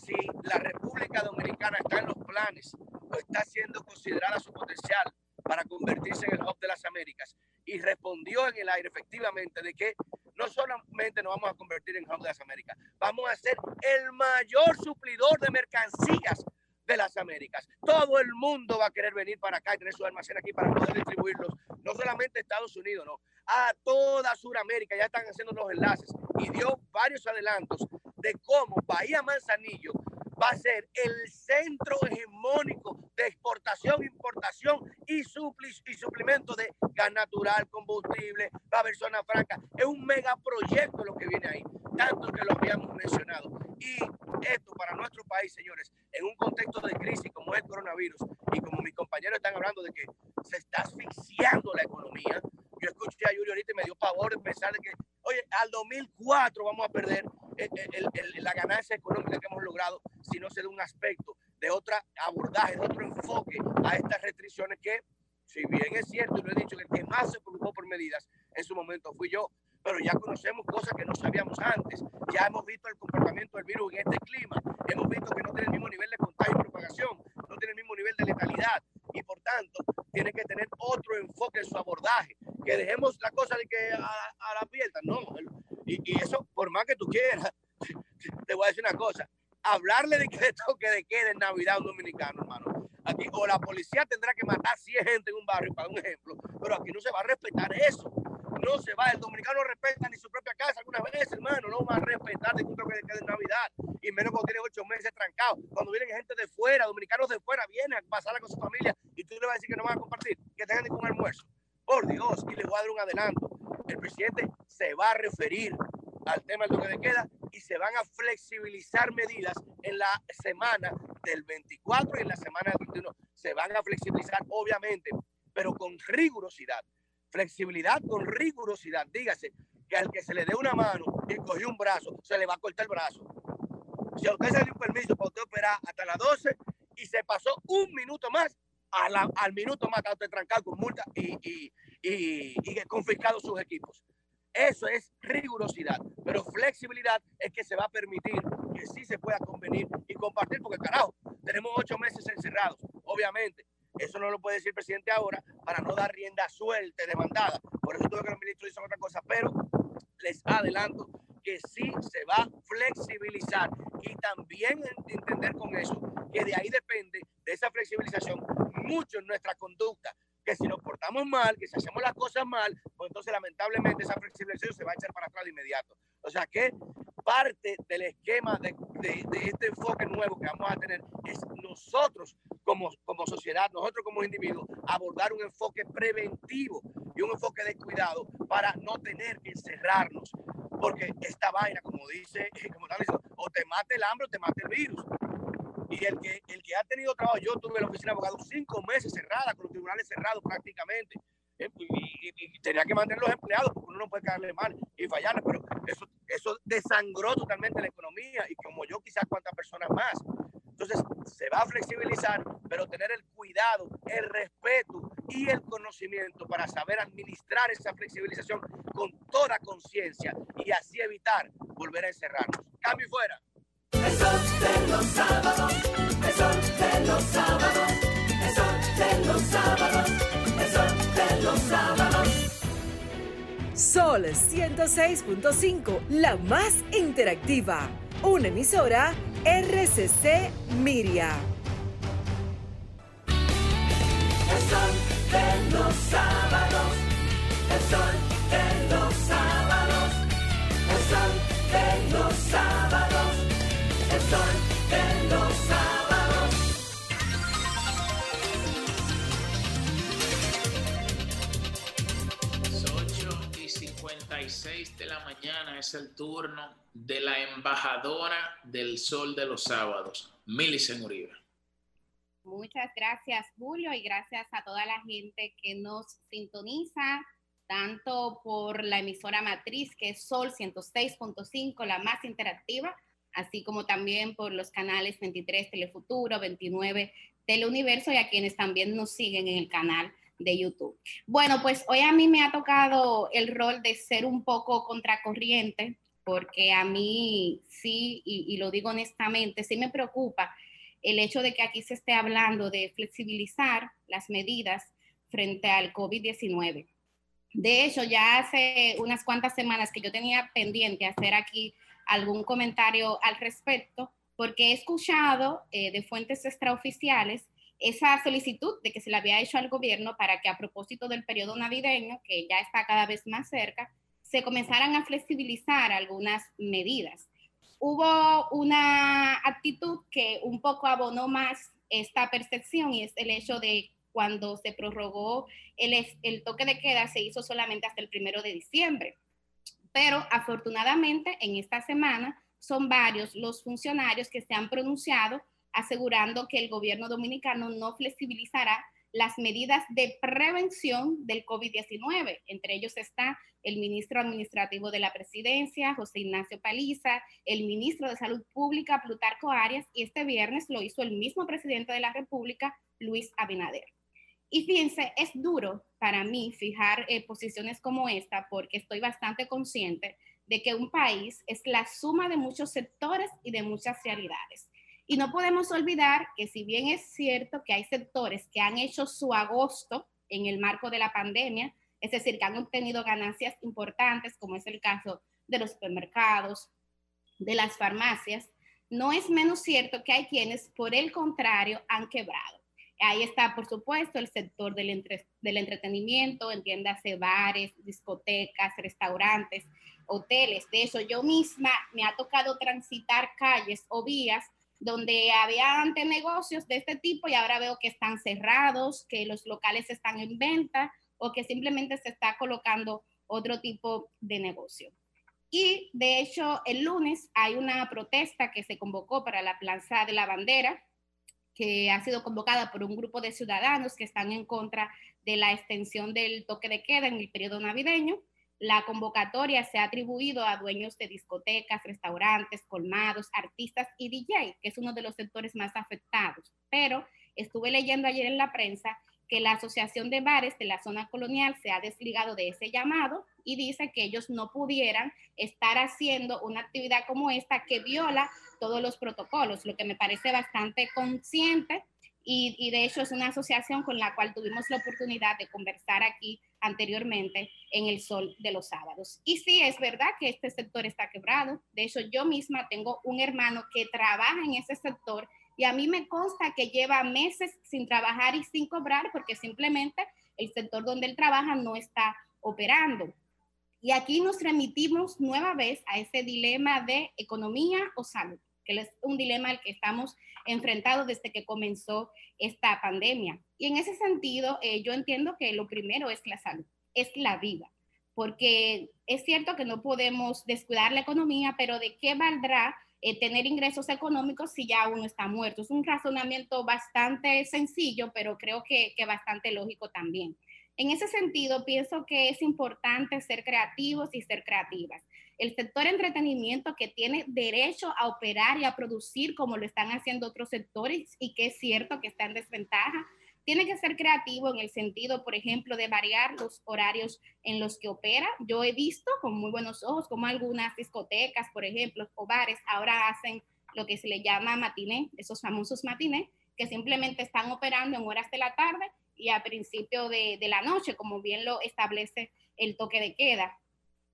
si la República Dominicana está en los planes o está siendo considerada su potencial para convertirse en el hub de las Américas. Y respondió en el aire efectivamente de que no solamente nos vamos a convertir en hub de las Américas, vamos a ser el mayor suplidor de mercancías de las Américas. Todo el mundo va a querer venir para acá y tener su almacén aquí para poder distribuirlos, no solamente Estados Unidos, no, a toda Sudamérica, ya están haciendo los enlaces y dio varios adelantos de cómo Bahía Manzanillo va a ser el centro hegemónico de exportación, importación y, supli y suplemento de gas natural, combustible, va a haber zona franca. Es un megaproyecto lo que viene ahí, tanto que lo habíamos mencionado. Y esto para nuestro país, señores, en un contexto de crisis como el coronavirus y como mis compañeros están hablando de que se está asfixiando la economía, yo escuché a Julio ahorita y me dio pavor pensar de que, oye, al 2004 vamos a perder la ganancia económica que hemos logrado si no se da un aspecto de otro abordaje, de otro enfoque a estas restricciones que, si bien es cierto, y lo he dicho, que el que más se preocupó por medidas en su momento fui yo, pero ya conocemos cosas que no sabíamos antes. Ya hemos visto el comportamiento del virus en este clima. Hemos visto que no tiene el mismo nivel de contagio y propagación, no tiene el mismo nivel de letalidad y por tanto tiene que tener otro enfoque en su abordaje. Que dejemos la cosa de que a, la pierda, no. Y, y, eso, por más que tú quieras, te voy a decir una cosa. Hablarle de que de toque de queda en Navidad a un dominicano, hermano. Aquí, o la policía tendrá que matar 100 gente en un barrio, para un ejemplo, pero aquí no se va a respetar eso no se va. El dominicano no respeta ni su propia casa alguna vez, hermano. No va a respetar de un toque de queda en Navidad. Y menos cuando tiene ocho meses trancado. Cuando vienen gente de fuera, dominicanos de fuera, vienen a pasarla con su familia y tú le vas a decir que no van a compartir, que tengan ningún almuerzo. Por Dios, y les voy a dar un adelanto. El presidente se va a referir al tema del toque de queda y se van a flexibilizar medidas en la semana del 24 y en la semana del 21. Se van a flexibilizar, obviamente, pero con rigurosidad flexibilidad con rigurosidad. Dígase que al que se le dé una mano y cogió un brazo, se le va a cortar el brazo. Si a usted se dio un permiso para usted operar hasta las 12 y se pasó un minuto más, al minuto más está usted trancado con multa y, y, y, y confiscado sus equipos. Eso es rigurosidad, pero flexibilidad es que se va a permitir que sí se pueda convenir y compartir, porque carajo, tenemos ocho meses encerrados, obviamente. Eso no lo puede decir el presidente ahora para no dar rienda suelta demandada. Por eso tuve que los ministros dicen otra cosa, pero les adelanto que sí se va a flexibilizar y también entender con eso que de ahí depende de esa flexibilización mucho en nuestra conducta que si nos portamos mal, que si hacemos las cosas mal, pues entonces lamentablemente esa flexibilización se va a echar para atrás de inmediato. O sea que parte del esquema de, este enfoque nuevo que vamos a tener es nosotros como, sociedad, nosotros como individuos, abordar un enfoque preventivo y un enfoque de cuidado para no tener que encerrarnos. Porque esta vaina, como dice, como están diciendo, o te mata el hambre o te mata el virus. Y el que, el que ha tenido trabajo, yo tuve la oficina de abogados cinco meses cerrada, con los tribunales cerrados prácticamente. Eh, y, tenía que mantener los empleados porque uno no puede caerle mal y fallarle, pero eso, eso desangró totalmente la economía y como yo quizás cuántas personas más. Entonces se va a flexibilizar, pero tener el cuidado, el respeto y el conocimiento para saber administrar esa flexibilización con toda conciencia y así evitar volver a encerrarnos. Cambio y fuera. El sol de los sábados, el sol de los sábados, el sol de los sábados, el sol de los sábados. Sol 106.5, la más interactiva. Una emisora RCC Miria. El sol de los sábados, el sol de los sábados, el sol de los sábados, el sol de los sábados. 56 de la mañana es el turno de la embajadora del sol de los sábados, Milicen Uribe. Muchas gracias, Julio, y gracias a toda la gente que nos sintoniza, tanto por la emisora matriz, que es Sol 106.5, la más interactiva, así como también por los canales 23 Telefuturo, 29 Teleuniverso y a quienes también nos siguen en el canal de YouTube. Bueno, pues hoy a mí me ha tocado el rol de ser un poco contracorriente, porque a mí sí, y, lo digo honestamente, sí me preocupa el hecho de que aquí se esté hablando de flexibilizar las medidas frente al COVID-19. De hecho, ya hace unas cuantas semanas que yo tenía pendiente hacer aquí algún comentario al respecto, porque he escuchado eh, de fuentes extraoficiales esa solicitud de que se le había hecho al gobierno para que a propósito del periodo navideño, que ya está cada vez más cerca, se comenzaran a flexibilizar algunas medidas hubo una actitud que un poco abonó más esta percepción y es el hecho de cuando se prorrogó el, el toque de queda se hizo solamente hasta el primero de diciembre. Pero afortunadamente en esta semana son varios los funcionarios que se han pronunciado asegurando que el gobierno dominicano no flexibilizará las medidas de prevención del COVID-19. Entre ellos está el ministro administrativo de la presidencia, José Ignacio Paliza, el ministro de Salud Pública, Plutarco Arias, y este viernes lo hizo el mismo presidente de la República, Luis Abinader. Y fíjense, es duro para mí fijar eh, posiciones como esta porque estoy bastante consciente de que un país es la suma de muchos sectores y de muchas realidades. Y no podemos olvidar que si bien es cierto que hay sectores que han hecho su agosto en el marco de la pandemia, es decir, que han obtenido ganancias importantes, como es el caso de los supermercados, de las farmacias, no es menos cierto que hay quienes, por el contrario, han quebrado. Ahí está, por supuesto, el sector del, entre, del entretenimiento, entiéndase bares, discotecas, restaurantes, hoteles. De eso yo misma me ha tocado transitar calles o vías donde había antes negocios de este tipo y ahora veo que están cerrados, que los locales están en venta o que simplemente se está colocando otro tipo de negocio. Y de hecho, el lunes hay una protesta que se convocó para la Plaza de la Bandera, que ha sido convocada por un grupo de ciudadanos que están en contra de la extensión del toque de queda en el periodo navideño. La convocatoria se ha atribuido a dueños de discotecas, restaurantes, colmados, artistas y DJ, que es uno de los sectores más afectados. Pero estuve leyendo ayer en la prensa que la Asociación de Bares de la Zona Colonial se ha desligado de ese llamado y dice que ellos no pudieran estar haciendo una actividad como esta que viola todos los protocolos, lo que me parece bastante consciente y, y, de hecho es una asociación con la cual tuvimos la oportunidad de conversar aquí anteriormente en el sol de los sábados. Y sí, es verdad que este sector está quebrado. De hecho, yo misma tengo un hermano que trabaja en ese sector y a mí me consta que lleva meses sin trabajar y sin cobrar porque simplemente el sector donde él trabaja no está operando. Y aquí nos remitimos nueva vez a ese dilema de economía o salud, que es un dilema al que estamos enfrentados desde que comenzó esta pandemia. Y en ese sentido, eh, yo entiendo que lo primero es la salud, es la vida, porque es cierto que no podemos descuidar la economía, pero ¿de qué valdrá eh, tener ingresos económicos si ya uno está muerto? Es un razonamiento bastante sencillo, pero creo que, que bastante lógico también. En ese sentido, pienso que es importante ser creativos y ser creativas. El sector entretenimiento que tiene derecho a operar y a producir como lo están haciendo otros sectores y que es cierto que está en desventaja, tiene que ser creativo en el sentido, por ejemplo, de variar los horarios en los que opera. Yo he visto con muy buenos ojos como algunas discotecas, por ejemplo, o bares ahora hacen lo que se le llama matiné, esos famosos matiné, que simplemente están operando en horas de la tarde y a principio de, de la noche, como bien lo establece el toque de queda.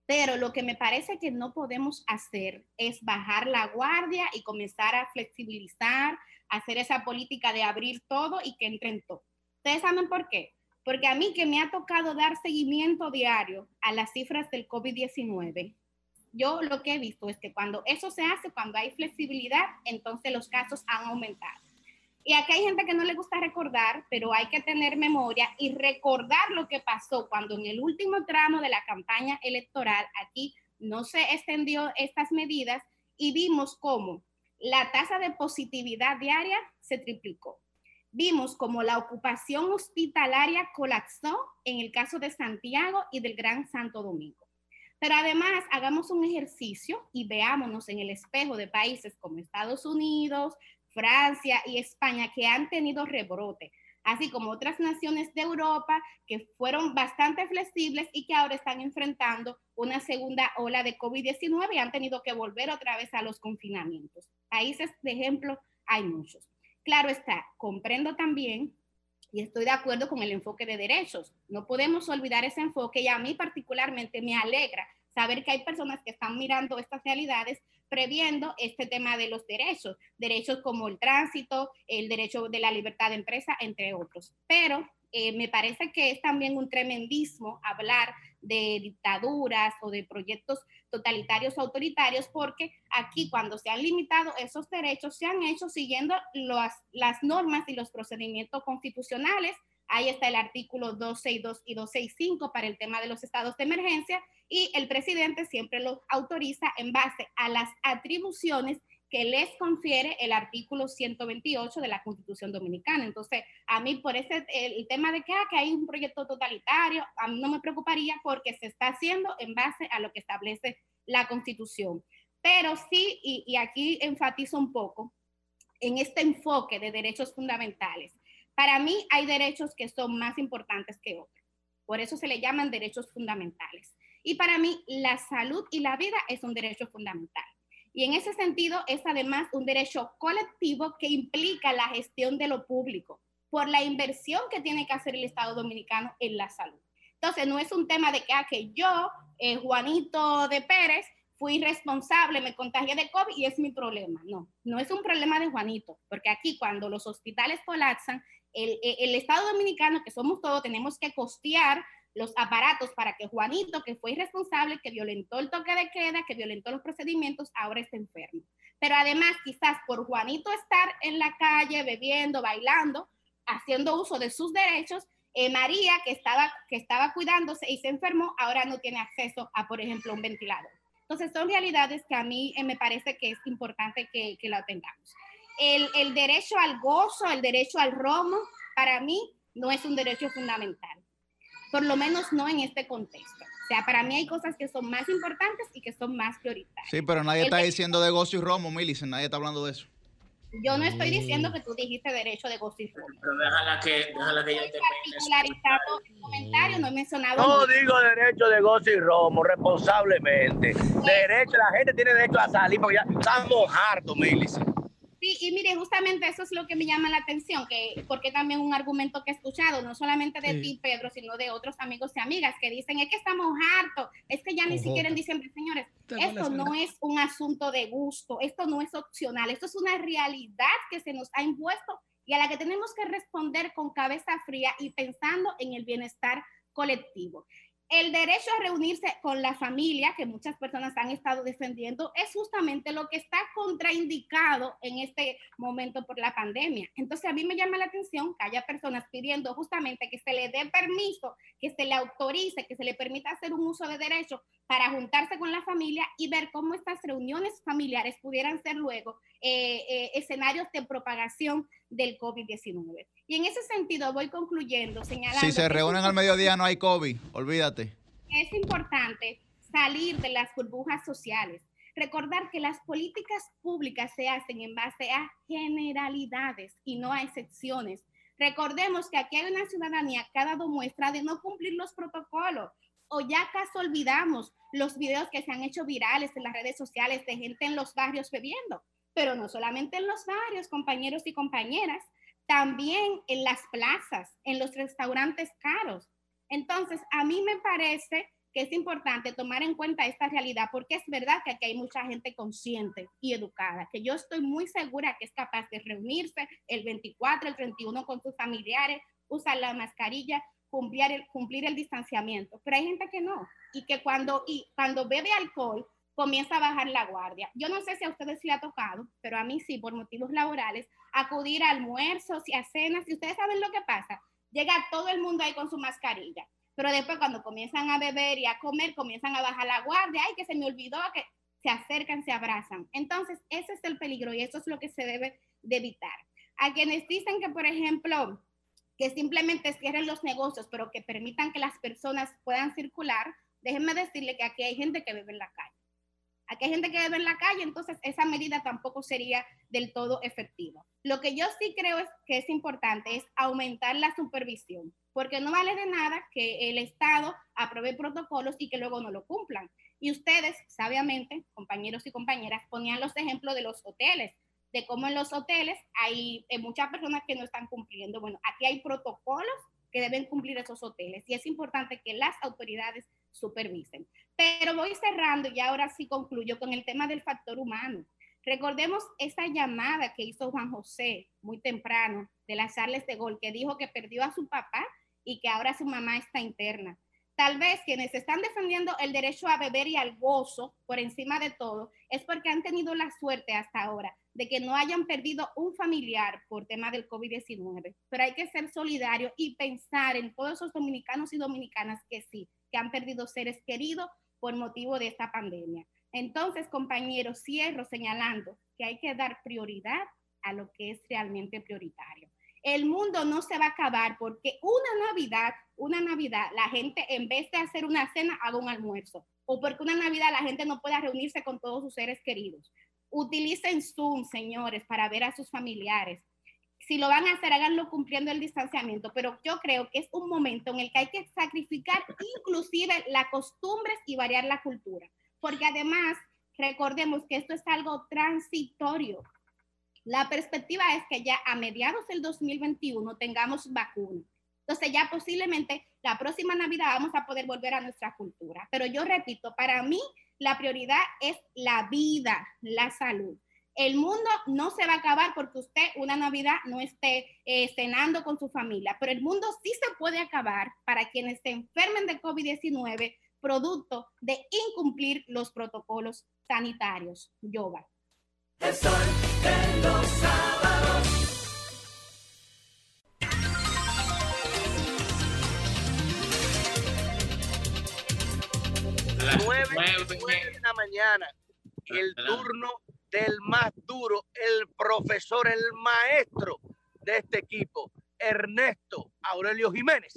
Pero lo que me parece que no podemos hacer es bajar la guardia y comenzar a flexibilizar, hacer esa política de abrir todo y que entren todo. ¿Ustedes saben por qué? Porque a mí que me ha tocado dar seguimiento diario a las cifras del COVID-19, yo lo que he visto es que cuando eso se hace, cuando hay flexibilidad, entonces los casos han aumentado. Y aquí hay gente que no le gusta recordar, pero hay que tener memoria y recordar lo que pasó cuando en el último tramo de la campaña electoral aquí no se extendió estas medidas y vimos cómo la tasa de positividad diaria se triplicó. Vimos cómo la ocupación hospitalaria colapsó en el caso de Santiago y del Gran Santo Domingo. Pero además, hagamos un ejercicio y veámonos en el espejo de países como Estados Unidos, Francia y España que han tenido rebrote, así como otras naciones de Europa que fueron bastante flexibles y que ahora están enfrentando una segunda ola de COVID-19 y han tenido que volver otra vez a los confinamientos. Países de ejemplo hay muchos. Claro está, comprendo también y estoy de acuerdo con el enfoque de derechos. No podemos olvidar ese enfoque y a mí particularmente me alegra saber que hay personas que están mirando estas realidades previendo este tema de los derechos, derechos como el tránsito, el derecho de la libertad de empresa, entre otros. Pero eh, me parece que es también un tremendismo hablar de dictaduras o de proyectos totalitarios o autoritarios, porque aquí cuando se han limitado esos derechos, se han hecho siguiendo las, normas y los procedimientos constitucionales. Ahí está el artículo 262 y 265 para el tema de los estados de emergencia y el presidente siempre lo autoriza en base a las atribuciones que les confiere el artículo 128 de la Constitución Dominicana. Entonces, a mí por ese el tema de que, ah, que hay un proyecto totalitario, a mí no me preocuparía porque se está haciendo en base a lo que establece la Constitución. Pero sí, y, y aquí enfatizo un poco en este enfoque de derechos fundamentales. Para mí hay derechos que son más importantes que otros. Por eso se le llaman derechos fundamentales. Y para mí la salud y la vida es un derecho fundamental. Y en ese sentido es además un derecho colectivo que implica la gestión de lo público por la inversión que tiene que hacer el Estado dominicano en la salud. Entonces, no es un tema de que, ah, que yo, eh, Juanito de Pérez, fui responsable, me contagié de COVID y es mi problema. No, no es un problema de Juanito, porque aquí cuando los hospitales colapsan, el, el Estado dominicano, que somos todos, tenemos que costear los aparatos para que Juanito, que fue irresponsable, que violentó el toque de queda, que violentó los procedimientos, ahora esté enfermo. Pero además, quizás por Juanito estar en la calle, bebiendo, bailando, haciendo uso de sus derechos, eh, María, que estaba, que estaba cuidándose y se enfermó, ahora no tiene acceso a, por ejemplo, un ventilador. Entonces, son realidades que a mí eh, me parece que es importante que, que la tengamos. El, el derecho al gozo, el derecho al romo, para mí no es un derecho fundamental por lo menos no en este contexto. O sea, para mí hay cosas que son más importantes y que son más prioritarias. Sí, pero nadie está diciendo de gozo y romo, Milicen, nadie está hablando de eso. Yo no estoy diciendo que tú dijiste derecho de gozo y romo. Pero déjala que, déjala que yo te particularizado el comentario, no he mencionado. No digo derecho de gozo y romo, responsablemente. Derecho, la gente tiene derecho a salir porque ya estamos hartos, Milicen. Sí, y mire, justamente eso es lo que me llama la atención, que porque también un argumento que he escuchado, no solamente de ti, Pedro, sino de otros amigos y amigas que dicen, es que estamos hartos, es que ya ni siquiera en diciembre, señores, esto no es un asunto de gusto, esto no es opcional, esto es una realidad que se nos ha impuesto y a la que tenemos que responder con cabeza fría y pensando en el bienestar colectivo. El derecho a reunirse con la familia, que muchas personas han estado defendiendo, es justamente lo que está contraindicado en este momento por la pandemia. Entonces, a mí me llama la atención que haya personas pidiendo justamente que se le dé permiso, que se le autorice, que se le permita hacer un uso de derecho para juntarse con la familia y ver cómo estas reuniones familiares pudieran ser luego eh, eh, escenarios de propagación del COVID-19. Y en ese sentido voy concluyendo, señalando... Si se reúnen al mediodía no hay COVID, olvídate. Es importante salir de las burbujas sociales, recordar que las políticas públicas se hacen en base a generalidades y no a excepciones. Recordemos que aquí hay una ciudadanía que ha dado muestra de no cumplir los protocolos o ya acaso olvidamos los videos que se han hecho virales en las redes sociales de gente en los barrios bebiendo. Pero no solamente en los barrios, compañeros y compañeras, también en las plazas, en los restaurantes caros. Entonces, a mí me parece que es importante tomar en cuenta esta realidad porque es verdad que aquí hay mucha gente consciente y educada, que yo estoy muy segura que es capaz de reunirse el 24, el 31 con sus familiares, usar la mascarilla, cumplir el, cumplir el distanciamiento, pero hay gente que no y que cuando, y cuando bebe alcohol comienza a bajar la guardia. Yo no sé si a ustedes le ha tocado, pero a mí sí, por motivos laborales, acudir a almuerzos y a cenas, y ustedes saben lo que pasa, llega todo el mundo ahí con su mascarilla pero después cuando comienzan a beber y a comer, comienzan a bajar la guardia, ay, que se me olvidó, que se acercan, se abrazan. Entonces, ese es el peligro y eso es lo que se debe de evitar. A quienes dicen que, por ejemplo, que simplemente cierren los negocios, pero que permitan que las personas puedan circular, déjenme decirle que aquí hay gente que bebe en la calle. Aquí hay gente que bebe en la calle, entonces esa medida tampoco sería del todo efectiva. Lo que yo sí creo es que es importante es aumentar la supervisión porque no vale de nada que el Estado apruebe protocolos y que luego no lo cumplan. Y ustedes, sabiamente, compañeros y compañeras, ponían los ejemplos de los hoteles, de cómo en los hoteles hay eh, muchas personas que no están cumpliendo. Bueno, aquí hay protocolos que deben cumplir esos hoteles y es importante que las autoridades supervisen. Pero voy cerrando y ahora sí concluyo con el tema del factor humano. Recordemos esa llamada que hizo Juan José muy temprano de las Charles de Gol, que dijo que perdió a su papá y que ahora su mamá está interna. Tal vez quienes están defendiendo el derecho a beber y al gozo por encima de todo es porque han tenido la suerte hasta ahora de que no hayan perdido un familiar por tema del COVID-19. Pero hay que ser solidario y pensar en todos esos dominicanos y dominicanas que sí, que han perdido seres queridos por motivo de esta pandemia. Entonces, compañeros, cierro señalando que hay que dar prioridad a lo que es realmente prioritario el mundo no se va a acabar porque una Navidad, una Navidad, la gente en vez de hacer una cena, haga un almuerzo. O porque una Navidad la gente no pueda reunirse con todos sus seres queridos. Utilicen Zoom, señores, para ver a sus familiares. Si lo van a hacer, háganlo cumpliendo el distanciamiento, pero yo creo que es un momento en el que hay que sacrificar inclusive las costumbres y variar la cultura, porque además recordemos que esto es algo transitorio la perspectiva es que ya a mediados del 2021 tengamos vacuna. Entonces ya posiblemente la próxima Navidad vamos a poder volver a nuestra cultura. Pero yo repito, para mí la prioridad es la vida, la salud. El mundo no se va a acabar porque usted una Navidad no esté eh, cenando con su familia, pero el mundo sí se puede acabar para quienes se enfermen de COVID-19 producto de incumplir los protocolos sanitarios. Yoba. El sol de los sábados. Las nueve, nueve de la mañana. El turno del más duro, el profesor, el maestro de este equipo, Ernesto Aurelio Jiménez.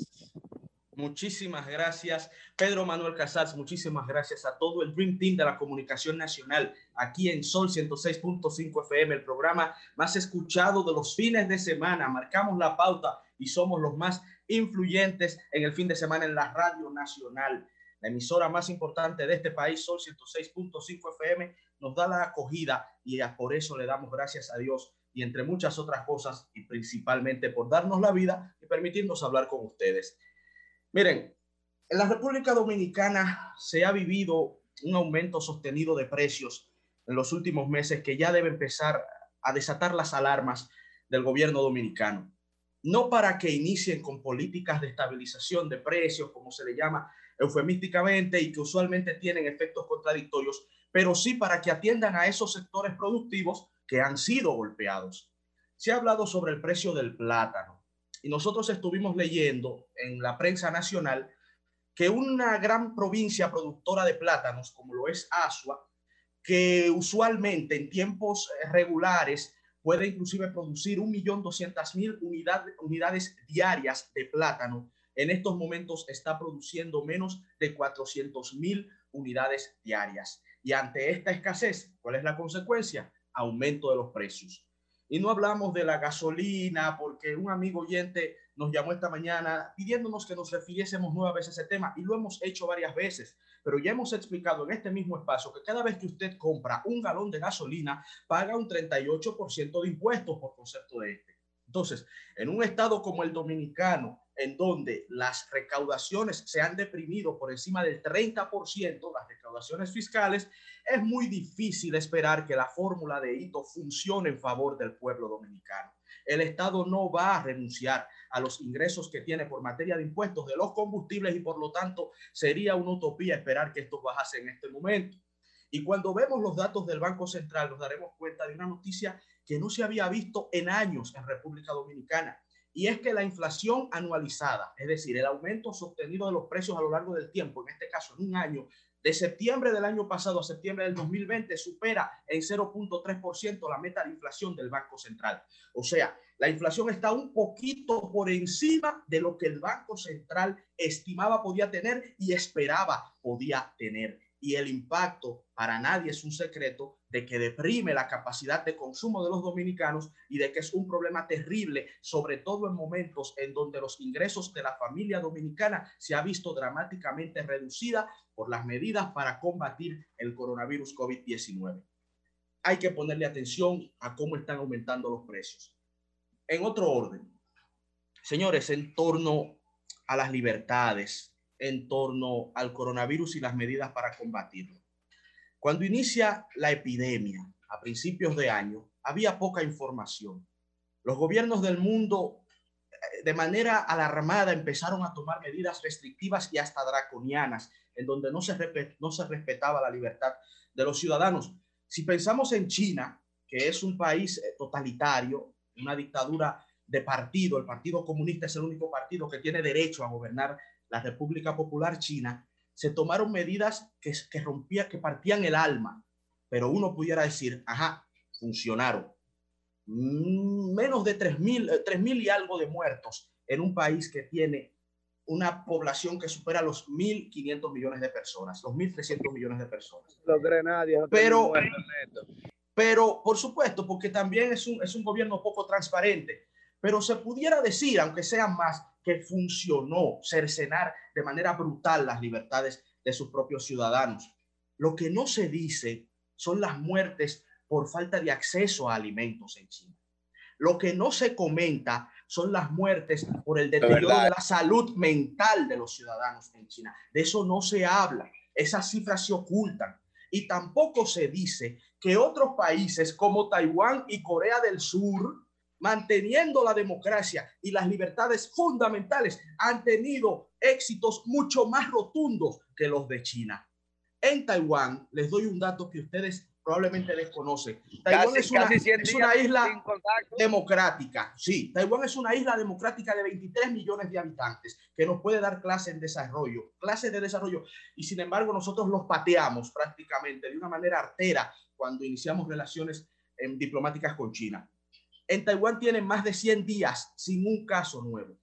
Muchísimas gracias, Pedro Manuel Casals. Muchísimas gracias a todo el Dream Team de la Comunicación Nacional aquí en Sol 106.5 FM, el programa más escuchado de los fines de semana. Marcamos la pauta y somos los más influyentes en el fin de semana en la Radio Nacional. La emisora más importante de este país, Sol 106.5 FM, nos da la acogida y por eso le damos gracias a Dios y entre muchas otras cosas y principalmente por darnos la vida y permitirnos hablar con ustedes. Miren, en la República Dominicana se ha vivido un aumento sostenido de precios en los últimos meses que ya debe empezar a desatar las alarmas del gobierno dominicano. No para que inicien con políticas de estabilización de precios, como se le llama eufemísticamente, y que usualmente tienen efectos contradictorios, pero sí para que atiendan a esos sectores productivos que han sido golpeados. Se ha hablado sobre el precio del plátano y nosotros estuvimos leyendo en la prensa nacional que una gran provincia productora de plátanos, como lo es Asua, que usualmente en tiempos regulares puede inclusive producir 1.200.000 unidades, unidades diarias de plátano, en estos momentos está produciendo menos de 400.000 unidades diarias. Y ante esta escasez, ¿cuál es la consecuencia? Aumento de los precios. Y no hablamos de la gasolina, porque un amigo oyente nos llamó esta mañana pidiéndonos que nos refiriésemos nuevamente a ese tema y lo hemos hecho varias veces, pero ya hemos explicado en este mismo espacio que cada vez que usted compra un galón de gasolina, paga un 38% de impuestos por concepto de este. Entonces, en un estado como el dominicano, en donde las recaudaciones se han deprimido por encima del 30%, las recaudaciones fiscales, es muy difícil esperar que la fórmula de hito funcione en favor del pueblo dominicano. El Estado no va a renunciar a los ingresos que tiene por materia de impuestos de los combustibles y por lo tanto sería una utopía esperar que esto bajase en este momento. Y cuando vemos los datos del Banco Central nos daremos cuenta de una noticia que no se había visto en años en República Dominicana y es que la inflación anualizada, es decir, el aumento sostenido de los precios a lo largo del tiempo, en este caso en un año, de septiembre del año pasado a septiembre del 2020, supera en 0.3% la meta de inflación del Banco Central. O sea, la inflación está un poquito por encima de lo que el Banco Central estimaba podía tener y esperaba podía tener y el impacto para nadie es un secreto de que deprime la capacidad de consumo de los dominicanos y de que es un problema terrible, sobre todo en momentos en donde los ingresos de la familia dominicana se ha visto dramáticamente reducida por las medidas para combatir el coronavirus COVID-19. Hay que ponerle atención a cómo están aumentando los precios. En otro orden, señores, en torno a las libertades, en torno al coronavirus y las medidas para combatirlo. Cuando inicia la epidemia a principios de año, había poca información. Los gobiernos del mundo eh, de manera alarmada empezaron a tomar medidas restrictivas y hasta draconianas, en donde no se, no se respetaba la libertad de los ciudadanos. Si pensamos en China, que es un país eh, totalitario, una dictadura de partido, el Partido Comunista es el único partido que tiene derecho a gobernar la República Popular China, se tomaron medidas que, que rompían, que partían el alma, pero uno pudiera decir, ajá, funcionaron. Mm, menos de 3.000 eh, mil y algo de muertos en un país que tiene una población que supera los 1.500 millones de personas, los 1.300 millones de personas. No cree nadie. pero, pero, por supuesto, porque también es un, es un gobierno poco transparente, pero se pudiera decir, aunque sean más, que funcionó cercenar de manera brutal las libertades de sus propios ciudadanos. Lo que no se dice son las muertes por falta de acceso a alimentos en China. Lo que no se comenta son las muertes por el deterioro de la salud mental de los ciudadanos en China. De eso no se habla. Esas cifras se ocultan. Y tampoco se dice que otros países como Taiwán y Corea del Sur manteniendo la democracia y las libertades fundamentales, han tenido éxitos mucho más rotundos que los de China. En Taiwán, les doy un dato que ustedes probablemente desconocen. Taiwán es, una, es una isla democrática. Sí, Taiwán es una isla democrática de 23 millones de habitantes que nos puede dar clases en desarrollo, clases de desarrollo. Y sin embargo, nosotros los pateamos prácticamente de una manera artera cuando iniciamos relaciones en diplomáticas con China. En Taiwán tienen más de 100 días sin un caso nuevo.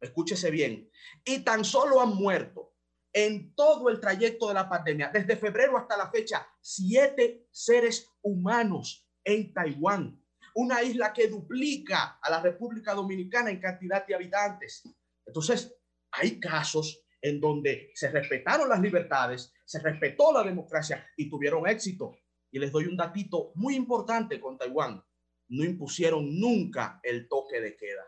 Escúchese bien. Y tan solo han muerto en todo el trayecto de la pandemia, desde febrero hasta la fecha, siete seres humanos en Taiwán, una isla que duplica a la República Dominicana en cantidad de habitantes. Entonces, hay casos en donde se respetaron las libertades, se respetó la democracia y tuvieron éxito. Y les doy un datito muy importante con Taiwán no impusieron nunca el toque de queda.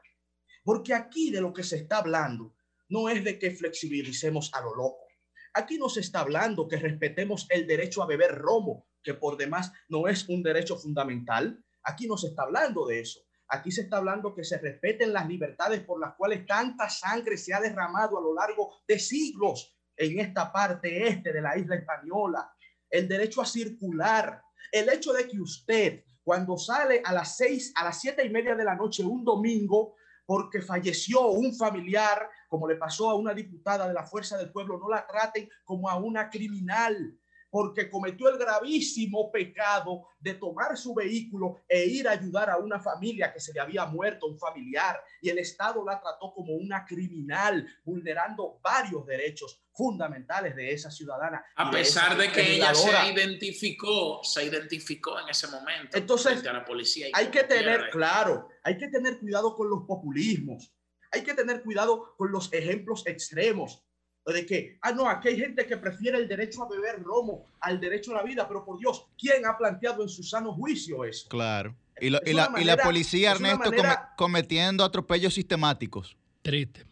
Porque aquí de lo que se está hablando no es de que flexibilicemos a lo loco. Aquí no se está hablando que respetemos el derecho a beber romo, que por demás no es un derecho fundamental. Aquí no se está hablando de eso. Aquí se está hablando que se respeten las libertades por las cuales tanta sangre se ha derramado a lo largo de siglos en esta parte este de la isla española. El derecho a circular, el hecho de que usted cuando sale a las seis, a las siete y media de la noche un domingo, porque falleció un familiar, como le pasó a una diputada de la Fuerza del Pueblo, no la traten como a una criminal, porque cometió el gravísimo pecado de tomar su vehículo e ir a ayudar a una familia que se le había muerto un familiar y el Estado la trató como una criminal, vulnerando varios derechos fundamentales de esa ciudadana. A pesar de, que ella se identificó, se identificó en ese momento. Entonces, a la policía hay que tener, claro, hay que tener cuidado con los populismos, hay que tener cuidado con los ejemplos extremos de que, ah, no, aquí hay gente que prefiere el derecho a beber romo al derecho a la vida, pero por Dios, ¿quién ha planteado en su sano juicio eso? Claro. Y, la, y la, policía, Ernesto, cometiendo atropellos sistemáticos. Triste.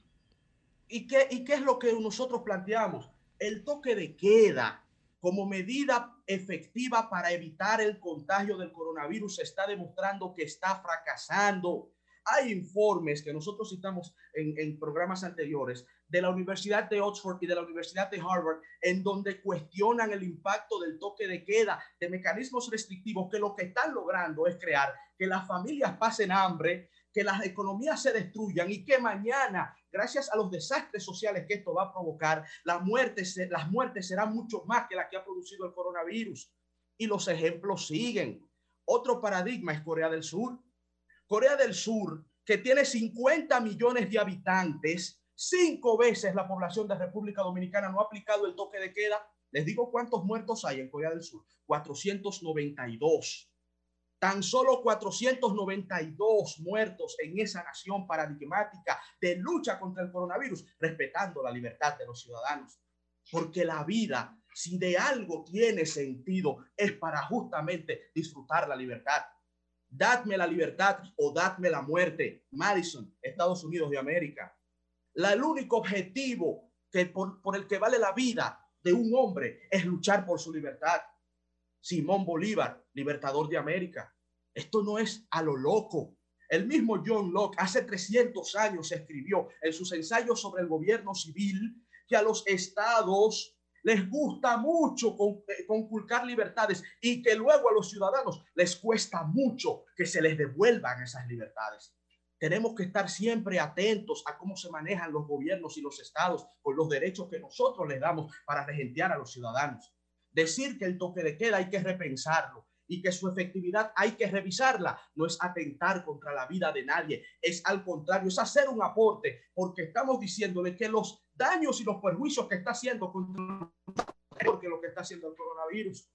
¿Y qué, ¿Y qué es lo que nosotros planteamos? El toque de queda como medida efectiva para evitar el contagio del coronavirus se está demostrando que está fracasando. Hay informes que nosotros citamos en, en programas anteriores de la Universidad de Oxford y de la Universidad de Harvard, en donde cuestionan el impacto del toque de queda, de mecanismos restrictivos, que lo que están logrando es crear que las familias pasen hambre, que las economías se destruyan y que mañana, gracias a los desastres sociales que esto va a provocar, las muertes, las muertes serán mucho más que las que ha producido el coronavirus. Y los ejemplos siguen. Otro paradigma es Corea del Sur. Corea del Sur, que tiene 50 millones de habitantes, Cinco veces la población de República Dominicana no ha aplicado el toque de queda. Les digo cuántos muertos hay en Corea del Sur. 492. Tan solo 492 muertos en esa nación paradigmática de lucha contra el coronavirus, respetando la libertad de los ciudadanos. Porque la vida, si de algo tiene sentido, es para justamente disfrutar la libertad. Dadme la libertad o dadme la muerte. Madison, Estados Unidos de América. La, el único objetivo que por, el que vale la vida de un hombre es luchar por su libertad. Simón Bolívar, libertador de América. Esto no es a lo loco. El mismo John Locke hace 300 años escribió en sus ensayos sobre el gobierno civil que a los estados les gusta mucho eh, conculcar libertades y que luego a los ciudadanos les cuesta mucho que se les devuelvan esas libertades. Tenemos que estar siempre atentos a cómo se manejan los gobiernos y los estados con los derechos que nosotros les damos para regentear a los ciudadanos. Decir que el toque de queda hay que repensarlo y que su efectividad hay que revisarla. No es atentar contra la vida de nadie, es al contrario, es hacer un aporte, porque estamos diciéndole que los daños y los perjuicios que está haciendo contra porque lo que está haciendo el coronavirus.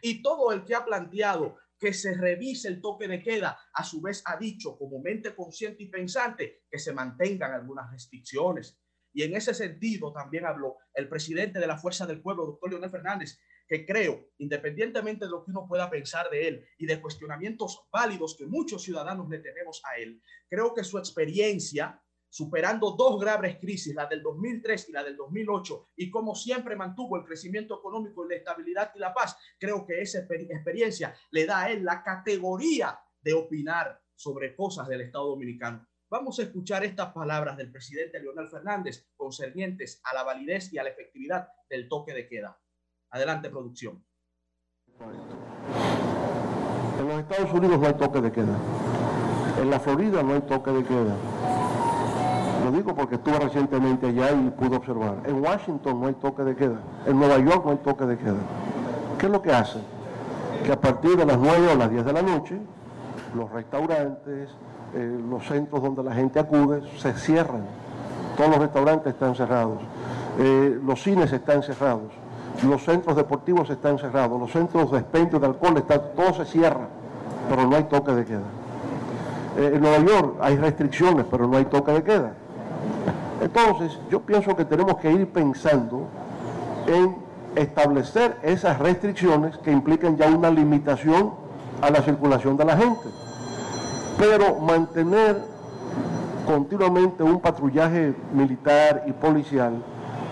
Y todo el que ha planteado que se revise el toque de queda, a su vez ha dicho como mente consciente y pensante que se mantengan algunas restricciones. Y en ese sentido también habló el presidente de la Fuerza del Pueblo, doctor Leonel Fernández, que creo, independientemente de lo que uno pueda pensar de él y de cuestionamientos válidos que muchos ciudadanos le tenemos a él, creo que su experiencia superando dos graves crisis, la del 2003 y la del 2008, y como siempre mantuvo el crecimiento económico, la estabilidad y la paz, creo que esa experiencia le da a él la categoría de opinar sobre cosas del Estado Dominicano. Vamos a escuchar estas palabras del presidente Leonel Fernández concernientes a la validez y a la efectividad del toque de queda. Adelante, producción. En los Estados Unidos no hay toque de queda. En la Florida no hay toque de queda. Lo digo porque estuve recientemente allá y pude observar. En Washington no hay toque de queda. En Nueva York no hay toque de queda. ¿Qué es lo que hace? Que a partir de las 9 o las 10 de la noche, los restaurantes, eh, los centros donde la gente acude, se cierran. Todos los restaurantes están cerrados. Eh, los cines están cerrados. Los centros deportivos están cerrados. Los centros de expendio de alcohol, están, todo se cierra. Pero no hay toque de queda. Eh, en Nueva York hay restricciones, pero no hay toque de queda. Entonces, yo pienso que tenemos que ir pensando en establecer esas restricciones que implican ya una limitación a la circulación de la gente, pero mantener continuamente un patrullaje militar y policial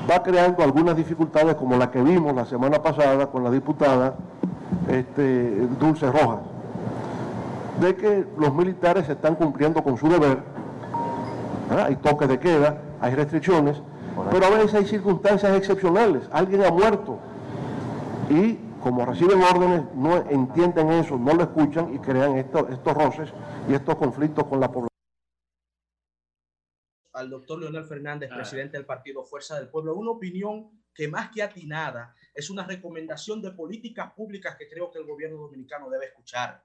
va creando algunas dificultades como la que vimos la semana pasada con la diputada este, Dulce Rojas, de que los militares están cumpliendo con su deber, hay toque de queda, hay restricciones, pero a veces hay circunstancias excepcionales. Alguien ha muerto y como reciben órdenes, no entienden eso, no lo escuchan y crean estos, estos roces y estos conflictos con la población. al doctor Leonel Fernández, ah. presidente del partido Fuerza del Pueblo, una opinión que más que atinada es una recomendación de políticas públicas que creo que el gobierno dominicano debe escuchar.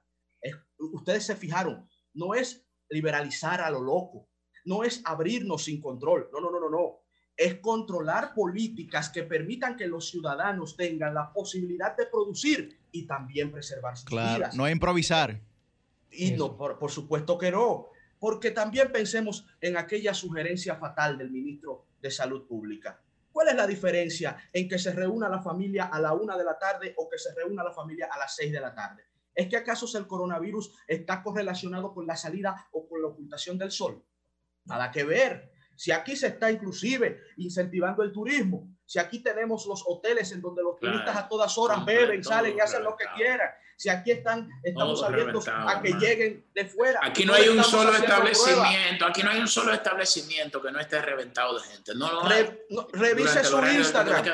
ustedes se fijaron, no es liberalizar a lo loco, no es abrirnos sin control, no, no, no, no, no. Es controlar políticas que permitan que los ciudadanos tengan la posibilidad de producir y también preservar sus claro, vidas. No improvisar. Y no, por, por supuesto que no, porque también pensemos en aquella sugerencia fatal del ministro de Salud Pública. ¿Cuál es la diferencia en que se reúna la familia a la una de la tarde o que se reúna la familia a las seis de la tarde? ¿Es que acaso el coronavirus está correlacionado con la salida o con la ocultación del sol? Nada que ver. Si aquí se está inclusive incentivando el turismo, si aquí tenemos los hoteles en donde los turistas a todas horas beben, salen y hacen lo que quieran, si aquí están, estamos abiertos a que lleguen de fuera. Aquí no hay un solo establecimiento, aquí no hay un solo establecimiento que no esté reventado de gente. No lo revise su Instagram.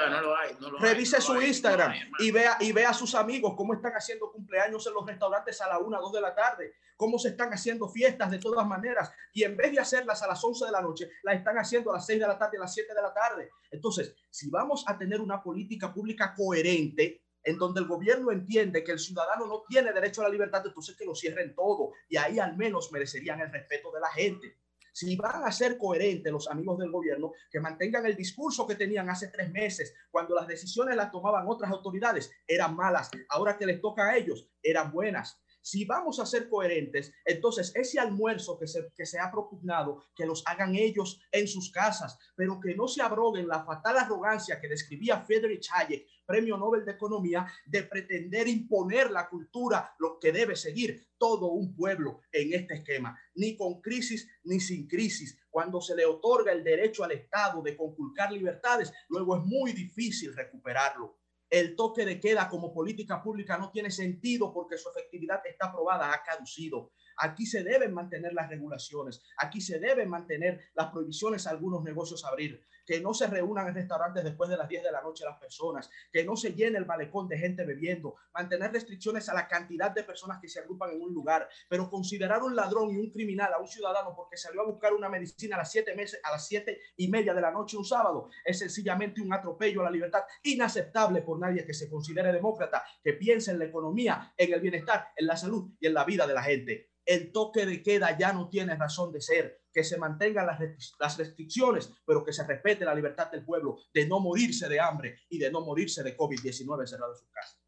revise su Instagram y vea y vea a sus amigos cómo están haciendo cumpleaños en los restaurantes a la una, dos de la tarde, cómo se están haciendo fiestas de todas maneras y en vez de hacerlas a las 11 de la noche, las están haciendo a las 6 de la tarde, a las 7 de la tarde. Entonces, si vamos a tener una política pública coherente, en donde el gobierno entiende que el ciudadano no tiene derecho a la libertad, entonces que lo cierren todo y ahí al menos merecerían el respeto de la gente. Si van a ser coherentes los amigos del gobierno, que mantengan el discurso que tenían hace tres meses, cuando las decisiones las tomaban otras autoridades, eran malas, ahora que les toca a ellos, eran buenas. Si vamos a ser coherentes, entonces ese almuerzo que se, ha propugnado, que los hagan ellos en sus casas, pero que no se abroguen la fatal arrogancia que describía Friedrich Hayek, premio Nobel de Economía, de pretender imponer la cultura, lo que debe seguir todo un pueblo en este esquema, ni con crisis ni sin crisis. Cuando se le otorga el derecho al Estado de conculcar libertades, luego es muy difícil recuperarlo el toque de queda como política pública no tiene sentido porque su efectividad está aprobada, ha caducido. Aquí se deben mantener las regulaciones, aquí se deben mantener las prohibiciones a algunos negocios abrir, que no se reúnan en restaurantes después de las 10 de la noche las personas, que no se llene el malecón de gente bebiendo, mantener restricciones a la cantidad de personas que se agrupan en un lugar, pero considerar un ladrón y un criminal a un ciudadano porque salió a buscar una medicina a las 7 meses, a las siete y media de la noche un sábado, es sencillamente un atropello a la libertad inaceptable por nadie que se considere demócrata, que piense en la economía, en el bienestar, en la salud y en la vida de la gente el toque de queda ya no tiene razón de ser, que se mantengan las, restricciones, pero que se respete la libertad del pueblo de no morirse de hambre y de no morirse de COVID-19 encerrado en su casa.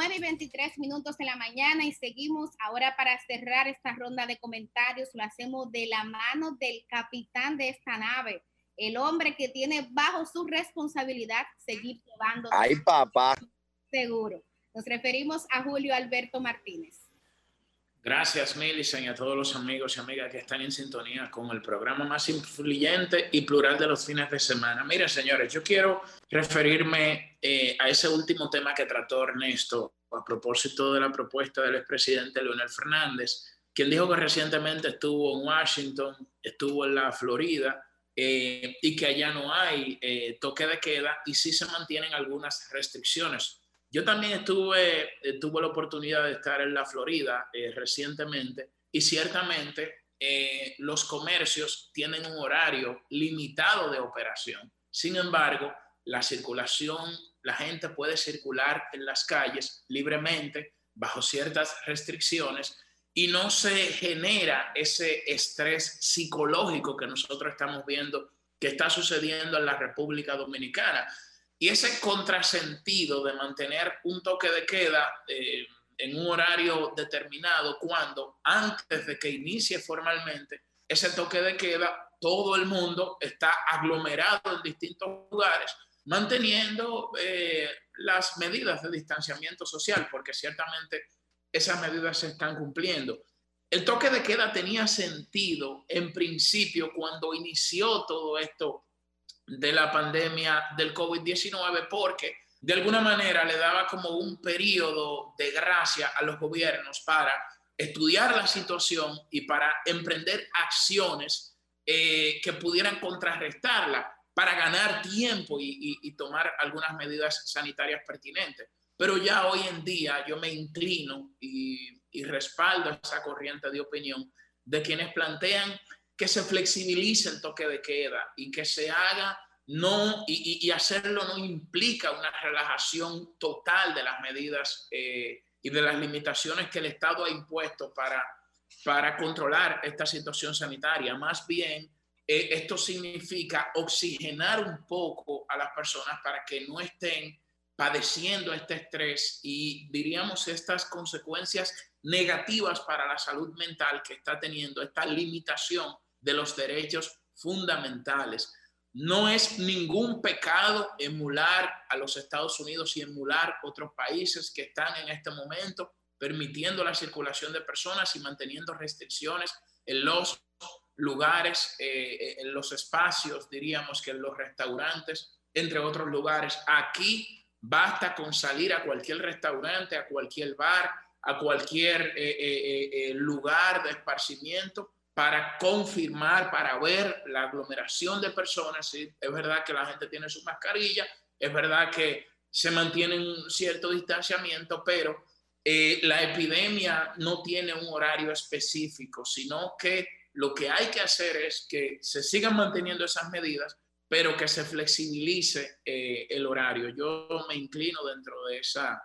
9 y 23 minutos de la mañana y seguimos ahora para cerrar esta ronda de comentarios. Lo hacemos de la mano del capitán de esta nave, el hombre que tiene bajo su responsabilidad seguir llevando. Ay, papá. Seguro. Nos referimos a Julio Alberto Martínez. Gracias, Millicent, y a todos los amigos y amigas que están en sintonía con el programa más influyente y plural de los fines de semana. Miren, señores, yo quiero referirme eh, a ese último tema que trató Ernesto a propósito de la propuesta del expresidente Leonel Fernández, quien dijo que recientemente estuvo en Washington, estuvo en la Florida, eh, y que allá no hay eh, toque de queda y sí se mantienen algunas restricciones yo también estuve, tuve la oportunidad de estar en la Florida eh, recientemente y ciertamente eh, los comercios tienen un horario limitado de operación. Sin embargo, la circulación, la gente puede circular en las calles libremente bajo ciertas restricciones y no se genera ese estrés psicológico que nosotros estamos viendo que está sucediendo en la República Dominicana. Y ese contrasentido de mantener un toque de queda eh, en un horario determinado, cuando antes de que inicie formalmente ese toque de queda, todo el mundo está aglomerado en distintos lugares, manteniendo eh, las medidas de distanciamiento social, porque ciertamente esas medidas se están cumpliendo. El toque de queda tenía sentido en principio cuando inició todo esto de la pandemia del COVID-19 porque de alguna manera le daba como un periodo de gracia a los gobiernos para estudiar la situación y para emprender acciones eh, que pudieran contrarrestarla para ganar tiempo y, tomar algunas medidas sanitarias pertinentes. Pero ya hoy en día yo me inclino y, y respaldo esa corriente de opinión de quienes plantean que se flexibilice el toque de queda y que se haga no, y, hacerlo no implica una relajación total de las medidas eh, y de las limitaciones que el Estado ha impuesto para, para controlar esta situación sanitaria. Más bien, eh, esto significa oxigenar un poco a las personas para que no estén padeciendo este estrés y diríamos estas consecuencias negativas para la salud mental que está teniendo esta limitación de los derechos fundamentales. No es ningún pecado emular a los Estados Unidos y emular otros países que están en este momento permitiendo la circulación de personas y manteniendo restricciones en los lugares, eh, en los espacios, diríamos que en los restaurantes, entre otros lugares. Aquí basta con salir a cualquier restaurante, a cualquier bar, a cualquier eh, eh, lugar de esparcimiento para confirmar, para ver la aglomeración de personas. Es verdad que la gente tiene su mascarilla, es verdad que se mantiene un cierto distanciamiento, pero eh, la epidemia no tiene un horario específico, sino que lo que hay que hacer es que se sigan manteniendo esas medidas, pero que se flexibilice eh, el horario. Yo me inclino dentro de esa,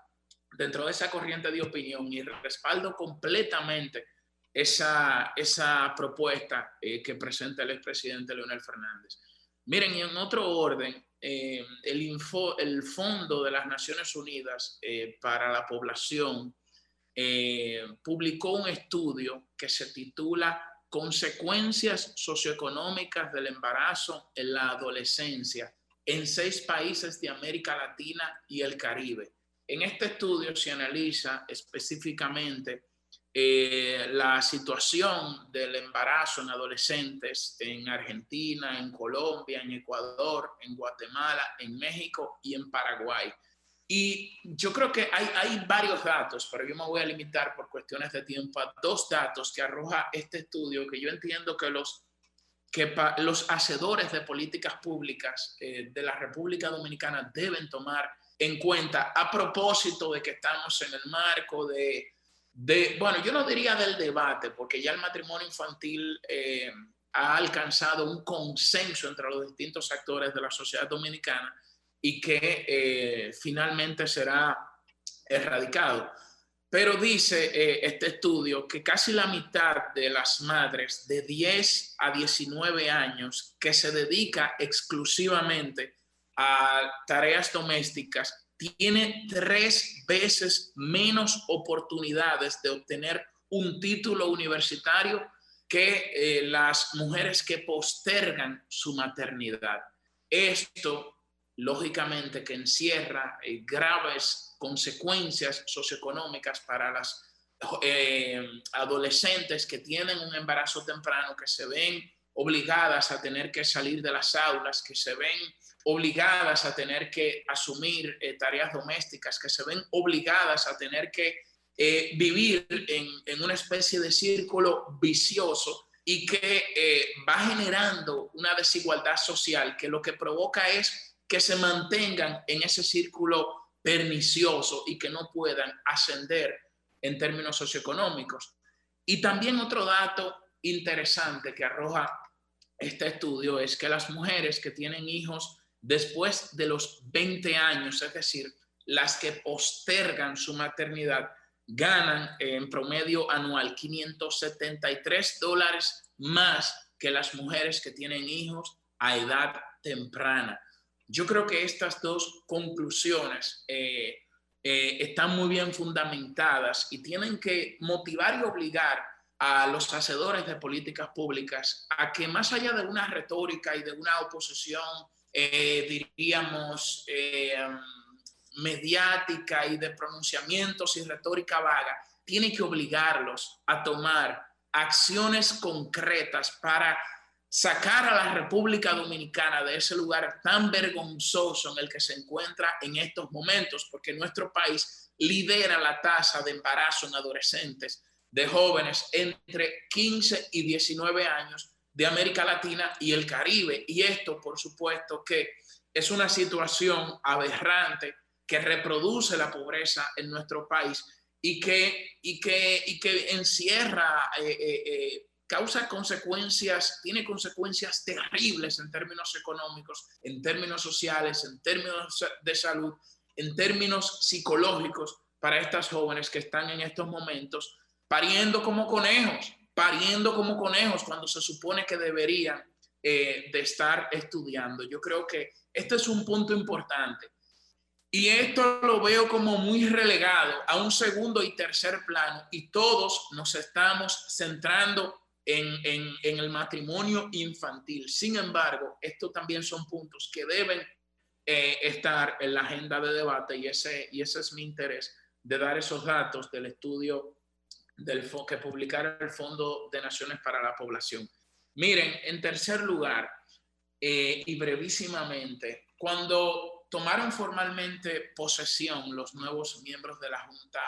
dentro de esa corriente de opinión y respaldo completamente esa, esa propuesta eh, que presenta el expresidente Leonel Fernández. Miren, en otro orden, eh, el Fondo de las Naciones Unidas eh, para la Población publicó un estudio que se titula Consecuencias socioeconómicas del embarazo en la adolescencia en seis países de América Latina y el Caribe. En este estudio se analiza específicamente eh, la situación del embarazo en adolescentes en Argentina, en Colombia, en Ecuador, en Guatemala, en México y en Paraguay. Y yo creo que hay, hay varios datos, pero yo me voy a limitar por cuestiones de tiempo a dos datos que arroja este estudio que yo entiendo que los, que los hacedores de políticas públicas eh, de la República Dominicana deben tomar en cuenta a propósito de que estamos en el marco de bueno, yo no diría del debate, porque ya el matrimonio infantil eh, ha alcanzado un consenso entre los distintos actores de la sociedad dominicana y que eh, finalmente será erradicado. Pero dice eh, este estudio que casi la mitad de las madres de 10 a 19 años que se dedica exclusivamente a tareas domésticas tiene tres veces menos oportunidades de obtener un título universitario que eh, las mujeres que postergan su maternidad. Esto, lógicamente, que encierra eh, graves consecuencias socioeconómicas para las eh, adolescentes que tienen un embarazo temprano, que se ven obligadas a tener que salir de las aulas, que se ven obligadas a tener que asumir eh, tareas domésticas, que se ven obligadas a tener que eh, vivir en, una especie de círculo vicioso y que eh, va generando una desigualdad social que lo que provoca es que se mantengan en ese círculo pernicioso y que no puedan ascender en términos socioeconómicos. Y también otro dato interesante que arroja este estudio es que las mujeres que tienen hijos después de los 20 años, es decir, las que postergan su maternidad, ganan en promedio anual 573 dólares más que las mujeres que tienen hijos a edad temprana. Yo creo que estas dos conclusiones eh, eh, están muy bien fundamentadas y tienen que motivar y obligar a los hacedores de políticas públicas a que más allá de una retórica y de una oposición eh, diríamos, eh, mediática y de pronunciamientos y retórica vaga, tiene que obligarlos a tomar acciones concretas para sacar a la República Dominicana de ese lugar tan vergonzoso en el que se encuentra en estos momentos, porque nuestro país lidera la tasa de embarazo en adolescentes, de jóvenes entre 15 y 19 años, de América Latina y el Caribe. Y esto, por supuesto, que es una situación aberrante que reproduce la pobreza en nuestro país y que, y que, y que encierra, eh, eh, eh, causa consecuencias, tiene consecuencias terribles en términos económicos, en términos sociales, en términos de salud, en términos psicológicos para estas jóvenes que están en estos momentos pariendo como conejos, pariendo como conejos cuando se supone que deberían de estar estudiando. Yo creo que este es un punto importante. Y esto lo veo como muy relegado a un segundo y tercer plano y todos nos estamos centrando en, el matrimonio infantil. Sin embargo, estos también son puntos que deben eh, estar en la agenda de debate y ese, y ese es mi interés de dar esos datos del estudio del, que publicara el Fondo de Naciones para la Población. Miren, en tercer lugar, eh, y brevísimamente, cuando tomaron formalmente posesión los nuevos miembros de la Junta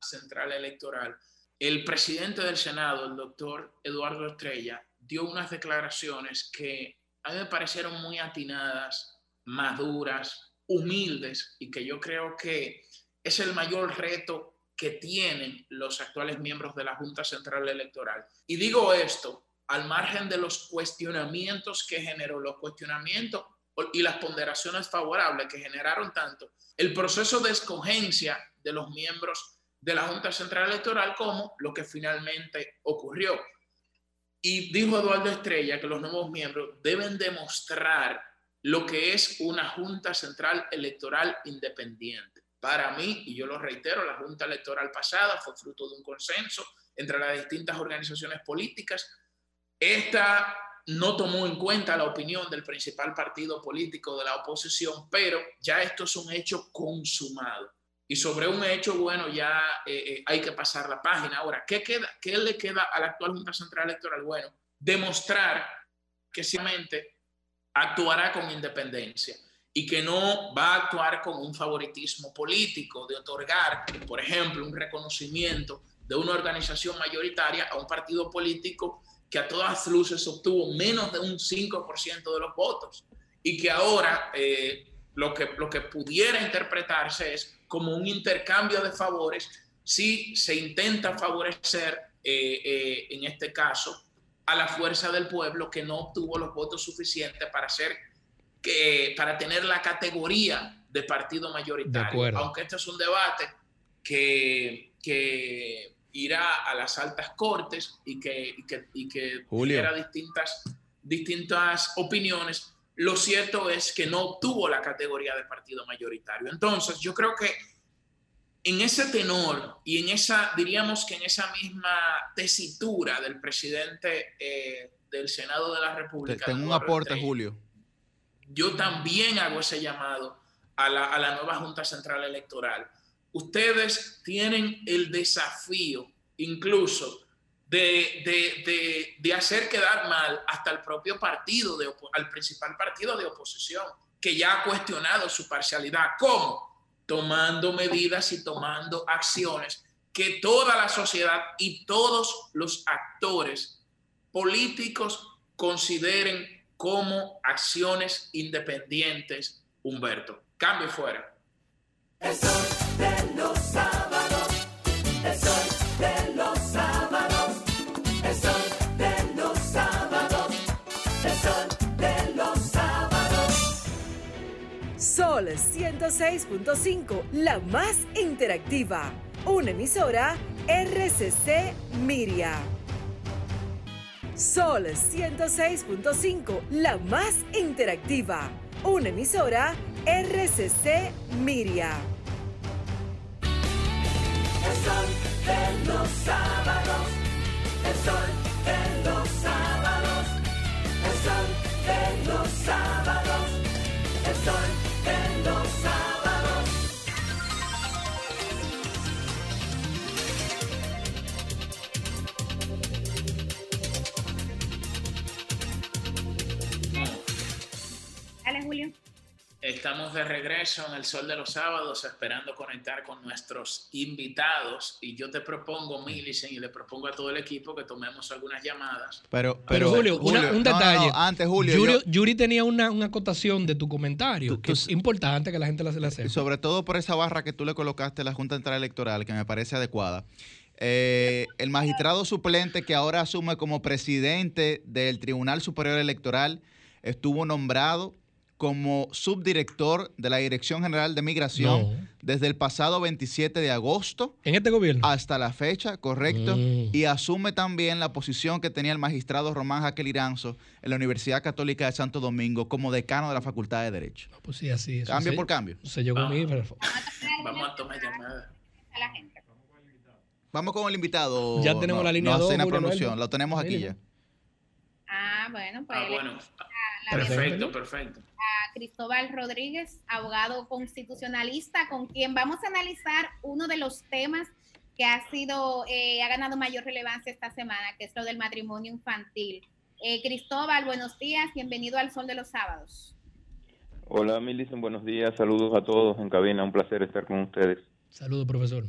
Central Electoral, el presidente del Senado, el doctor Eduardo Estrella, dio unas declaraciones que a mí me parecieron muy atinadas, maduras, humildes y que yo creo que es el mayor reto que tienen los actuales miembros de la Junta Central Electoral. Y digo esto al margen de los cuestionamientos que generó, los cuestionamientos y las ponderaciones favorables que generaron tanto el proceso de escogencia de los miembros de la Junta Central Electoral como lo que finalmente ocurrió. Y dijo Eduardo Estrella que los nuevos miembros deben demostrar lo que es una Junta Central Electoral independiente. Para mí, y yo lo reitero, la Junta Electoral pasada fue fruto de un consenso entre las distintas organizaciones políticas esta no tomó en cuenta la opinión del principal partido político de la oposición, pero ya esto es un hecho consumado. Y sobre un hecho, bueno, ya eh, eh, hay que pasar la página. Ahora, ¿qué, queda, ¿qué le queda a la actual Junta Central Electoral? Bueno, demostrar que simplemente actuará con independencia y que no va a actuar con un favoritismo político de otorgar, por ejemplo, un reconocimiento de una organización mayoritaria a un partido político que a todas luces obtuvo menos de un 5% de los votos y que ahora eh, lo, que, lo que pudiera interpretarse es como un intercambio de favores si se intenta favorecer, eh, eh, en este caso, a la fuerza del pueblo que no obtuvo los votos suficientes para, ser, que, para tener la categoría de partido mayoritario. Aunque este es un debate que, que irá a las altas cortes y que, y que, y que tuviera distintas, distintas opiniones, lo cierto es que no obtuvo la categoría de partido mayoritario. Entonces, yo creo que en ese tenor y en esa, diríamos que en esa misma tesitura del presidente eh, del Senado de la República. Tengo un aporte, Julio. Yo también hago ese llamado a la, a la nueva Junta Central Electoral ustedes tienen el desafío incluso de, hacer quedar mal hasta el propio partido, de, al principal partido de oposición, que ya ha cuestionado su parcialidad. ¿Cómo? Tomando medidas y tomando acciones que toda la sociedad y todos los actores políticos consideren como acciones independientes, Humberto. Cambio fuera. El sol de los sábados, el sol de los sábados, el sol de los sábados, el sol de los sábados. Sol 106.5, la más interactiva. Una emisora RCC Miria. Sol 106.5, la más interactiva. Una emisora RCC Miria. El sol de los sábados, el sol de los sábados, el sol de los sábados, Dale, Julio. Estamos de regreso en el Sol de los Sábados esperando conectar con nuestros invitados y yo te propongo, Millicent, y le propongo a todo el equipo que tomemos algunas llamadas. Pero, pero, Julio, un detalle. antes, Julio. Yuri, tenía una, una, acotación de tu comentario que es importante que la gente la, la sepa. Sobre todo por esa barra que tú le colocaste a la Junta Central Electoral, que me parece adecuada. Eh, el magistrado suplente que ahora asume como presidente del Tribunal Superior Electoral estuvo nombrado como subdirector de la Dirección General de Migración desde el pasado 27 de agosto. En este gobierno. Hasta la fecha, correcto. Mm. Y asume también la posición que tenía el magistrado Román Jaquel Iranzo en la Universidad Católica de Santo Domingo como decano de la Facultad de Derecho. pues sí, así es. Cambio por cambio. Se llegó Vamos a tomar llamada. Vamos con el invitado. Ya tenemos la línea 2. producción, lo tenemos aquí ya. Ah, bueno, pues. Ah, bueno. Perfecto, perfecto. A Cristóbal Rodríguez, abogado constitucionalista, con quien vamos a analizar uno de los temas que ha sido, eh, ha ganado mayor relevancia esta semana, que es lo del matrimonio infantil. Eh, Cristóbal, buenos días, bienvenido al Sol de los Sábados. Hola, Milicen, buenos días, saludos a todos en cabina, un placer estar con ustedes. Saludos, profesor.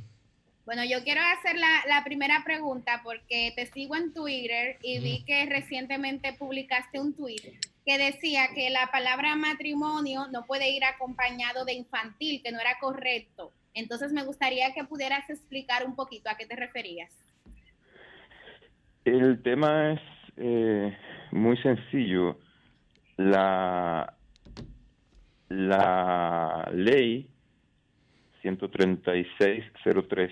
Bueno, yo quiero hacer la, primera pregunta porque te sigo en Twitter y vi que recientemente publicaste un tweet que decía que la palabra matrimonio no puede ir acompañado de infantil, que no era correcto. Entonces me gustaría que pudieras explicar un poquito a qué te referías. El tema es eh, muy sencillo. La, la ley 13603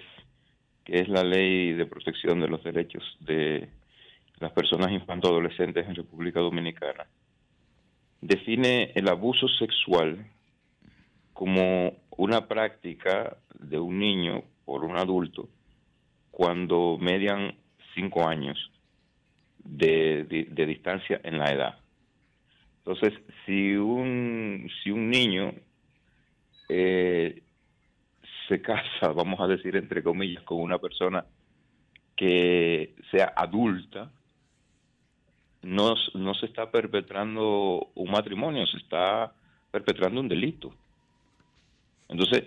que es la ley de protección de los derechos de las personas infanto-adolescentes en República Dominicana, define el abuso sexual como una práctica de un niño por un adulto cuando median cinco años de, distancia en la edad. Entonces, si un, si un niño eh, se casa, vamos a decir entre comillas, con una persona que sea adulta, no, no se está perpetrando un matrimonio, se está perpetrando un delito. Entonces,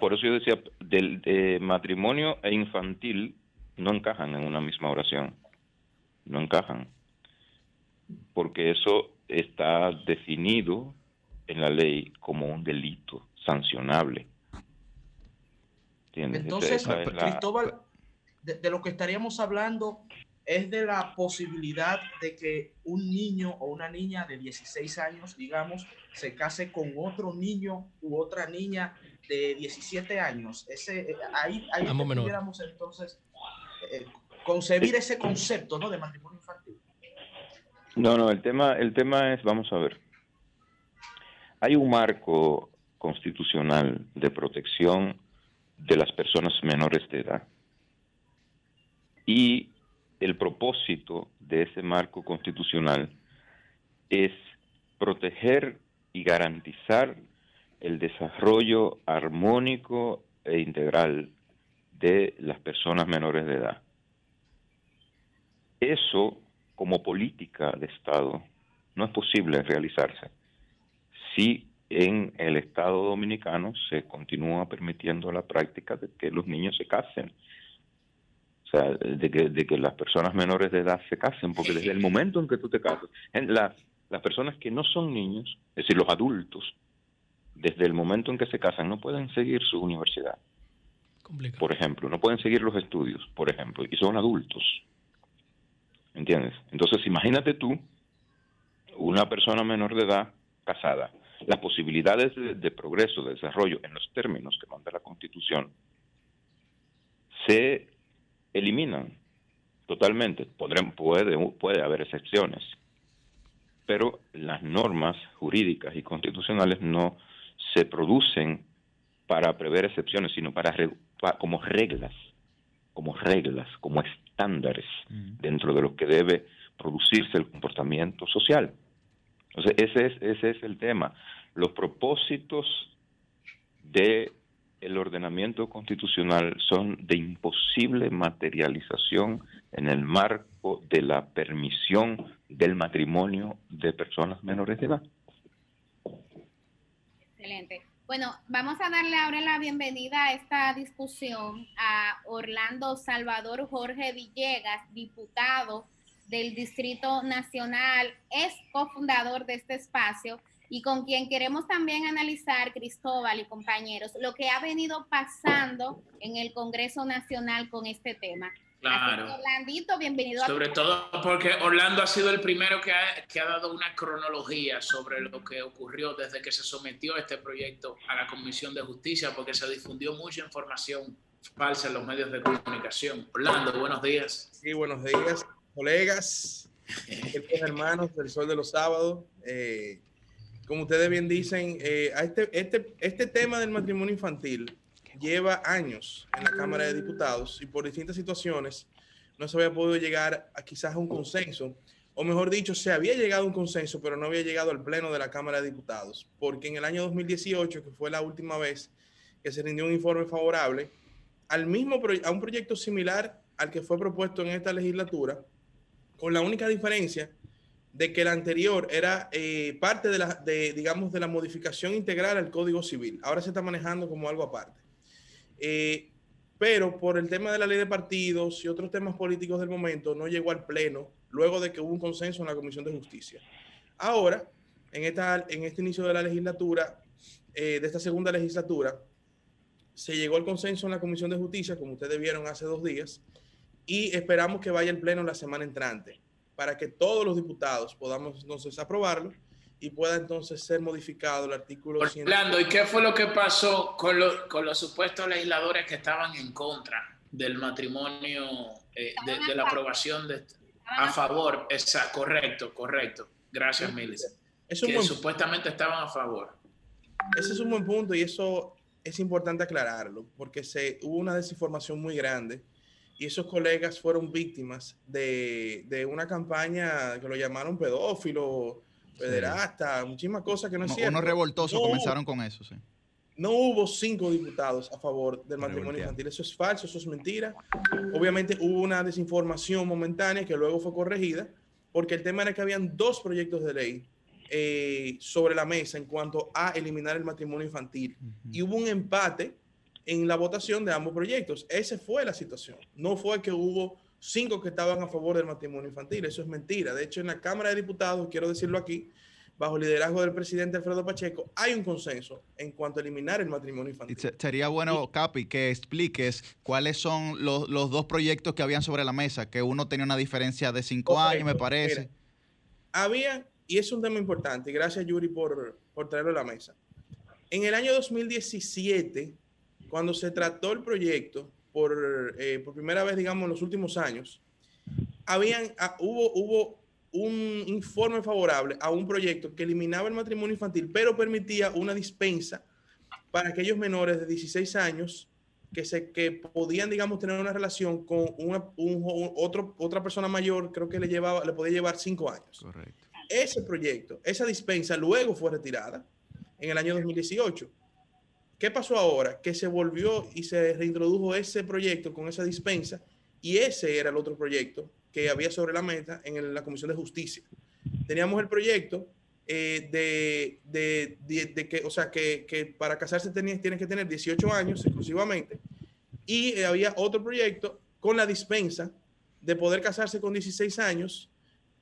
por eso yo decía, del de matrimonio e infantil no encajan en una misma oración, no encajan, porque eso está definido en la ley como un delito sancionable. Entonces, Cristóbal, de, lo que estaríamos hablando es de la posibilidad de que un niño o una niña de 16 años, digamos, se case con otro niño u otra niña de 17 años. Ese, eh, ahí ahí pudiéramos entonces eh, concebir ese concepto ¿no? de matrimonio infantil. No, no, el tema, el tema es, vamos a ver, hay un marco constitucional de protección de las personas menores de edad. Y el propósito de ese marco constitucional es proteger y garantizar el desarrollo armónico e integral de las personas menores de edad. Eso, como política de Estado, no es posible realizarse si en el Estado dominicano se continúa permitiendo la práctica de que los niños se casen. O sea, de que, de que las personas menores de edad se casen, porque desde el momento en que tú te casas, las, las personas que no son niños, es decir, los adultos, desde el momento en que se casan no pueden seguir su universidad. Por ejemplo, no pueden seguir los estudios, por ejemplo, y son adultos. ¿Entiendes? Entonces, imagínate tú, una persona menor de edad casada, las posibilidades de, progreso, de desarrollo en los términos que manda la Constitución se eliminan totalmente. puede, puede haber excepciones, pero las normas jurídicas y constitucionales no se producen para prever excepciones, sino para, como reglas, como reglas, como estándares dentro de lo que debe producirse el comportamiento social. Entonces, ese es, ese es el tema. Los propósitos de el ordenamiento constitucional son de imposible materialización en el marco de la permisión del matrimonio de personas menores de edad. Excelente. Bueno, vamos a darle ahora la bienvenida a esta discusión a Orlando Salvador Jorge Villegas, diputado del Distrito Nacional, es cofundador de este espacio y con quien queremos también analizar, Cristóbal y compañeros, lo que ha venido pasando en el Congreso Nacional con este tema. Claro. Orlandito, bienvenido. Sobre todo porque Orlando ha sido el primero que ha, que ha dado una cronología sobre lo que ocurrió desde que se sometió este proyecto a la Comisión de Justicia, porque se difundió mucha información falsa en los medios de comunicación. Orlando, buenos días. Sí, buenos días, colegas, hermanos del Sol de los Sábados. Eh, como ustedes bien dicen, eh, a este, este, este tema del matrimonio infantil lleva años en la Cámara de Diputados y por distintas situaciones no se había podido llegar a quizás a un consenso, o mejor dicho, se había llegado a un consenso, pero no había llegado al Pleno de la Cámara de Diputados, porque en el año 2018, que fue la última vez que se rindió un informe favorable, al mismo a un proyecto similar al que fue propuesto en esta legislatura, con la única diferencia de que el anterior era eh, parte de la, digamos, de la modificación integral al Código Civil. Ahora se está manejando como algo aparte. Eh, pero por el tema de la ley de partidos y otros temas políticos del momento, no llegó al Pleno luego de que hubo un consenso en la Comisión de Justicia. Ahora, en, esta, en este inicio de la legislatura, eh, de esta segunda legislatura, se llegó al consenso en la Comisión de Justicia, como ustedes vieron hace dos días, y esperamos que vaya al Pleno la semana entrante para que todos los diputados podamos entonces aprobarlo y pueda entonces ser modificado el artículo. Orlando, ¿y qué fue lo que pasó con, con, los supuestos legisladores que estaban en contra del matrimonio, eh, de, la aprobación de a favor? Esa, correcto, correcto. Gracias, Melissa. Es que supuestamente estaban a favor. Ese es un buen punto y eso es importante aclararlo porque se, hubo una desinformación muy grande y esos colegas fueron víctimas de, de una campaña que lo llamaron pedófilo, pederasta, muchísimas cosas que no es cierto. Unos revoltosos comenzaron con eso, sí. No hubo cinco diputados a favor del matrimonio infantil. Eso es falso, eso es mentira. Obviamente hubo una desinformación momentánea que luego fue corregida, porque el tema era que habían dos proyectos de ley eh, sobre la mesa en cuanto a eliminar el matrimonio infantil. Y hubo un empate en la votación de ambos proyectos. Esa fue la situación. No fue que hubo cinco que estaban a favor del matrimonio infantil. Eso es mentira. De hecho, en la Cámara de Diputados, quiero decirlo aquí, bajo el liderazgo del presidente Alfredo Pacheco, hay un consenso en cuanto a eliminar el matrimonio infantil. Sería bueno, Capi, que expliques cuáles son los, dos proyectos que habían sobre la mesa, que uno tenía una diferencia de cinco años, me parece. había, y es un tema importante, gracias Yuri por, por traerlo a la mesa. En el año 2017, cuando se trató el proyecto por, eh, por primera vez, digamos, en los últimos años, habían, ah, hubo, hubo un informe favorable a un proyecto que eliminaba el matrimonio infantil, pero permitía una dispensa para aquellos menores de 16 años que, se, que podían, digamos, tener una relación con una, un, otro, otra persona mayor, creo que le, llevaba, le podía llevar 5 años. Correcto. Ese proyecto, esa dispensa luego fue retirada en el año 2018 ¿Qué pasó ahora? Que se volvió y se reintrodujo ese proyecto con esa dispensa y ese era el otro proyecto que había sobre la mesa en la Comisión de Justicia. Teníamos el proyecto eh, de, que, o sea, que, para casarse tienes, que tener 18 años exclusivamente y eh, había otro proyecto con la dispensa de poder casarse con 16 años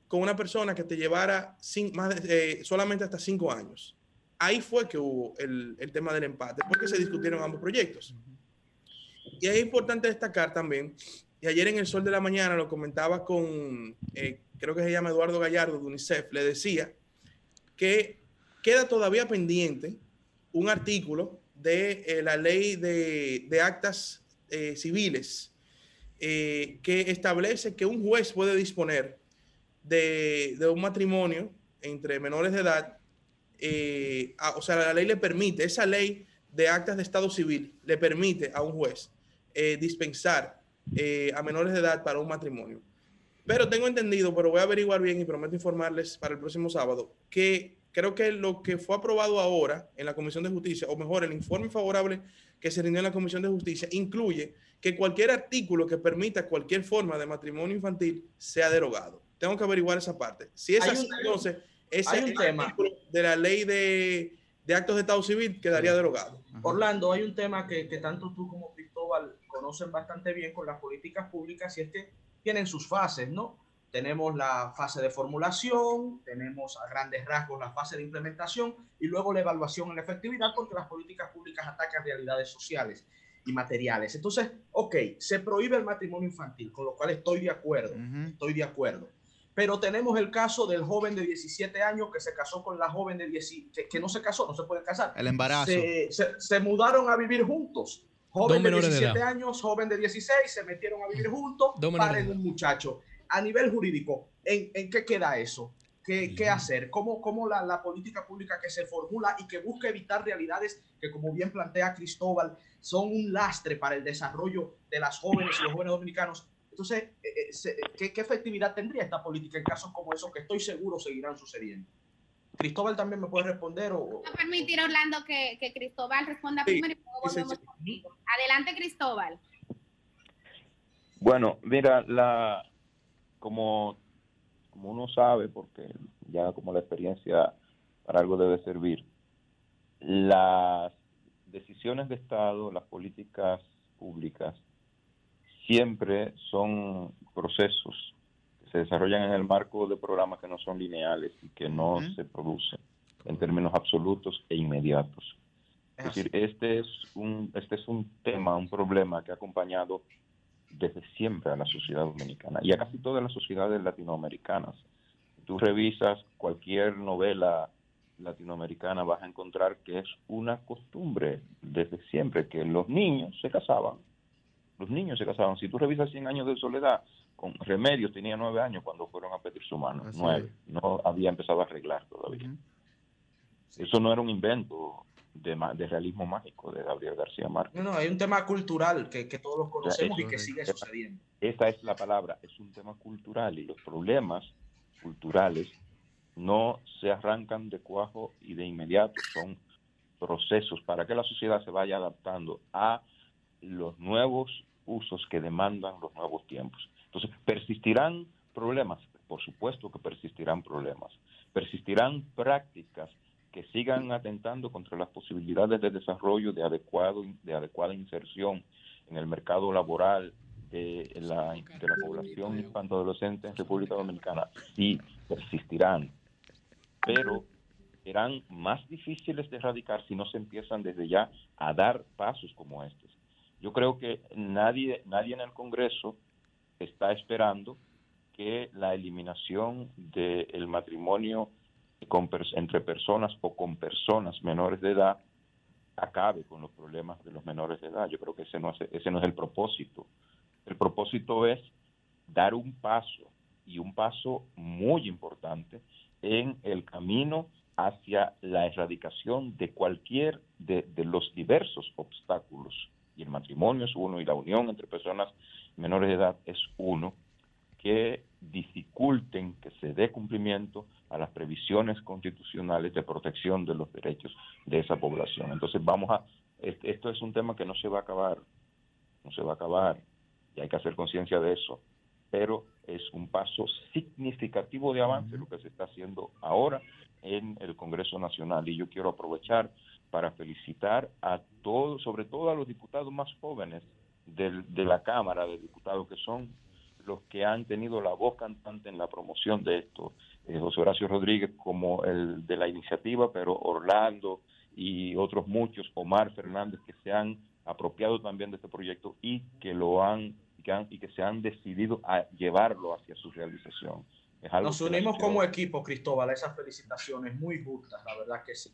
con una persona que te llevara más eh, solamente hasta 5 años ahí fue que hubo el, el, tema del empate, porque se discutieron ambos proyectos. Y es importante destacar también, y ayer en el Sol de la Mañana lo comentaba con, eh, creo que se llama Eduardo Gallardo de UNICEF, le decía que queda todavía pendiente un artículo de eh, la ley de, de actas eh, civiles que establece que un juez puede disponer de, de un matrimonio entre menores de edad eh, o sea, la ley le permite, esa ley de actas de Estado civil le permite a un juez eh, dispensar eh, a menores de edad para un matrimonio. Pero tengo entendido, pero voy a averiguar bien y prometo informarles para el próximo sábado, que creo que lo que fue aprobado ahora en la Comisión de Justicia, o mejor, el informe favorable que se rindió en la Comisión de Justicia, incluye que cualquier artículo que permita cualquier forma de matrimonio infantil sea derogado. Tengo que averiguar esa parte. Si es así, entonces ese Hay un tema. de la ley de, de actos de Estado civil quedaría derogado. Orlando, hay un tema que, que tanto tú como Cristóbal conocen bastante bien con las políticas públicas y es que tienen sus fases, ¿no? Tenemos la fase de formulación, tenemos a grandes rasgos la fase de implementación y luego la evaluación en la efectividad porque las políticas públicas atacan realidades sociales y materiales. Entonces, ok, se prohíbe el matrimonio infantil, con lo cual estoy de acuerdo, estoy de acuerdo. Pero tenemos el caso del joven de 17 años que se casó con la joven de 10, que, no se casó, no se puede casar. El embarazo. Se, mudaron a vivir juntos. Joven de 17 años, joven de 16, se metieron a vivir juntos, paren un muchacho a nivel jurídico, ¿en, en qué queda eso? ¿Qué, qué hacer? ¿Cómo, cómo la, la, política pública que se formula y que busca evitar realidades que, como bien plantea Cristóbal, son un lastre para el desarrollo de las jóvenes y los jóvenes dominicanos? Entonces, eh, eh, ¿qué, ¿qué, efectividad tendría esta política en casos como esos que estoy seguro seguirán sucediendo? Cristóbal también me puede responder o... No permitir, Orlando, que, que Cristóbal responda primero y luego volvemos contigo. Adelante, Cristóbal. Bueno, mira, la, como, como uno sabe, porque ya como la experiencia para algo debe servir, las decisiones de Estado, las políticas públicas, siempre son procesos que se desarrollan en el marco de programas que no son lineales y que no se producen en términos absolutos e inmediatos. Es decir, este es un este es un tema, un problema que ha acompañado desde siempre a la sociedad dominicana y a casi todas las sociedades latinoamericanas. tú revisas cualquier novela latinoamericana, vas a encontrar que es una costumbre desde siempre que los niños se casaban. Los niños se casaban. Si tú revisas 100 años de soledad, con Remedios tenía nueve años cuando fueron a pedir su mano. nueve. No había empezado a arreglar todavía. Eso no era un invento de, realismo mágico de Gabriel García Márquez. No, no, hay un tema cultural que, que todos conocemos y que sigue sucediendo. Esa es la palabra, es un tema cultural y los problemas culturales no se arrancan de cuajo y de inmediato, son procesos para que la sociedad se vaya adaptando a los nuevos usos que demandan los nuevos tiempos. Entonces, ¿persistirán problemas? Por supuesto que persistirán problemas. Persistirán prácticas que sigan atentando contra las posibilidades de desarrollo de, adecuado, de adecuada inserción en el mercado laboral de la, población infanto-adolescente en República Dominicana. Sí, persistirán, pero serán más difíciles de erradicar si no se empiezan desde ya a dar pasos como estos. Yo creo que nadie, nadie en el Congreso está esperando que la eliminación del matrimonio entre personas o con personas menores de edad acabe con los problemas de los menores de edad. Yo creo que ese no es, ese no es el propósito. El propósito es dar un paso y un paso muy importante en el camino hacia la erradicación de cualquier de, de, los diversos obstáculos. Y el matrimonio es uno y la unión entre personas menores de edad es uno que dificulten que se dé cumplimiento a las previsiones constitucionales de protección de los derechos de esa población. Entonces vamos a, esto es un tema que no se va a acabar, no se va a acabar, y hay que hacer conciencia de eso, pero es un paso significativo de avance lo que se está haciendo ahora en el Congreso Nacional. Y yo quiero aprovechar para felicitar a todos, sobre todo a los diputados más jóvenes de la Cámara de Diputados, que son los que han tenido la voz cantante en la promoción de esto. Eh, José Horacio Rodríguez como el de la iniciativa, pero Orlando y otros muchos, Omar Fernández, que se han apropiado también de este proyecto y que lo han, y que se han decidido a llevarlo hacia su realización. Nos unimos como equipo, Cristóbal, a esas felicitaciones muy justas, la verdad que sí.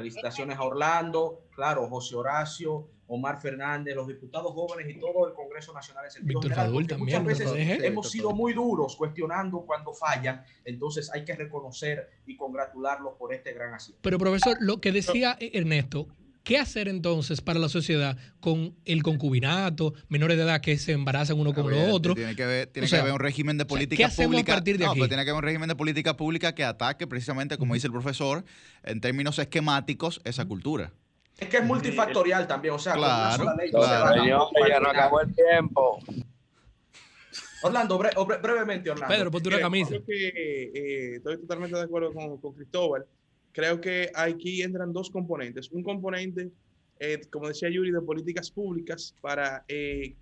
Felicitaciones a Orlando, claro, José Horacio, Omar Fernández, los diputados jóvenes y todo el Congreso Nacional en sentido general, muchas veces hemos sido muy duros cuestionando cuando fallan, entonces hay que reconocer y congratularlos por este gran acierto. Pero profesor, lo que decía Ernesto, ¿Qué hacer entonces para la sociedad con el concubinato, menores de edad que se embarazan uno con el otro? Tiene que haber, tiene que haber un régimen de política ¿qué pública. A partir de no, aquí? Pues tiene que haber un régimen de política pública que ataque precisamente, como dice el profesor, en términos esquemáticos, esa cultura. Es que es multifactorial también, o sea, claro, con una sola ley claro. no ya no acabó el tiempo. Orlando, bre brevemente, Orlando. Pedro, ponte una camisa. Yo que, eh, estoy totalmente de acuerdo con, con Cristóbal creo que aquí entran dos componentes. Un componente, eh, como decía Yuri, de políticas públicas para eh,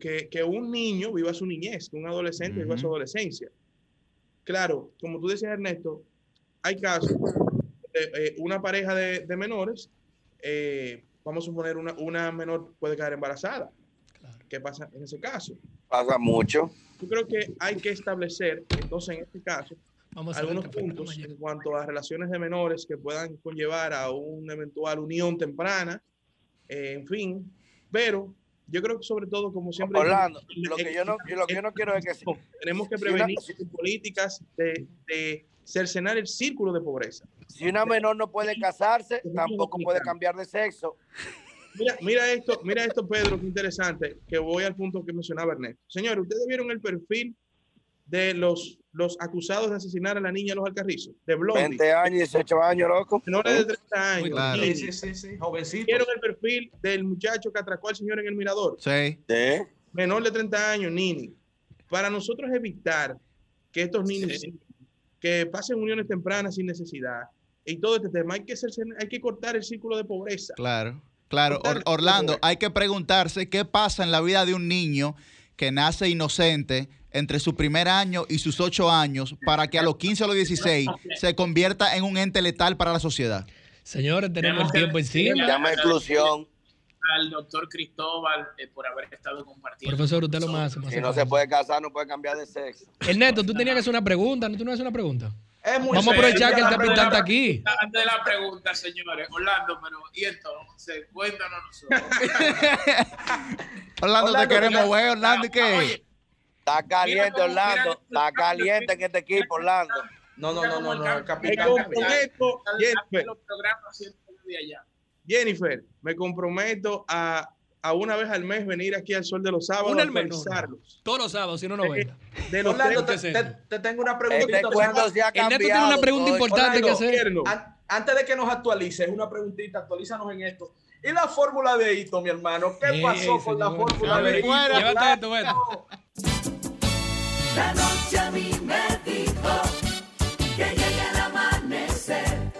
que, que, un niño viva su niñez, que un adolescente viva su adolescencia. Claro, como tú decías, Ernesto, hay casos de eh, una pareja de, de menores, vamos a suponer una, una menor puede quedar embarazada. ¿Qué pasa en ese caso? Pasa mucho. Yo creo que hay que establecer, entonces, en este caso, algunos puntos en cuanto a relaciones de menores que puedan conllevar a una eventual unión temprana, eh, en fin, pero yo creo que sobre todo, como siempre... Orlando, lo que yo no, lo que yo no quiero es que... Tenemos que prevenir políticas de, de cercenar el círculo de pobreza. Si una menor no puede casarse, tampoco puede cambiar de sexo. Mira, mira esto, mira esto, Pedro, qué interesante, que voy al punto que mencionaba Ernesto. Señores, ustedes vieron el perfil de los, los acusados de asesinar a la niña Los Alcarrizos, de Blondie. 20 años, 18 años, loco. Menores de 30 años. Claro. Sí, sí, sí, sí, jovencito. ¿Vieron el perfil del muchacho que atracó al señor en el mirador? Sí. ¿Sí? Menor de 30 años, Nini. Para nosotros evitar que estos niños sí. que pasen uniones tempranas sin necesidad y todo este tema, hay que, hacer, hay que cortar el círculo de pobreza. Claro. Claro, Or Orlando, hay que preguntarse qué pasa en la vida de un niño que nace inocente entre su primer año y sus ocho años para que a los 15 o los 16 se convierta en un ente letal para la sociedad. Señores, tenemos el tiempo encima. Llama exclusión. Al doctor Cristóbal eh, por haber estado compartiendo. Profesor, usted lo más. Si no se puede casar, no puede cambiar de sexo. Ernesto, tú tenías que hacer una pregunta, ¿no? ¿Tú no haces una pregunta? Vamos a aprovechar que el capitán está aquí. Antes de la pregunta, señores, Orlando, pero y entonces, cuéntanos nosotros. Orlando, te queremos ver, Orlando, ¿y qué? Está caliente, Orlando. Está caliente en este equipo, Orlando. No, no, no, no, no, capitán. Jennifer, Jennifer, me comprometo a a una vez al mes venir aquí al Sol de los Sábados una a revisarlos. Todos los sábados, si no, no venga. De los Orlando, te, te, te, tengo una pregunta. Este ha Ernesto tiene una pregunta importante Orlando, que hacer. An antes de que nos actualices, una preguntita, actualízanos en esto. ¿Y la fórmula de hito, mi hermano? ¿Qué Sí, pasó con la fórmula de hito? Llévate esto, esto. La noche a mí me dijo que llegue el amanecer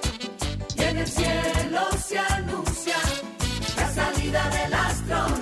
y en el cielo se anuncia la salida del astro